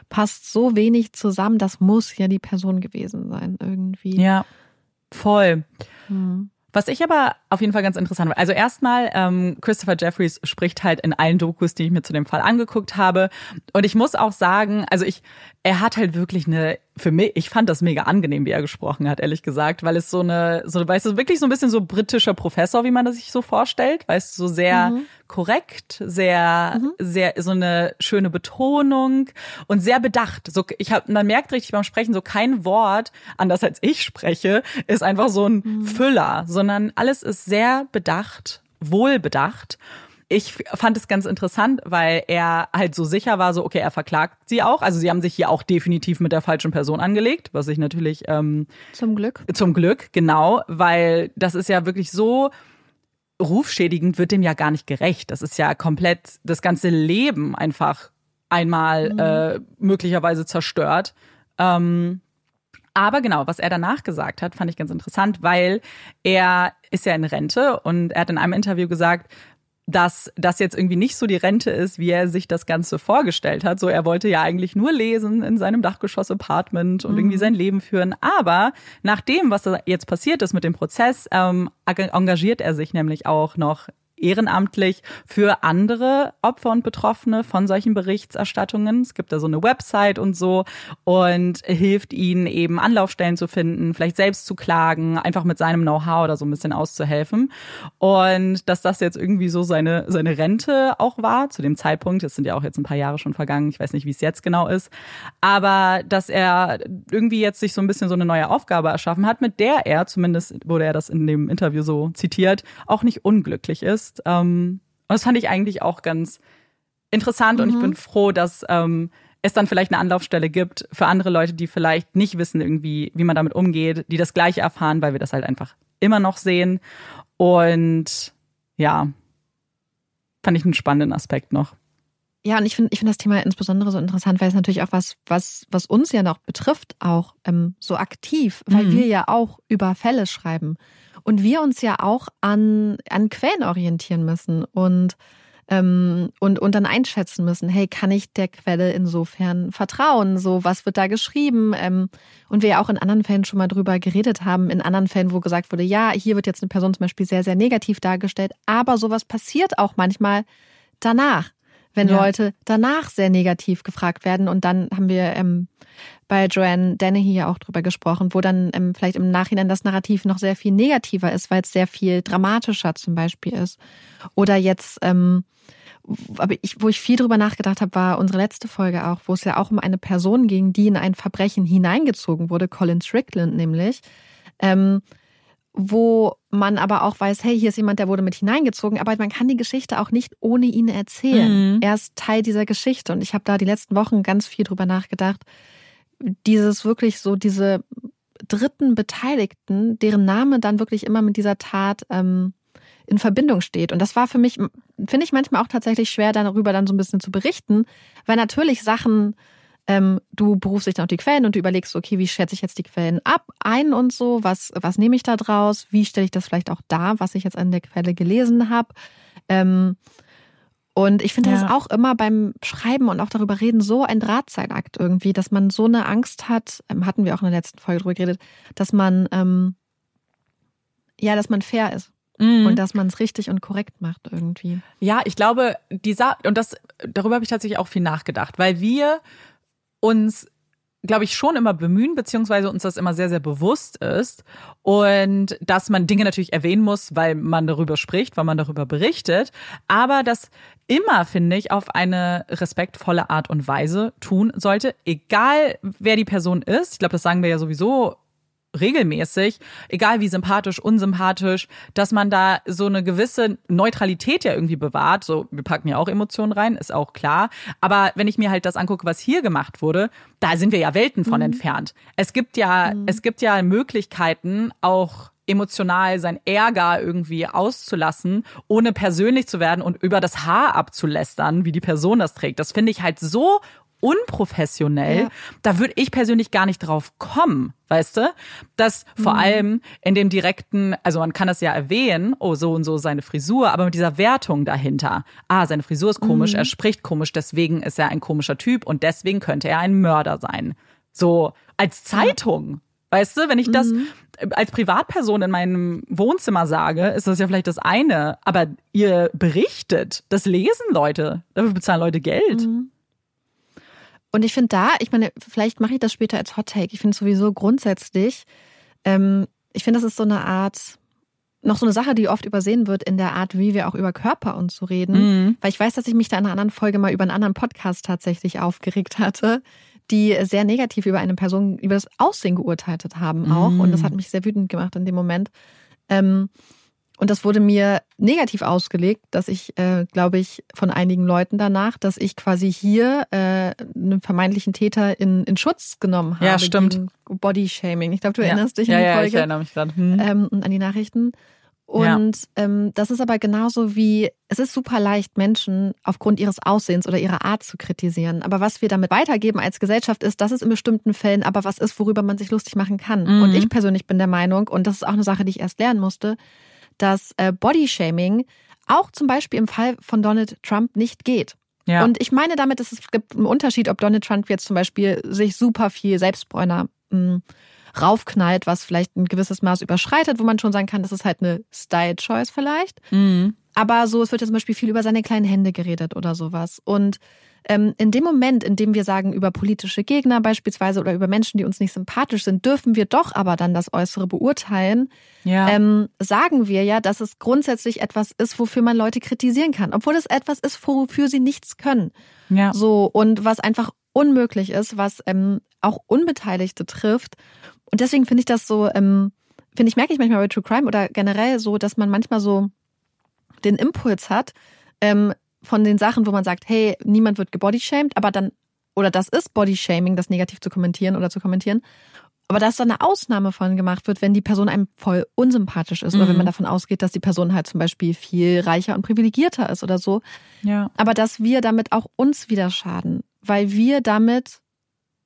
S2: passt so wenig zusammen, das muss ja die Person gewesen sein irgendwie.
S1: Ja, voll. Hm. Was ich aber auf jeden Fall ganz interessant war. Also erstmal, ähm, Christopher Jeffries spricht halt in allen Dokus, die ich mir zu dem Fall angeguckt habe. Und ich muss auch sagen, also ich, er hat halt wirklich eine, für mich, ich fand das mega angenehm, wie er gesprochen hat, ehrlich gesagt, weil es so eine, so, weißt du, wirklich so ein bisschen so britischer Professor, wie man das sich so vorstellt, weißt du, so sehr mhm. korrekt, sehr, mhm. sehr, so eine schöne Betonung und sehr bedacht. So, ich habe, man merkt richtig beim Sprechen, so kein Wort, anders als ich spreche, ist einfach so ein mhm. Füller, sondern alles ist sehr bedacht, wohlbedacht ich fand es ganz interessant, weil er halt so sicher war, so okay, er verklagt sie auch. Also sie haben sich hier auch definitiv mit der falschen Person angelegt, was ich natürlich ähm,
S2: zum Glück
S1: zum Glück genau, weil das ist ja wirklich so rufschädigend, wird dem ja gar nicht gerecht. Das ist ja komplett das ganze Leben einfach einmal mhm. äh, möglicherweise zerstört. Ähm, aber genau, was er danach gesagt hat, fand ich ganz interessant, weil er ist ja in Rente und er hat in einem Interview gesagt, dass das jetzt irgendwie nicht so die Rente ist, wie er sich das Ganze vorgestellt hat. So, er wollte ja eigentlich nur lesen in seinem Dachgeschoss-Apartment und mhm. irgendwie sein Leben führen. Aber nach dem, was da jetzt passiert ist mit dem Prozess, ähm, engagiert er sich nämlich auch noch ehrenamtlich für andere Opfer und Betroffene von solchen Berichterstattungen. Es gibt da so eine Website und so und hilft ihnen eben Anlaufstellen zu finden, vielleicht selbst zu klagen, einfach mit seinem Know-how oder so ein bisschen auszuhelfen. Und dass das jetzt irgendwie so seine, seine Rente auch war zu dem Zeitpunkt, das sind ja auch jetzt ein paar Jahre schon vergangen, ich weiß nicht, wie es jetzt genau ist, aber dass er irgendwie jetzt sich so ein bisschen so eine neue Aufgabe erschaffen hat, mit der er, zumindest wurde er das in dem Interview so zitiert, auch nicht unglücklich ist ist. Ähm, und das fand ich eigentlich auch ganz interessant mhm. und ich mhm. bin froh, dass ähm, es dann vielleicht eine Anlaufstelle gibt für andere Leute, die vielleicht nicht wissen irgendwie, wie man damit umgeht, die das Gleiche erfahren, weil wir das halt einfach immer noch sehen. Und ja, fand ich einen spannenden Aspekt noch.
S2: Ja, und ich finde ich finde das Thema insbesondere so interessant, weil es natürlich auch was, was, was uns ja noch betrifft, auch ähm, so aktiv, weil mhm. wir ja auch über Fälle schreiben. Und wir uns ja auch an, an Quellen orientieren müssen und, ähm, und, und dann einschätzen müssen, hey, kann ich der Quelle insofern vertrauen? So, was wird da geschrieben? Ähm, und wir ja auch in anderen Fällen schon mal drüber geredet haben, in anderen Fällen, wo gesagt wurde, ja, hier wird jetzt eine Person zum Beispiel sehr, sehr negativ dargestellt, aber sowas passiert auch manchmal danach wenn ja. Leute danach sehr negativ gefragt werden. Und dann haben wir ähm, bei Joanne Dennehy ja auch drüber gesprochen, wo dann ähm, vielleicht im Nachhinein das Narrativ noch sehr viel negativer ist, weil es sehr viel dramatischer zum Beispiel ist. Oder jetzt, ähm, aber ich, wo ich viel drüber nachgedacht habe, war unsere letzte Folge auch, wo es ja auch um eine Person ging, die in ein Verbrechen hineingezogen wurde, Colin Strickland nämlich. Ähm, wo man aber auch weiß, hey, hier ist jemand, der wurde mit hineingezogen, aber man kann die Geschichte auch nicht ohne ihn erzählen.
S1: Mhm.
S2: Er ist Teil dieser Geschichte und ich habe da die letzten Wochen ganz viel drüber nachgedacht. Dieses wirklich so, diese dritten Beteiligten, deren Name dann wirklich immer mit dieser Tat ähm, in Verbindung steht. Und das war für mich, finde ich manchmal auch tatsächlich schwer, darüber dann so ein bisschen zu berichten, weil natürlich Sachen ähm, du berufst dich dann auf die Quellen und du überlegst, okay, wie schätze ich jetzt die Quellen ab, ein und so, was, was nehme ich da draus, wie stelle ich das vielleicht auch dar, was ich jetzt an der Quelle gelesen habe. Ähm, und ich finde, das
S1: Ja.
S2: ist auch immer beim Schreiben und auch darüber reden so ein Drahtseilakt irgendwie, dass man so eine Angst hat, ähm, hatten wir auch in der letzten Folge drüber geredet, dass man, ähm, ja, dass man fair ist
S1: Mhm.
S2: und dass man es richtig und korrekt macht irgendwie.
S1: Ja, ich glaube, dieser und das darüber habe ich tatsächlich auch viel nachgedacht, weil wir uns glaube ich schon immer bemühen beziehungsweise uns das immer sehr sehr bewusst ist und dass man Dinge natürlich erwähnen muss, weil man darüber spricht, weil man darüber berichtet, aber das immer finde ich auf eine respektvolle Art und Weise tun sollte, egal wer die Person ist. Ich glaube, das sagen wir ja sowieso regelmäßig, egal wie sympathisch, unsympathisch, dass man da so eine gewisse Neutralität ja irgendwie bewahrt. So, wir packen ja auch Emotionen rein, ist auch klar. Aber wenn ich mir halt das angucke, was hier gemacht wurde, da sind wir ja Welten von entfernt. Es gibt ja, es gibt ja Möglichkeiten, auch emotional sein Ärger irgendwie auszulassen, ohne persönlich zu werden und über das Haar abzulästern, wie die Person das trägt. Das finde ich halt so unprofessionell.
S2: Ja.
S1: Da würde ich persönlich gar nicht drauf kommen, weißt du? Dass vor allem in dem direkten, also man kann das ja erwähnen, oh, so und so seine Frisur, aber mit dieser Wertung dahinter. Ah, seine Frisur ist komisch, er spricht komisch, deswegen ist er ein komischer Typ und deswegen könnte er ein Mörder sein. So als Zeitung. Weißt du, wenn ich das als Privatperson in meinem Wohnzimmer sage, ist das ja vielleicht das eine, aber ihr berichtet, das lesen Leute, dafür bezahlen Leute Geld.
S2: Und ich finde da, ich meine, vielleicht mache ich das später als Hot Take. Ich finde sowieso grundsätzlich, ähm, ich finde, das ist so eine Art, noch so eine Sache, die oft übersehen wird in der Art, wie wir auch über Körper und so reden.
S1: Mhm.
S2: Weil ich weiß, dass ich mich da in einer anderen Folge mal über einen anderen Podcast tatsächlich aufgeregt hatte, die sehr negativ über eine Person, über das Aussehen geurteilt haben auch. Und das hat mich sehr wütend gemacht in dem Moment. Ähm, und das wurde mir negativ ausgelegt, dass ich, äh, glaube ich, von einigen Leuten danach, dass ich quasi hier äh, einen vermeintlichen Täter in, in Schutz genommen habe.
S1: Ja, stimmt.
S2: gegen Bodyshaming. Ich glaube, du
S1: Ja.
S2: erinnerst dich
S1: ja,
S2: an die
S1: ja,
S2: Folge
S1: ich erinnere mich gerade. Hm.
S2: ähm, und an die Nachrichten. Und ähm, das ist aber genauso wie, es ist super leicht, Menschen aufgrund ihres Aussehens oder ihrer Art zu kritisieren. Aber was wir damit weitergeben als Gesellschaft ist, dass es in bestimmten Fällen aber was ist, worüber man sich lustig machen kann.
S1: Mhm.
S2: Und ich persönlich bin der Meinung, und das ist auch eine Sache, die ich erst lernen musste, dass äh, Bodyshaming auch zum Beispiel im Fall von Donald Trump nicht geht.
S1: ja.
S2: Und ich meine damit, dass es gibt einen Unterschied, ob Donald Trump jetzt zum Beispiel sich super viel Selbstbräuner mh, raufknallt, was vielleicht ein gewisses Maß überschreitet, wo man schon sagen kann, das ist halt eine Style-Choice vielleicht.
S1: Mhm.
S2: Aber so, es wird ja zum Beispiel viel über seine kleinen Hände geredet oder sowas. Und ähm, in dem Moment, in dem wir sagen, über politische Gegner beispielsweise oder über Menschen, die uns nicht sympathisch sind, dürfen wir doch aber dann das Äußere beurteilen,
S1: ja.
S2: ähm, sagen wir ja, dass es grundsätzlich etwas ist, wofür man Leute kritisieren kann, obwohl es etwas ist, wofür sie nichts können.
S1: ja.
S2: So, und was einfach unmöglich ist, was ähm, auch Unbeteiligte trifft. Und deswegen finde ich das so, ähm, finde ich, merke ich manchmal bei True Crime oder generell so, dass man manchmal so den Impuls hat, ähm, von den Sachen, wo man sagt, hey, niemand wird gebodyshamed, aber dann, oder das ist Bodyshaming, das negativ zu kommentieren oder zu kommentieren. Aber dass da eine Ausnahme von gemacht wird, wenn die Person einem voll unsympathisch ist oder wenn man davon ausgeht, dass die Person halt zum Beispiel viel reicher und privilegierter ist oder so.
S1: ja.
S2: Aber dass wir damit auch uns wieder schaden, weil wir damit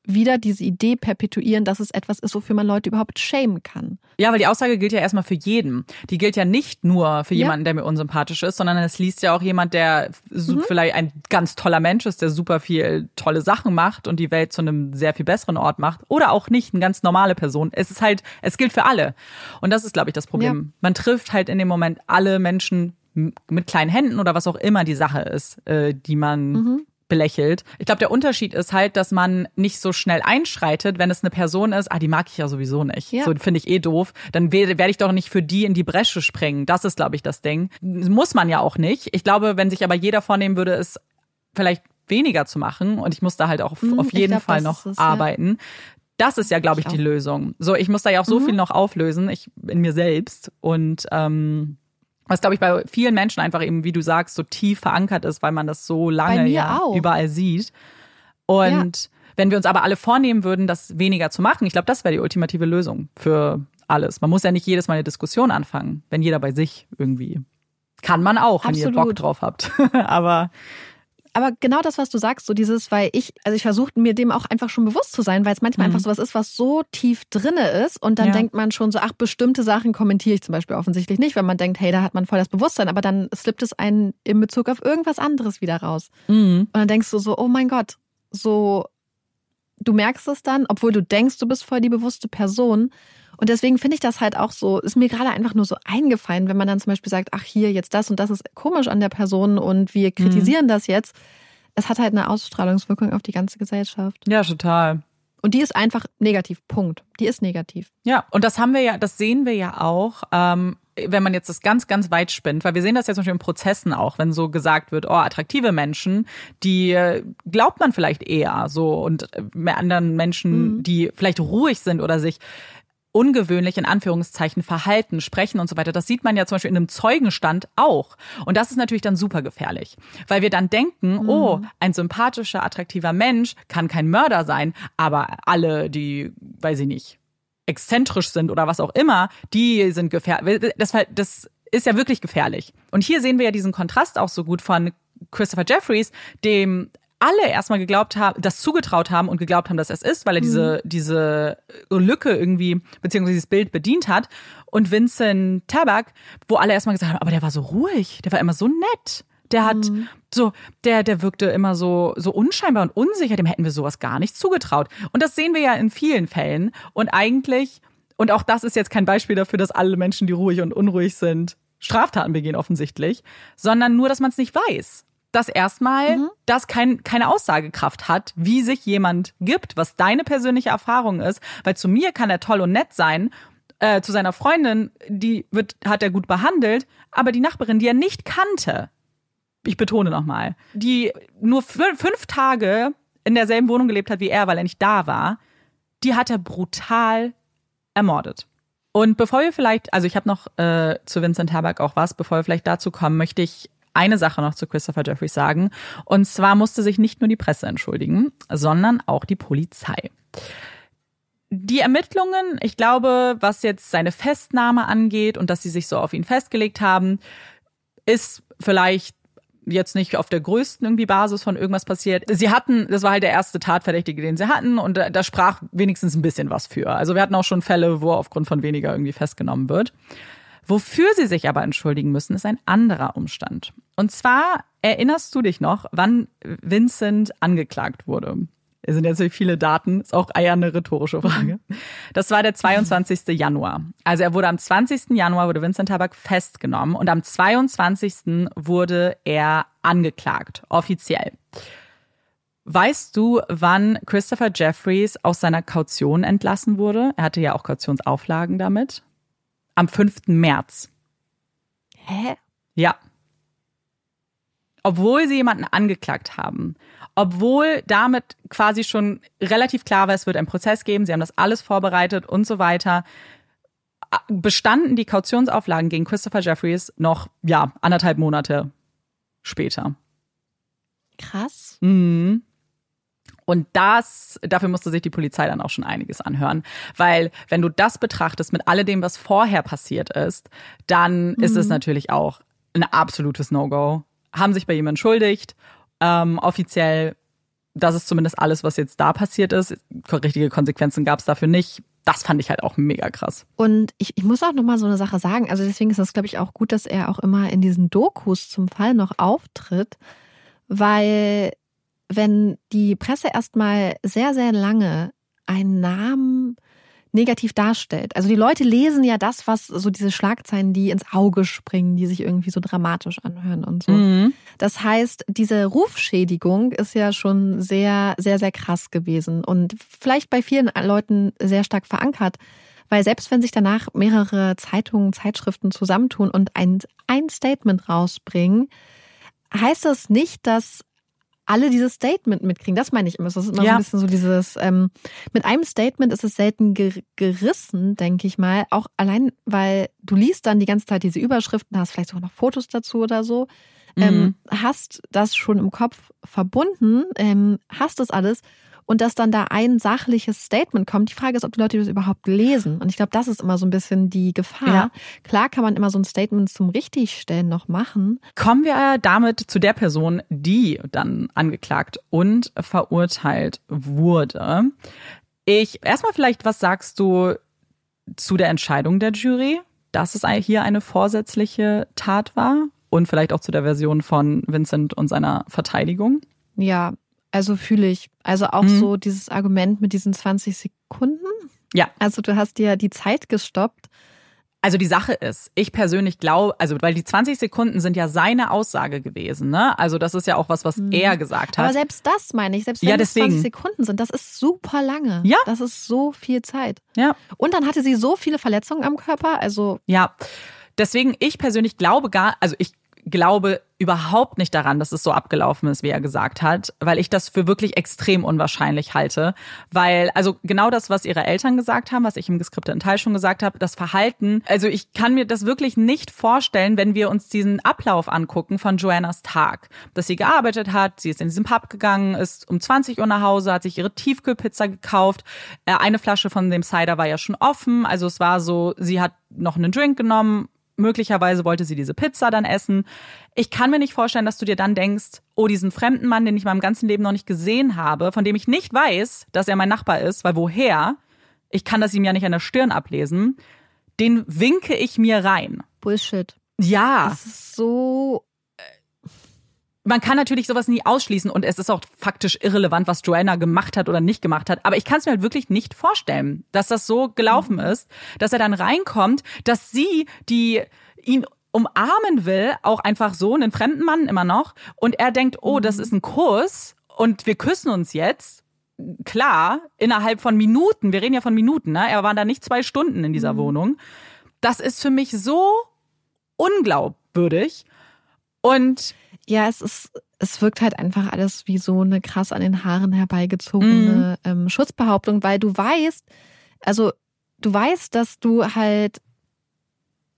S2: wieder diese Idee perpetuieren, dass es etwas ist, wofür man Leute überhaupt schämen kann.
S1: Ja, weil die Aussage gilt ja erstmal für jeden. Die gilt ja nicht nur für
S2: Ja.
S1: jemanden, der mir unsympathisch ist, sondern es liest ja auch jemand, der su- vielleicht ein ganz toller Mensch ist, der super viel tolle Sachen macht und die Welt zu einem sehr viel besseren Ort macht. Oder auch nicht, eine ganz normale Person. Es ist halt, es gilt für alle. Und das ist, glaube ich, das Problem.
S2: Ja.
S1: Man trifft halt in dem Moment alle Menschen mit kleinen Händen oder was auch immer die Sache ist, äh, die man belächelt. Ich glaube, der Unterschied ist halt, dass man nicht so schnell einschreitet, wenn es eine Person ist, ah, die mag ich ja sowieso nicht.
S2: Ja.
S1: So finde ich eh doof. Dann werde werd ich doch nicht für die in die Bresche springen. Das ist, glaube ich, das Ding. Muss man ja auch nicht. Ich glaube, wenn sich aber jeder vornehmen würde, es vielleicht weniger zu machen, und ich muss da halt auch auf,
S2: Mhm,
S1: auf jeden
S2: glaub,
S1: Fall noch
S2: es, ja.
S1: arbeiten, Das ist ja, glaube ich,
S2: Ich
S1: die. Lösung. So, ich muss da ja auch so
S2: Mhm.
S1: viel noch auflösen, ich in mir selbst. Und ähm, was, glaube ich, bei vielen Menschen einfach eben, wie du sagst, so tief verankert ist, weil man das so lange ja
S2: auch.
S1: überall sieht. Und wenn wir uns aber alle vornehmen würden, das weniger zu machen, ich glaube, das wäre die ultimative Lösung für alles. Man muss ja nicht jedes Mal eine Diskussion anfangen, wenn jeder bei sich irgendwie. Kann man auch, wenn ihr Bock
S2: Absolut.
S1: drauf habt. <laughs> aber
S2: Aber genau das, was du sagst, so dieses, weil ich, also ich versuche mir dem auch einfach schon bewusst zu sein, weil es manchmal
S1: Mhm.
S2: einfach sowas ist, was so tief drinne ist und dann
S1: Ja.
S2: denkt man schon so, ach, bestimmte Sachen kommentiere ich zum Beispiel offensichtlich nicht, weil man denkt, hey, da hat man voll das Bewusstsein, aber dann slippt es einen in Bezug auf irgendwas anderes wieder raus.
S1: mhm.
S2: Und dann denkst du so, oh mein Gott, so, du merkst es dann, obwohl du denkst, du bist voll die bewusste Person. Und deswegen finde ich das halt auch so, ist mir gerade einfach nur so eingefallen, wenn man dann zum Beispiel sagt, ach hier, jetzt das und das ist komisch an der Person und wir kritisieren das jetzt. Es hat halt eine Ausstrahlungswirkung auf die ganze Gesellschaft.
S1: ja, total.
S2: Und die ist einfach negativ. Punkt. Die ist negativ.
S1: Ja, und das haben wir ja, das sehen wir ja auch, ähm, wenn man jetzt das ganz, ganz weit spinnt, weil wir sehen das ja zum Beispiel in Prozessen auch, wenn so gesagt wird, oh, attraktive Menschen, die äh, glaubt man vielleicht eher so und äh, mehr anderen Menschen, die vielleicht ruhig sind oder sich ungewöhnlich in Anführungszeichen verhalten, sprechen und so weiter. Das sieht man ja zum Beispiel in einem Zeugenstand auch. Und das ist natürlich dann super gefährlich, weil wir dann denken, oh, ein sympathischer, attraktiver Mensch kann kein Mörder sein, aber alle, die, weiß ich nicht, exzentrisch sind oder was auch immer, die sind gefährlich. Das, das ist ja wirklich gefährlich. Und hier sehen wir ja diesen Kontrast auch so gut von Christopher Jeffries, dem alle erstmal geglaubt haben, das zugetraut haben und geglaubt haben, dass er es ist, weil er diese, diese Lücke irgendwie, beziehungsweise dieses Bild bedient hat. Und Vincent Tabak, wo alle erstmal gesagt haben, aber der war so ruhig, der war immer so nett. Der hat so, der, der wirkte immer so, so unscheinbar und unsicher, dem hätten wir sowas gar nicht zugetraut. Und das sehen wir ja in vielen Fällen. Und eigentlich, und auch das ist jetzt kein Beispiel dafür, dass alle Menschen, die ruhig und unruhig sind, Straftaten begehen offensichtlich, sondern nur, dass man es nicht weiß. Dass erstmal das kein, keine Aussagekraft hat, wie sich jemand gibt, was deine persönliche Erfahrung ist. Weil zu mir kann er toll und nett sein, äh, zu seiner Freundin, die wird, hat er gut behandelt, aber die Nachbarin, die er nicht kannte, ich betone nochmal, die nur fün- fünf Tage in derselben Wohnung gelebt hat wie er, weil er nicht da war, die hat er brutal ermordet. Und bevor wir vielleicht, also ich habe noch äh, zu Vincent Herbert auch was, bevor wir vielleicht dazu kommen, möchte ich eine Sache noch zu Christopher Jeffries sagen. Und zwar musste sich nicht nur die Presse entschuldigen, sondern auch die Polizei. Die Ermittlungen, ich glaube, was jetzt seine Festnahme angeht und dass sie sich so auf ihn festgelegt haben, ist vielleicht jetzt nicht auf der größten irgendwie Basis von irgendwas passiert. Sie hatten, das war halt der erste Tatverdächtige, den sie hatten und da, da sprach wenigstens ein bisschen was für. Also wir hatten auch schon Fälle, wo aufgrund von weniger irgendwie festgenommen wird. Wofür sie sich aber entschuldigen müssen, ist ein anderer Umstand. Und zwar erinnerst du dich noch, wann Vincent angeklagt wurde? Es sind jetzt natürlich viele Daten, ist auch eher eine rhetorische Frage. Das war der 22. Januar. Also er wurde am 20. Januar wurde Vincent Tabak festgenommen und am 22. wurde er angeklagt, offiziell. Weißt du, wann Christopher Jeffries aus seiner Kaution entlassen wurde? Er hatte ja auch Kautionsauflagen damit. Am 5. März.
S2: Hä?
S1: Ja. Obwohl sie jemanden angeklagt haben, obwohl damit quasi schon relativ klar war, es wird einen Prozess geben, sie haben das alles vorbereitet und so weiter, bestanden die Kautionsauflagen gegen Christopher Jeffries noch, ja, anderthalb Monate später.
S2: Krass.
S1: Mhm. Und das, dafür musste sich die Polizei dann auch schon einiges anhören. Weil, wenn du das betrachtest mit alledem, was vorher passiert ist, dann ist es natürlich auch ein absolutes No-Go. Haben sich bei ihm entschuldigt, ähm, offiziell. Das ist zumindest alles, was jetzt da passiert ist. Richtige Konsequenzen gab es dafür nicht. Das fand ich halt auch mega krass.
S2: Und ich, ich muss auch noch mal so eine Sache sagen. Also deswegen ist das, glaube ich, auch gut, dass er auch immer in diesen Dokus zum Fall noch auftritt, weil wenn die Presse erstmal sehr, sehr lange einen Namen negativ darstellt. Also die Leute lesen ja das, was so diese Schlagzeilen, die ins Auge springen, die sich irgendwie so dramatisch anhören und so.
S1: Mhm.
S2: Das heißt, diese Rufschädigung ist ja schon sehr, sehr, sehr krass gewesen und vielleicht bei vielen Leuten sehr stark verankert, weil selbst wenn sich danach mehrere Zeitungen, Zeitschriften zusammentun und ein, ein Statement rausbringen, heißt das nicht, dass alle dieses Statement mitkriegen. Das meine ich immer. Das ist immer
S1: Ja.
S2: so ein bisschen so dieses, ähm, mit einem Statement ist es selten ger gerissen, denke ich mal. Auch allein, weil du liest dann die ganze Zeit diese Überschriften, hast vielleicht sogar noch Fotos dazu oder so. Ähm,
S1: Mhm.
S2: hast das schon im Kopf verbunden, ähm, hast das alles und dass dann da ein sachliches Statement kommt. Die Frage ist, ob die Leute das überhaupt lesen. Und ich glaube, das ist immer so ein bisschen die Gefahr.
S1: Ja.
S2: Klar kann man immer so ein Statement zum Richtigstellen noch machen.
S1: Kommen wir damit zu der Person, die dann angeklagt und verurteilt wurde. Ich erstmal vielleicht, was sagst du zu der Entscheidung der Jury, dass es hier eine vorsätzliche Tat war und vielleicht auch zu der Version von Vincent und seiner Verteidigung?
S2: Ja, also fühle ich. Also auch
S1: Mhm.
S2: so dieses Argument mit diesen 20 Sekunden.
S1: Ja.
S2: Also du hast dir die Zeit gestoppt.
S1: Also die Sache ist, ich persönlich glaube, also weil die 20 Sekunden sind ja seine Aussage gewesen, ne? Also das ist ja auch was, was er gesagt hat.
S2: Mhm. Aber selbst das meine ich, selbst wenn
S1: Ja,
S2: es
S1: deswegen.
S2: 20 Sekunden sind, das ist super lange.
S1: Ja.
S2: Das ist so viel Zeit.
S1: ja.
S2: Und dann hatte sie so viele Verletzungen am Körper. Also
S1: Ja, deswegen ich persönlich glaube gar, also ich glaube überhaupt nicht daran, dass es so abgelaufen ist, wie er gesagt hat, weil ich das für wirklich extrem unwahrscheinlich halte, weil also genau das, was ihre Eltern gesagt haben, was ich im geskripteten Teil schon gesagt habe, das Verhalten, also ich kann mir das wirklich nicht vorstellen, wenn wir uns diesen Ablauf angucken von Joannas Tag, dass sie gearbeitet hat, sie ist in diesen Pub gegangen, ist um 20 Uhr nach Hause, hat sich ihre Tiefkühlpizza gekauft, Äh, eine Flasche von dem Cider war ja schon offen, also es war so, sie hat noch einen Drink genommen, möglicherweise wollte sie diese Pizza dann essen. Ich kann mir nicht vorstellen, dass du dir dann denkst, oh, diesen fremden Mann, den ich in meinem ganzen Leben noch nicht gesehen habe, von dem ich nicht weiß, dass er mein Nachbar ist, weil woher? Ich kann das ihm ja nicht an der Stirn ablesen. Den winke ich mir rein.
S2: Bullshit.
S1: Ja,
S2: Das ist so.
S1: Man kann natürlich sowas nie ausschließen und es ist auch faktisch irrelevant, was Joanna gemacht hat oder nicht gemacht hat. Aber ich kann es mir halt wirklich nicht vorstellen, dass das so gelaufen ist, dass er dann reinkommt, dass sie, die ihn umarmen will, auch einfach so, einen fremden Mann immer noch, und er denkt, oh, das ist ein Kuss und wir küssen uns jetzt. Klar, innerhalb von Minuten, wir reden ja von Minuten, ne? Er war da nicht zwei Stunden in dieser Wohnung. Das ist für mich so unglaubwürdig. Und
S2: Ja, es ist. Es wirkt halt einfach alles wie so eine krass an den Haaren herbeigezogene
S1: Mhm.
S2: ähm, Schutzbehauptung, weil du weißt, also du weißt, dass du halt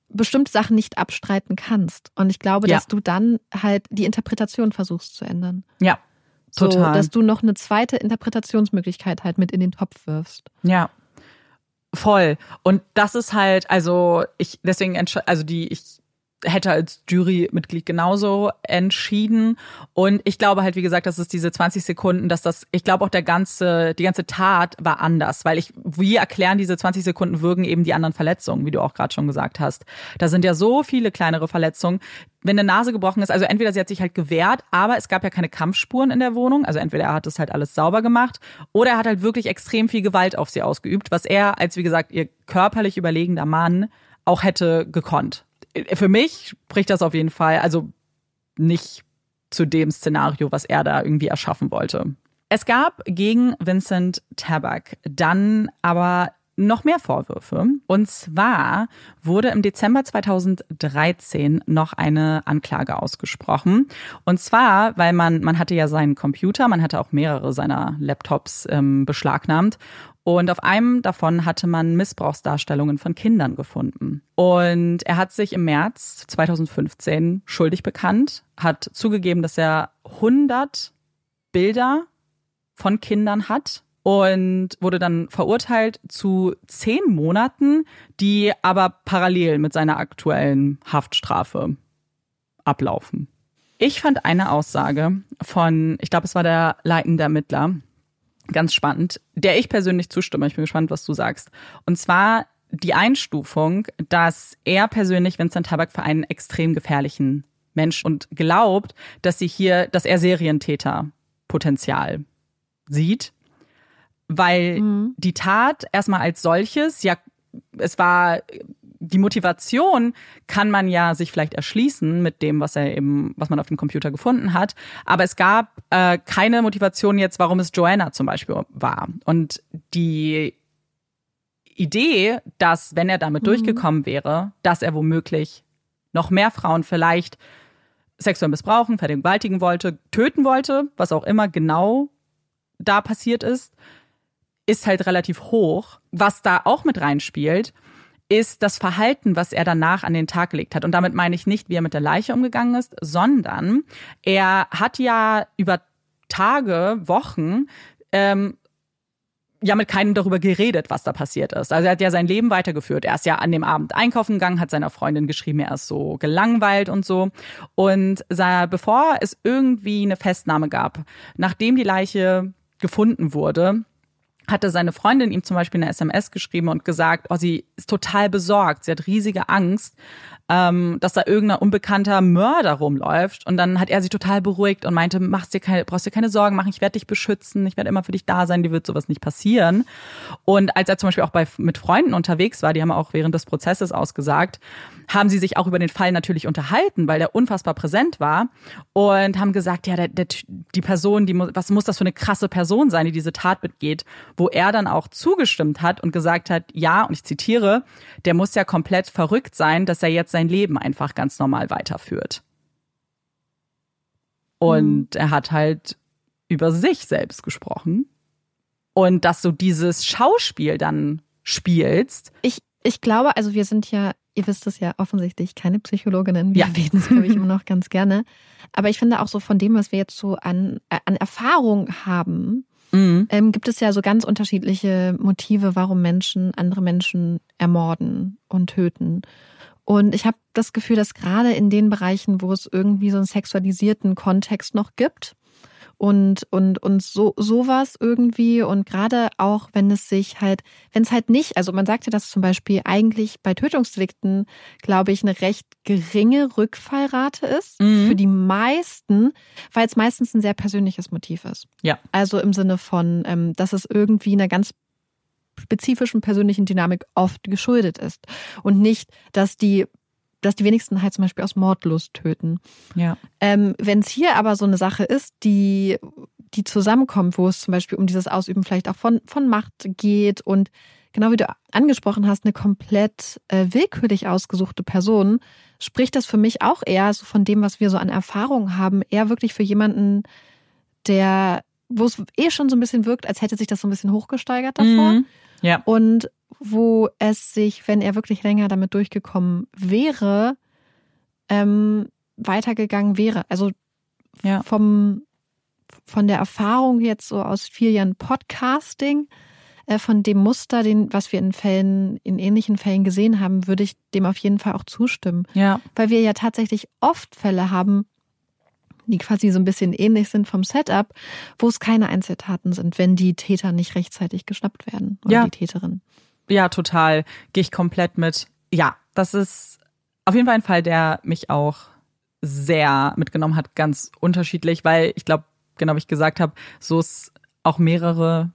S2: bestimmte Sachen nicht abstreiten kannst. Und ich glaube,
S1: Ja.
S2: dass du dann halt die Interpretation versuchst zu ändern.
S1: ja,
S2: So,
S1: total.
S2: dass du noch eine zweite Interpretationsmöglichkeit halt mit in den Topf wirfst.
S1: Ja. Voll. Und das ist halt, also ich, deswegen, also die, ich hätte als Jurymitglied genauso entschieden. Und ich glaube halt, wie gesagt, dass es diese 20 Sekunden, dass das, ich glaube auch der ganze, die ganze Tat war anders, weil ich, wie erklären diese 20 Sekunden wirken eben die anderen Verletzungen, wie du auch gerade schon gesagt hast. Da sind ja so viele kleinere Verletzungen. Wenn eine Nase gebrochen ist, also entweder sie hat sich halt gewehrt, aber es gab ja keine Kampfspuren in der Wohnung. Also entweder er hat es halt alles sauber gemacht oder er hat halt wirklich extrem viel Gewalt auf sie ausgeübt, was er als, wie gesagt, ihr körperlich überlegender Mann auch hätte gekonnt. Für mich spricht das auf jeden Fall, also nicht zu dem Szenario, was er da irgendwie erschaffen wollte. Es gab gegen Vincent Tabak dann aber noch mehr Vorwürfe. Und zwar wurde im Dezember 2013 noch eine Anklage ausgesprochen. Und zwar, weil man, man hatte ja seinen Computer, man hatte auch mehrere seiner Laptops ähm, beschlagnahmt. Und auf einem davon hatte man Missbrauchsdarstellungen von Kindern gefunden. Und er hat sich im März 2015 schuldig bekannt, hat zugegeben, dass er 100 Bilder von Kindern hat und wurde dann verurteilt zu zehn Monaten, die aber parallel mit seiner aktuellen Haftstrafe ablaufen. Ich fand eine Aussage von, ich glaube, es war der leitende Ermittler, ganz spannend, der ich persönlich zustimme. Ich bin gespannt, was du sagst. Und zwar die Einstufung, dass er persönlich Vincent Tabak für einen extrem gefährlichen Mensch und glaubt, dass sie hier, dass er Serientäterpotenzial sieht, weil
S2: Mhm.
S1: die Tat erstmal als solches, ja, es war die Motivation kann man ja sich vielleicht erschließen mit dem, was er eben, was man auf dem Computer gefunden hat. Aber es gab äh, keine Motivation jetzt, warum es Joanna zum Beispiel war. Und die Idee, dass wenn er damit
S2: Mhm.
S1: durchgekommen wäre, dass er womöglich noch mehr Frauen vielleicht sexuell missbrauchen, vergewaltigen wollte, töten wollte, was auch immer genau da passiert ist, ist halt relativ hoch. Was da auch mit reinspielt, ist das Verhalten, was er danach an den Tag gelegt hat. Und damit meine ich nicht, wie er mit der Leiche umgegangen ist, sondern er hat ja über Tage, Wochen ähm, ja mit keinem darüber geredet, was da passiert ist. Also er hat ja sein Leben weitergeführt. Er ist ja an dem Abend einkaufen gegangen, hat seiner Freundin geschrieben, er ist so gelangweilt und so. Und bevor es irgendwie eine Festnahme gab, nachdem die Leiche gefunden wurde, hatte seine Freundin ihm zum Beispiel eine SMS geschrieben und gesagt, oh, sie ist total besorgt, sie hat riesige Angst, ähm, dass da irgendein unbekannter Mörder rumläuft. Und dann hat er sich total beruhigt und meinte, machst dir keine, brauchst dir keine Sorgen machen, ich werde dich beschützen, ich werde immer für dich da sein, dir wird sowas nicht passieren. Und als er zum Beispiel auch bei, mit Freunden unterwegs war, die haben auch während des Prozesses ausgesagt, haben sie sich auch über den Fall natürlich unterhalten, weil der unfassbar präsent war und haben gesagt, ja, der, der, die Person, die was muss das für eine krasse Person sein, die diese Tat begeht, wo er dann auch zugestimmt hat und gesagt hat, ja, und ich zitiere, der muss ja komplett verrückt sein, dass er jetzt sein Leben einfach ganz normal weiterführt. Und mhm. er hat halt über sich selbst gesprochen. Und dass du dieses Schauspiel dann spielst.
S2: Ich, ich glaube, also wir sind ja, ihr wisst es ja offensichtlich, keine Psychologinnen. Wir ja. reden es, glaube ich, immer <laughs> noch ganz gerne. Aber ich finde auch so von dem, was wir jetzt so an, an Erfahrung haben, mhm. ähm, gibt es ja so ganz unterschiedliche Motive, warum Menschen andere Menschen ermorden und töten. Und ich habe das Gefühl, dass gerade in den Bereichen, wo es irgendwie so einen sexualisierten Kontext noch gibt und und und so sowas irgendwie und gerade auch wenn es sich halt, wenn es halt nicht, also man sagt ja, dass zum Beispiel eigentlich bei Tötungsdelikten, glaube ich, eine recht geringe Rückfallrate ist mhm. für die meisten, weil es meistens ein sehr persönliches Motiv ist.
S1: Ja.
S2: Also im Sinne von, ähm, dass es irgendwie eine ganz spezifischen persönlichen Dynamik oft geschuldet ist. Und nicht, dass die dass die wenigsten halt zum Beispiel aus Mordlust töten.
S1: Ja.
S2: Ähm, Wenn es hier aber so eine Sache ist, die, die zusammenkommt, wo es zum Beispiel um dieses Ausüben vielleicht auch von, von Macht geht und genau wie du angesprochen hast, eine komplett äh, willkürlich ausgesuchte Person, spricht das für mich auch eher so von dem, was wir so an Erfahrung haben, eher wirklich für jemanden, der, wo es eh schon so ein bisschen wirkt, als hätte sich das so ein bisschen hochgesteigert davor. Mhm.
S1: Ja.
S2: Und wo es sich, wenn er wirklich länger damit durchgekommen wäre, ähm, weitergegangen wäre. Also ja. vom, von der Erfahrung jetzt so aus vier Jahren Podcasting, von dem Muster, den, was wir in Fällen, in ähnlichen Fällen gesehen haben, würde ich dem auf jeden Fall auch zustimmen.
S1: Ja.
S2: Weil wir ja tatsächlich oft Fälle haben, die quasi so ein bisschen ähnlich sind vom Setup, wo es keine Einzeltaten sind, wenn die Täter nicht rechtzeitig geschnappt werden oder ja. die Täterin.
S1: Ja, total. Gehe ich komplett mit. Ja, das ist auf jeden Fall ein Fall, der mich auch sehr mitgenommen hat, ganz unterschiedlich, weil ich glaube, genau wie ich gesagt habe, so es auch mehrere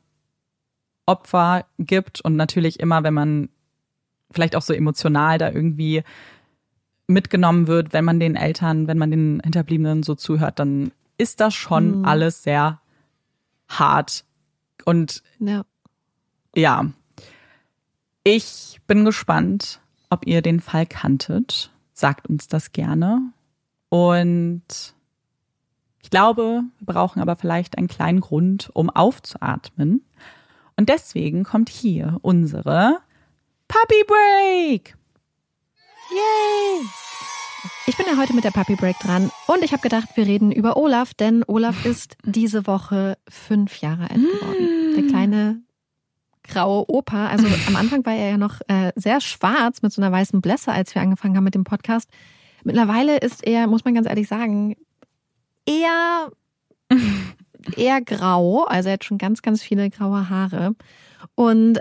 S1: Opfer gibt und natürlich immer, wenn man vielleicht auch so emotional da irgendwie mitgenommen wird, wenn man den Eltern, wenn man den Hinterbliebenen so zuhört, dann ist das schon mhm. alles sehr hart. Und
S2: ja.
S1: ja, ich bin gespannt, ob ihr den Fall kanntet. Sagt uns das gerne. Und ich glaube, wir brauchen aber vielleicht einen kleinen Grund, um aufzuatmen. Und deswegen kommt hier unsere Puppy Break.
S2: Yay! Ich bin ja heute mit der Puppy Break dran und ich habe gedacht, wir reden über Olaf, denn Olaf ist diese Woche fünf Jahre alt geworden. Der kleine graue Opa. Also am Anfang war er ja noch äh, sehr schwarz mit so einer weißen Blässe, als wir angefangen haben mit dem Podcast. Mittlerweile ist er, muss man ganz ehrlich sagen, eher, eher grau. Also er hat schon ganz, ganz viele graue Haare. Und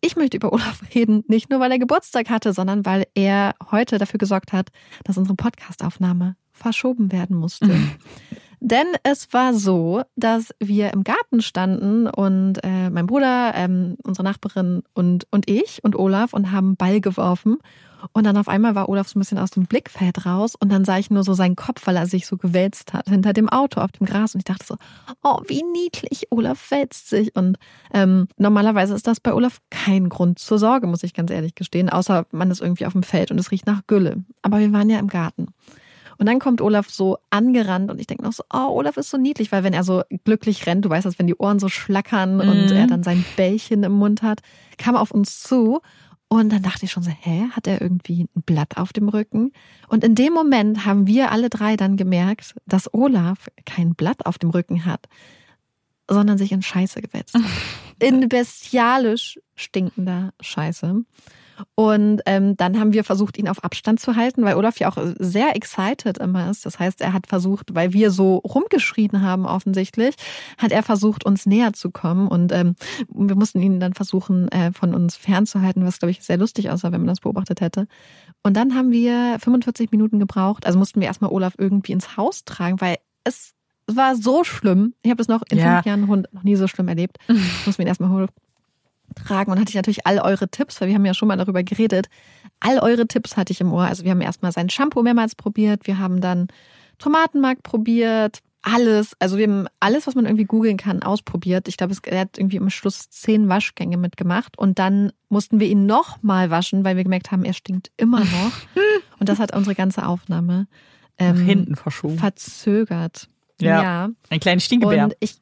S2: ich möchte über Olaf <laughs> reden, nicht nur weil er Geburtstag hatte, sondern weil er heute dafür gesorgt hat, dass unsere Podcastaufnahme verschoben werden musste. <laughs> Denn es war so, dass wir im Garten standen und äh, mein Bruder, ähm, unsere Nachbarin und, und ich und Olaf und haben Ball geworfen. Und dann auf einmal war Olaf so ein bisschen aus dem Blickfeld raus und dann sah ich nur so seinen Kopf, weil er sich so gewälzt hat hinter dem Auto auf dem Gras und ich dachte so, oh, wie niedlich, Olaf wälzt sich. Und ähm, normalerweise ist das bei Olaf kein Grund zur Sorge, muss ich ganz ehrlich gestehen, außer man ist irgendwie auf dem Feld und es riecht nach Gülle. Aber wir waren ja im Garten. Und dann kommt Olaf so angerannt und ich denke noch so, oh, Olaf ist so niedlich, weil wenn er so glücklich rennt, du weißt das, wenn die Ohren so schlackern mhm. und er dann sein Bällchen im Mund hat, kam er auf uns zu und dann dachte ich schon so, hä, hat er irgendwie ein Blatt auf dem Rücken? Und in dem Moment haben wir alle drei dann gemerkt, dass Olaf kein Blatt auf dem Rücken hat, sondern sich in Scheiße gewetzt hat. <laughs> In bestialisch stinkender Scheiße. Und ähm, dann haben wir versucht, ihn auf Abstand zu halten, weil Olaf ja auch sehr excited immer ist. Das heißt, er hat versucht, weil wir so rumgeschrien haben offensichtlich, hat er versucht, uns näher zu kommen. Und ähm, wir mussten ihn dann versuchen, äh, von uns fernzuhalten, was, glaube ich, sehr lustig aussah, wenn man das beobachtet hätte. Und dann haben wir 45 Minuten gebraucht. Also mussten wir erstmal Olaf irgendwie ins Haus tragen, weil es war so schlimm. Ich habe es noch in ja. fünf Jahren Hund noch nie so schlimm erlebt. <laughs> Ich muss ihn erstmal tragen und hatte ich natürlich all eure Tipps, weil wir haben ja schon mal darüber geredet. All eure Tipps hatte ich im Ohr. Also wir haben erstmal sein Shampoo mehrmals probiert, wir haben dann Tomatenmark probiert, alles, also wir haben alles, was man irgendwie googeln kann, ausprobiert. Ich glaube, er hat irgendwie am Schluss zehn Waschgänge mitgemacht und dann mussten wir ihn nochmal waschen, weil wir gemerkt haben, er stinkt immer noch. <laughs> und das hat unsere ganze Aufnahme
S1: ähm, nach hinten verschoben.
S2: Verzögert.
S1: Ja. ja. Ein kleiner Stinkebär.
S2: Und ich,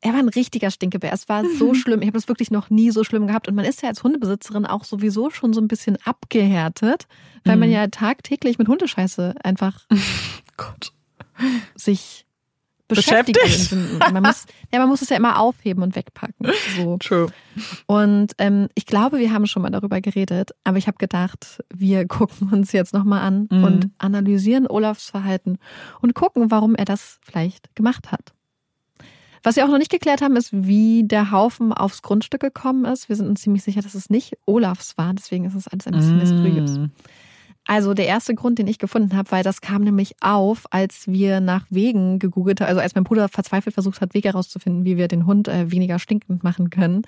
S2: er war ein richtiger Stinkebär. Es war so <laughs> schlimm. Ich habe das wirklich noch nie so schlimm gehabt. Und man ist ja als Hundebesitzerin auch sowieso schon so ein bisschen abgehärtet, weil mhm. man ja tagtäglich mit Hundescheiße einfach <laughs>
S1: Gott.
S2: sich beschäftigt. Man muss, ja, man muss es ja immer aufheben und wegpacken. So. <laughs>
S1: True.
S2: Und ähm, ich glaube, wir haben schon mal darüber geredet, aber ich habe gedacht, wir gucken uns jetzt nochmal an mhm. und analysieren Olafs Verhalten und gucken, warum er das vielleicht gemacht hat. Was wir auch noch nicht geklärt haben, ist, wie der Haufen aufs Grundstück gekommen ist. Wir sind uns ziemlich sicher, dass es nicht Olafs war. Deswegen ist es alles ein bisschen mm. mysteriös. Also der erste Grund, den ich gefunden habe, weil das kam nämlich auf, als wir nach Wegen gegoogelt haben, also als mein Bruder verzweifelt versucht hat, Wege herauszufinden, wie wir den Hund äh, weniger stinkend machen können.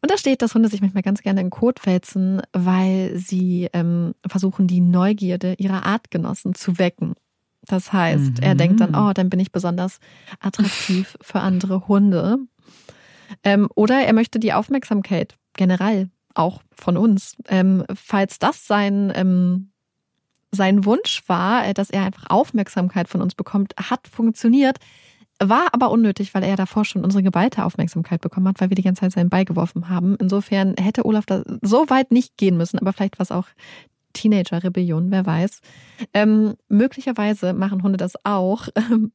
S2: Und da steht, dass Hunde sich manchmal ganz gerne in Kot wälzen, weil sie ähm, versuchen, die Neugierde ihrer Artgenossen zu wecken. Das heißt, mhm. er denkt dann, oh, dann bin ich besonders attraktiv <laughs> für andere Hunde. Ähm, oder er möchte die Aufmerksamkeit generell auch von uns. Ähm, falls das sein, ähm, sein Wunsch war, äh, dass er einfach Aufmerksamkeit von uns bekommt, hat funktioniert. War aber unnötig, weil er davor schon unsere geballte Aufmerksamkeit bekommen hat, weil wir die ganze Zeit seinen Ball geworfen haben. Insofern hätte Olaf da so weit nicht gehen müssen, aber vielleicht war es auch Teenager-Rebellion, wer weiß. Ähm, möglicherweise machen Hunde das auch, ähm,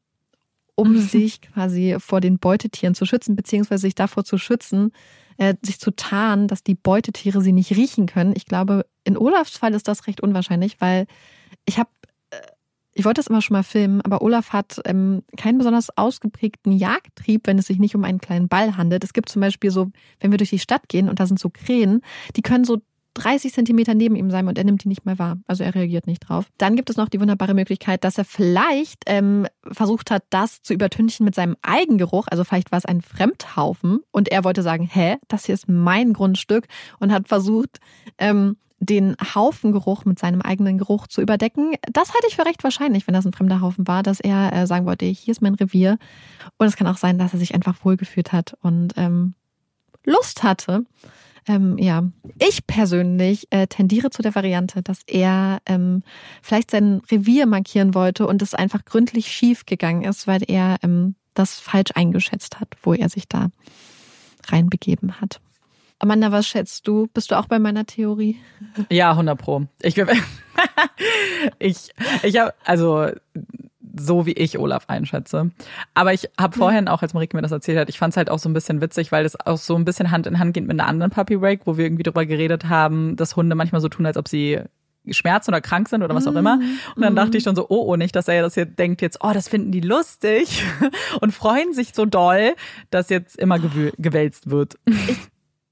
S2: um <laughs> sich quasi vor den Beutetieren zu schützen, beziehungsweise sich davor zu schützen, äh, sich zu tarnen, dass die Beutetiere sie nicht riechen können. Ich glaube, in Olafs Fall ist das recht unwahrscheinlich, weil ich habe äh, ich wollte das immer schon mal filmen, aber Olaf hat ähm, keinen besonders ausgeprägten Jagdtrieb, wenn es sich nicht um einen kleinen Ball handelt. Es gibt zum Beispiel so, wenn wir durch die Stadt gehen und da sind so Krähen, die können so 30 Zentimeter neben ihm sein und er nimmt die nicht mehr wahr. Also er reagiert nicht drauf. Dann gibt es noch die wunderbare Möglichkeit, dass er vielleicht ähm, versucht hat, das zu übertünchen mit seinem Eigengeruch. Also vielleicht war es ein Fremdhaufen und er wollte sagen, hä, das hier ist mein Grundstück und hat versucht, ähm, den Haufengeruch mit seinem eigenen Geruch zu überdecken. Das halte ich für recht wahrscheinlich, wenn das ein fremder Haufen war, dass er äh, sagen wollte, hier ist mein Revier. Und es kann auch sein, dass er sich einfach wohlgefühlt hat und ähm, Lust hatte, ähm, ja, ich persönlich äh, tendiere zu der Variante, dass er ähm, vielleicht sein Revier markieren wollte und es einfach gründlich schief gegangen ist, weil er ähm, das falsch eingeschätzt hat, wo er sich da reinbegeben hat. Amanda, was schätzt du? Bist du auch bei meiner Theorie?
S1: Ja, 100 Pro. Ich, <laughs> ich, ich habe, also so wie ich Olaf einschätze. Aber ich habe vorhin auch, als Marike mir das erzählt hat, ich fand es halt auch so ein bisschen witzig, weil es auch so ein bisschen Hand in Hand geht mit einer anderen Puppy Break, wo wir irgendwie drüber geredet haben, dass Hunde manchmal so tun, als ob sie Schmerzen oder krank sind oder was auch immer. Mhm. Und dann dachte ich schon so, oh, oh, nicht, dass er das hier denkt jetzt, oh, das finden die lustig <laughs> und freuen sich so doll, dass jetzt immer gewälzt wird.
S2: Ich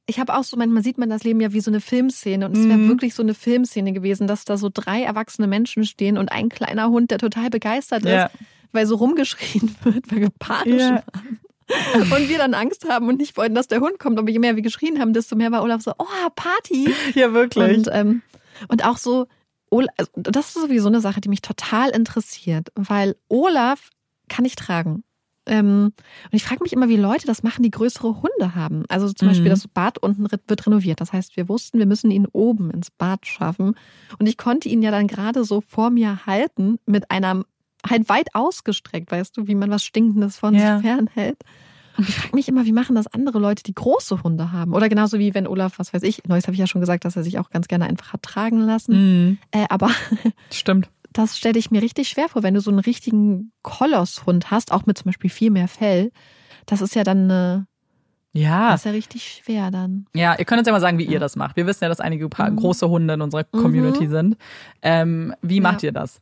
S2: ich habe auch so, manchmal sieht man das Leben ja wie so eine Filmszene und es wäre mhm. wirklich so eine Filmszene gewesen, dass da so drei erwachsene Menschen stehen und ein kleiner Hund, der total begeistert ja. ist, weil so rumgeschrien <laughs> wird, weil wir panisch ja. waren. Und wir dann Angst haben und nicht wollten, dass der Hund kommt. Aber je mehr wir geschrien haben, desto mehr war Olaf so, oh, Party. <laughs>
S1: Ja, wirklich.
S2: Und, ähm, und auch so, also das ist sowieso eine Sache, die mich total interessiert, weil Olaf kann ich tragen. Ähm, und ich frage mich immer, wie Leute das machen, die größere Hunde haben. Also zum mhm. Beispiel das Bad unten wird renoviert. Das heißt, wir wussten, wir müssen ihn oben ins Bad schaffen. Und ich konnte ihn ja dann gerade so vor mir halten mit einer halt weit ausgestreckt, weißt du, wie man was Stinkendes von ja. sich fernhält. Und ich frage mich immer, wie machen das andere Leute, die große Hunde haben? Oder genauso wie wenn Olaf, was weiß ich, neues habe ich ja schon gesagt, dass er sich auch ganz gerne einfach hat tragen lassen.
S1: Mhm.
S2: Äh, aber
S1: stimmt.
S2: Das stelle ich mir richtig schwer vor, wenn du so einen richtigen Kolosshund hast, auch mit zum Beispiel viel mehr Fell. Das ist ja dann eine
S1: ja.
S2: Das ist ja richtig schwer dann.
S1: Ja, ihr könnt uns ja mal sagen, wie ihr das macht. Wir wissen ja, dass einige mhm. große Hunde in unserer Community mhm. sind. Ähm, wie macht ja. ihr das?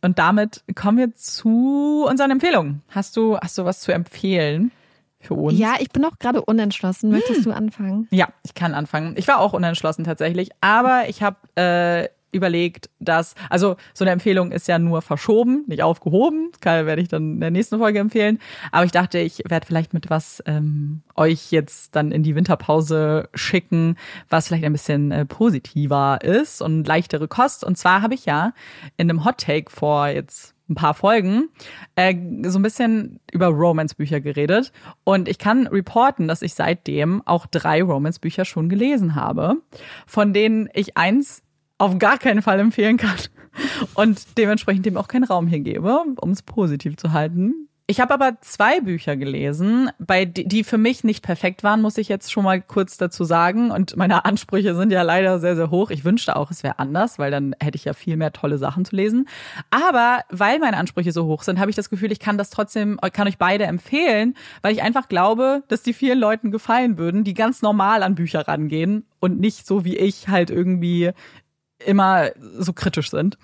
S1: Und damit kommen wir zu unseren Empfehlungen. Hast du, hast du was zu empfehlen? Für uns?
S2: Ja, ich bin auch gerade unentschlossen. Möchtest hm. du anfangen?
S1: Ja, ich kann anfangen. Ich war auch unentschlossen tatsächlich, aber ich habe äh, überlegt, dass, also so eine Empfehlung ist ja nur verschoben, nicht aufgehoben. Das werde ich dann in der nächsten Folge empfehlen. Aber ich dachte, ich werde vielleicht mit was ähm, euch jetzt dann in die Winterpause schicken, was vielleicht ein bisschen äh, positiver ist und leichtere Kost. Und zwar habe ich ja in einem Hot Take vor jetzt ein paar Folgen äh, so ein bisschen über Romance-Bücher geredet. Und ich kann reporten, dass ich seitdem auch drei Romance-Bücher schon gelesen habe, von denen ich eins auf gar keinen Fall empfehlen kann und dementsprechend dem auch keinen Raum hier gebe, um es positiv zu halten. Ich habe aber zwei Bücher gelesen, bei die für mich nicht perfekt waren, muss ich jetzt schon mal kurz dazu sagen. Und meine Ansprüche sind ja leider sehr, sehr hoch. Ich wünschte auch, es wäre anders, weil dann hätte ich ja viel mehr tolle Sachen zu lesen. Aber weil meine Ansprüche so hoch sind, habe ich das Gefühl, ich kann das trotzdem, kann euch beide empfehlen, weil ich einfach glaube, dass die vielen Leuten gefallen würden, die ganz normal an Bücher rangehen und nicht so wie ich halt irgendwie immer so kritisch sind.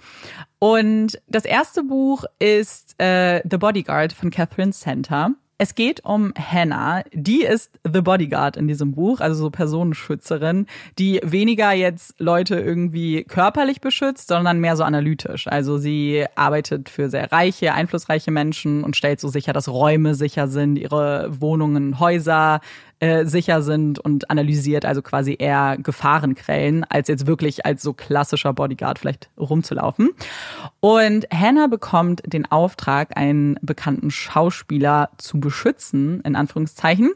S1: Und das erste Buch ist äh, The Bodyguard von Catherine Center. Es geht um Hannah. Die ist The Bodyguard in diesem Buch, also so Personenschützerin, die weniger jetzt Leute irgendwie körperlich beschützt, sondern mehr so analytisch. Also sie arbeitet für sehr reiche, einflussreiche Menschen und stellt so sicher, dass Räume sicher sind, ihre Wohnungen, Häuser äh, sicher sind und analysiert also quasi eher Gefahrenquellen, als jetzt wirklich als so klassischer Bodyguard vielleicht rumzulaufen. Und Hannah bekommt den Auftrag, einen bekannten Schauspieler zu beschützen, in Anführungszeichen.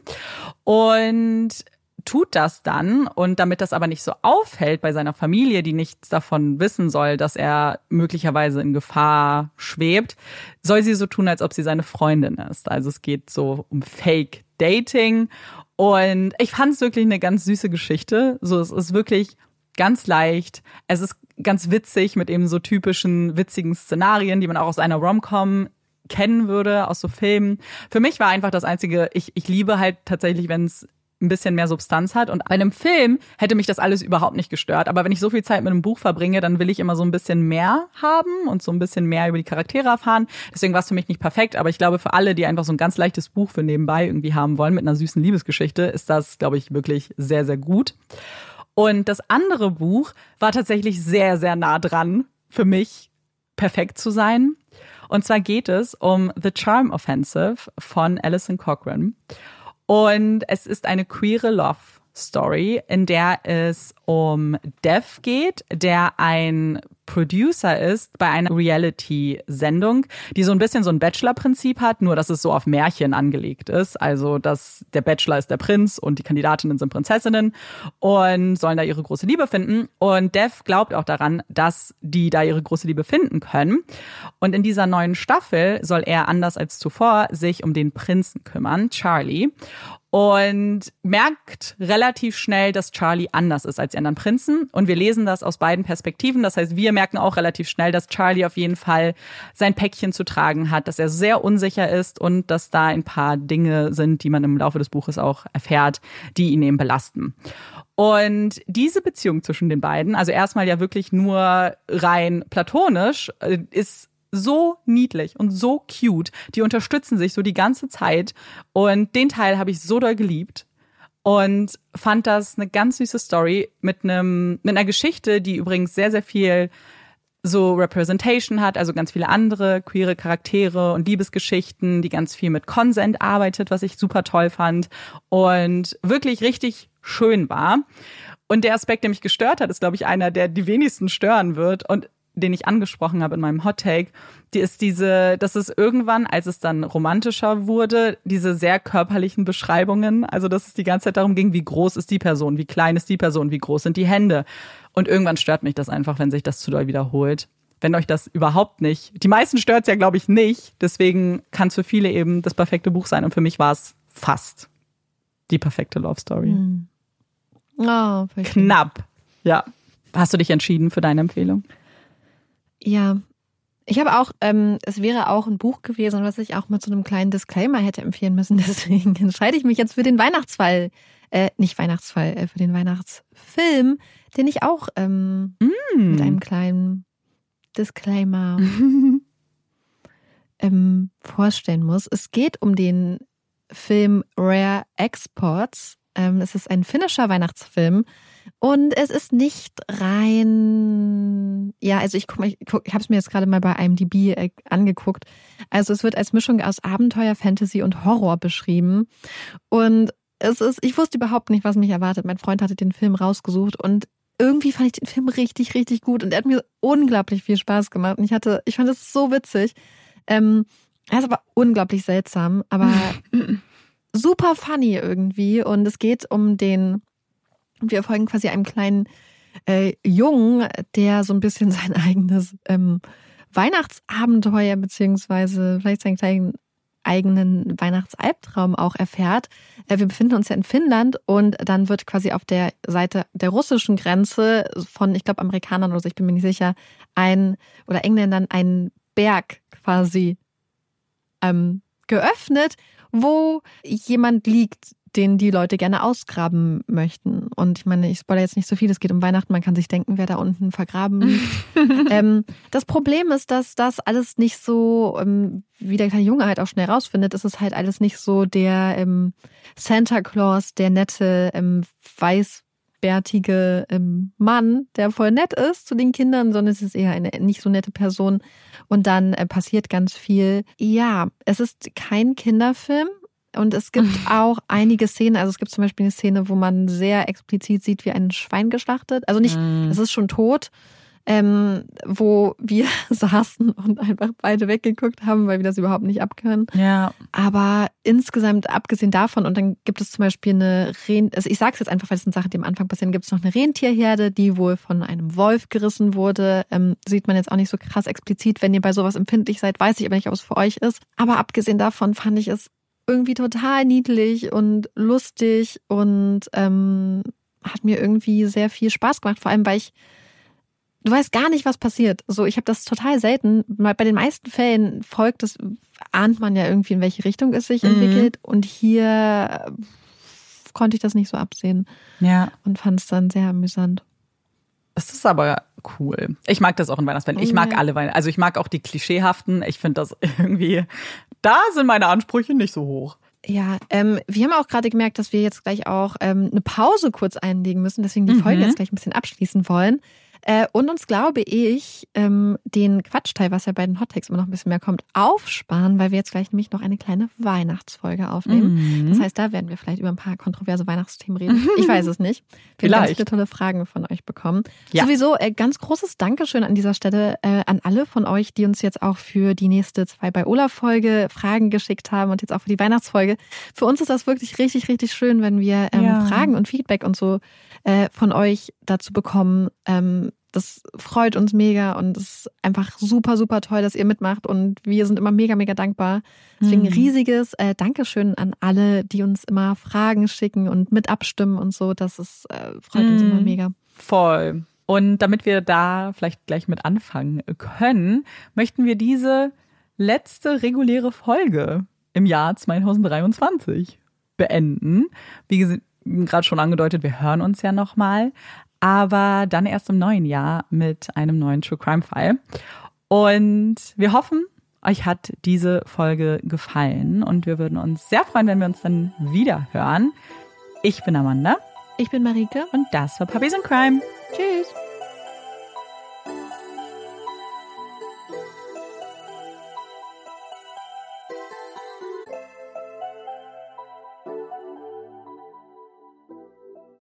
S1: Und tut das dann und damit das aber nicht so auffällt bei seiner Familie, die nichts davon wissen soll, dass er möglicherweise in Gefahr schwebt, soll sie so tun, als ob sie seine Freundin ist. Also es geht so um Fake Dating und ich fand es wirklich eine ganz süße Geschichte. So, es ist wirklich ganz leicht. Es ist ganz witzig mit eben so typischen witzigen Szenarien, die man auch aus einer Rom-Com kennen würde, aus so Filmen. Für mich war einfach das Einzige, ich, ich liebe halt tatsächlich, wenn es ein bisschen mehr Substanz hat. Und bei einem Film hätte mich das alles überhaupt nicht gestört. Aber wenn ich so viel Zeit mit einem Buch verbringe, dann will ich immer so ein bisschen mehr haben und so ein bisschen mehr über die Charaktere erfahren. Deswegen war es für mich nicht perfekt. Aber ich glaube, für alle, die einfach so ein ganz leichtes Buch für nebenbei irgendwie haben wollen mit einer süßen Liebesgeschichte, ist das, glaube ich, wirklich sehr, sehr gut. Und das andere Buch war tatsächlich sehr, sehr nah dran, für mich perfekt zu sein. Und zwar geht es um The Charm Offensive von Alison Cochran. Und es ist eine queere Love Story, in der es um Dev geht, der ein Producer ist bei einer Reality-Sendung, die so ein bisschen so ein Bachelor-Prinzip hat, nur dass es so auf Märchen angelegt ist. Also, dass der Bachelor ist der Prinz und die Kandidatinnen sind Prinzessinnen und sollen da ihre große Liebe finden. Und Dev glaubt auch daran, dass die da ihre große Liebe finden können. Und in dieser neuen Staffel soll er anders als zuvor sich um den Prinzen kümmern, Charlie und merkt relativ schnell, dass Charlie anders ist als die anderen Prinzen. Und wir lesen das aus beiden Perspektiven. Das heißt, wir merken auch relativ schnell, dass Charlie auf jeden Fall sein Päckchen zu tragen hat, dass er sehr unsicher ist und dass da ein paar Dinge sind, die man im Laufe des Buches auch erfährt, die ihn eben belasten. Und diese Beziehung zwischen den beiden, also erstmal ja wirklich nur rein platonisch, äh, ist so niedlich und so cute. Die unterstützen sich so die ganze Zeit. Und den Teil habe ich so doll geliebt und fand das eine ganz süße Story mit einem mit einer Geschichte, die übrigens sehr sehr viel so Representation hat, also ganz viele andere queere Charaktere und Liebesgeschichten, die ganz viel mit Consent arbeitet, was ich super toll fand und wirklich richtig schön war. Und der Aspekt, der mich gestört hat, ist glaube ich einer, der die wenigsten stören wird und den ich angesprochen habe in meinem Hot Take, die ist diese, dass es irgendwann, als es dann romantischer wurde, diese sehr körperlichen Beschreibungen, also dass es die ganze Zeit darum ging, wie groß ist die Person, wie klein ist die Person, wie groß sind die Hände. Und irgendwann stört mich das einfach, wenn sich das zu doll wiederholt. Wenn euch das überhaupt nicht, die meisten stört es ja, glaube ich, nicht. Deswegen kann es für viele eben das perfekte Buch sein. Und für mich war es fast die perfekte Love Story.
S2: Hm. Oh,
S1: Knapp. Ja. Hast du dich entschieden für deine Empfehlung?
S2: Ja. Ich habe auch, ähm, es wäre auch ein Buch gewesen, was ich auch mit so einem kleinen Disclaimer hätte empfehlen müssen. <laughs> Deswegen entscheide ich mich jetzt für den Weihnachtsfall, äh, nicht Weihnachtsfall, äh, für den Weihnachtsfilm, den ich auch ähm, mm. mit einem kleinen Disclaimer <laughs> ähm, vorstellen muss. Es geht um den Film Rare Exports. Ähm, es ist ein finnischer Weihnachtsfilm und es ist nicht rein. Ja, also ich guck mal, ich, guck, ich habe es mir jetzt gerade mal bei IMDb äh, angeguckt. Also es wird als Mischung aus Abenteuer, Fantasy und Horror beschrieben und es ist, ich wusste überhaupt nicht, was mich erwartet. Mein Freund hatte den Film rausgesucht und irgendwie fand ich den Film richtig, richtig gut und er hat mir unglaublich viel Spaß gemacht und ich hatte, ich fand es so witzig. Ähm, er ist aber unglaublich seltsam, aber <laughs> super funny irgendwie und es geht um den, wir folgen quasi einem kleinen äh, Jungen, der so ein bisschen <laughs> sein eigenes ähm, Weihnachtsabenteuer beziehungsweise vielleicht seinen kleinen eigenen Weihnachtsalbtraum auch erfährt. Äh, wir befinden uns ja in Finnland und dann wird quasi auf der Seite der russischen Grenze von, ich glaube, Amerikanern oder so, ich bin mir nicht sicher, ein oder Engländern ein Berg quasi ähm, geöffnet, wo jemand liegt, den die Leute gerne ausgraben möchten. Und ich meine, ich spoilere jetzt nicht so viel, es geht um Weihnachten, man kann sich denken, wer da unten vergraben liegt. <laughs> ähm, das Problem ist, dass das alles nicht so, ähm, wie der kleine Junge halt auch schnell rausfindet, ist es halt alles nicht so der ähm, Santa Claus, der nette, ähm, weißbärtige ähm, Mann, der voll nett ist zu den Kindern, sondern es ist eher eine nicht so nette Person. Und dann äh, passiert ganz viel. Ja, es ist kein Kinderfilm. Und es gibt auch einige Szenen, also es gibt zum Beispiel eine Szene, wo man sehr explizit sieht, wie ein Schwein geschlachtet. Also nicht, mm. es ist schon tot, ähm, wo wir <laughs> saßen und einfach beide weggeguckt haben, weil wir das überhaupt nicht abkönnen.
S1: Ja.
S2: Aber insgesamt, abgesehen davon, und dann gibt es zum Beispiel eine Rentier, also ich sage es jetzt einfach, weil es sind Sachen, die am Anfang passieren, gibt es noch eine Rentierherde, die wohl von einem Wolf gerissen wurde. Ähm, sieht man jetzt auch nicht so krass explizit. Wenn ihr bei sowas empfindlich seid, weiß ich aber nicht, ob es für euch ist. Aber abgesehen davon fand ich es irgendwie total niedlich und lustig und ähm, hat mir irgendwie sehr viel Spaß gemacht, vor allem weil ich du weißt gar nicht, was passiert. So, ich habe das total selten. Bei den meisten Fällen folgt es, ahnt man ja irgendwie, in welche Richtung es sich mhm. entwickelt. Und hier konnte ich das nicht so absehen.
S1: Ja.
S2: Und fand es dann sehr amüsant.
S1: Es ist aber cool. Ich mag das auch in Weihnachtsfilmen. Ich mag alle Weihnachten. Also ich mag auch die klischeehaften. Ich finde das irgendwie, da sind meine Ansprüche nicht so hoch.
S2: Ja, ähm, wir haben auch gerade gemerkt, dass wir jetzt gleich auch ähm, eine Pause kurz einlegen müssen, deswegen die mhm. Folge jetzt gleich ein bisschen abschließen wollen. Äh, und uns, glaube ich, ähm, den Quatschteil, was ja bei den Hottakes immer noch ein bisschen mehr kommt, aufsparen, weil wir jetzt gleich nämlich noch eine kleine Weihnachtsfolge aufnehmen. Mhm. Das heißt, da werden wir vielleicht über ein paar kontroverse Weihnachtsthemen reden. Ich <laughs> weiß es nicht. Wir haben ganz viele tolle Fragen von euch bekommen. Ja. Sowieso äh, ganz großes Dankeschön an dieser Stelle äh, an alle von euch, die uns jetzt auch für die nächste zwei bei Ola Folge Fragen geschickt haben und jetzt auch für die Weihnachtsfolge. Für uns ist das wirklich richtig, richtig schön, wenn wir ähm, ja. Fragen und Feedback und so äh, von euch dazu bekommen. Ähm, das freut uns mega und es ist einfach super, super toll, dass ihr mitmacht und wir sind immer mega, mega dankbar. Deswegen mhm. riesiges äh, Dankeschön an alle, die uns immer Fragen schicken und mit abstimmen und so. Das ist, äh, freut mhm. uns immer mhm. mega.
S1: Voll. Und damit wir da vielleicht gleich mit anfangen können, möchten wir diese letzte reguläre Folge im Jahr 2023 beenden. Wie gerade schon angedeutet, wir hören uns ja nochmal aber dann erst im neuen Jahr mit einem neuen True Crime Fall. Und wir hoffen, euch hat diese Folge gefallen und wir würden uns sehr freuen, wenn wir uns dann wieder hören. Ich bin Amanda.
S2: Ich bin Marike.
S1: Und das war Puppies in Crime.
S2: Tschüss.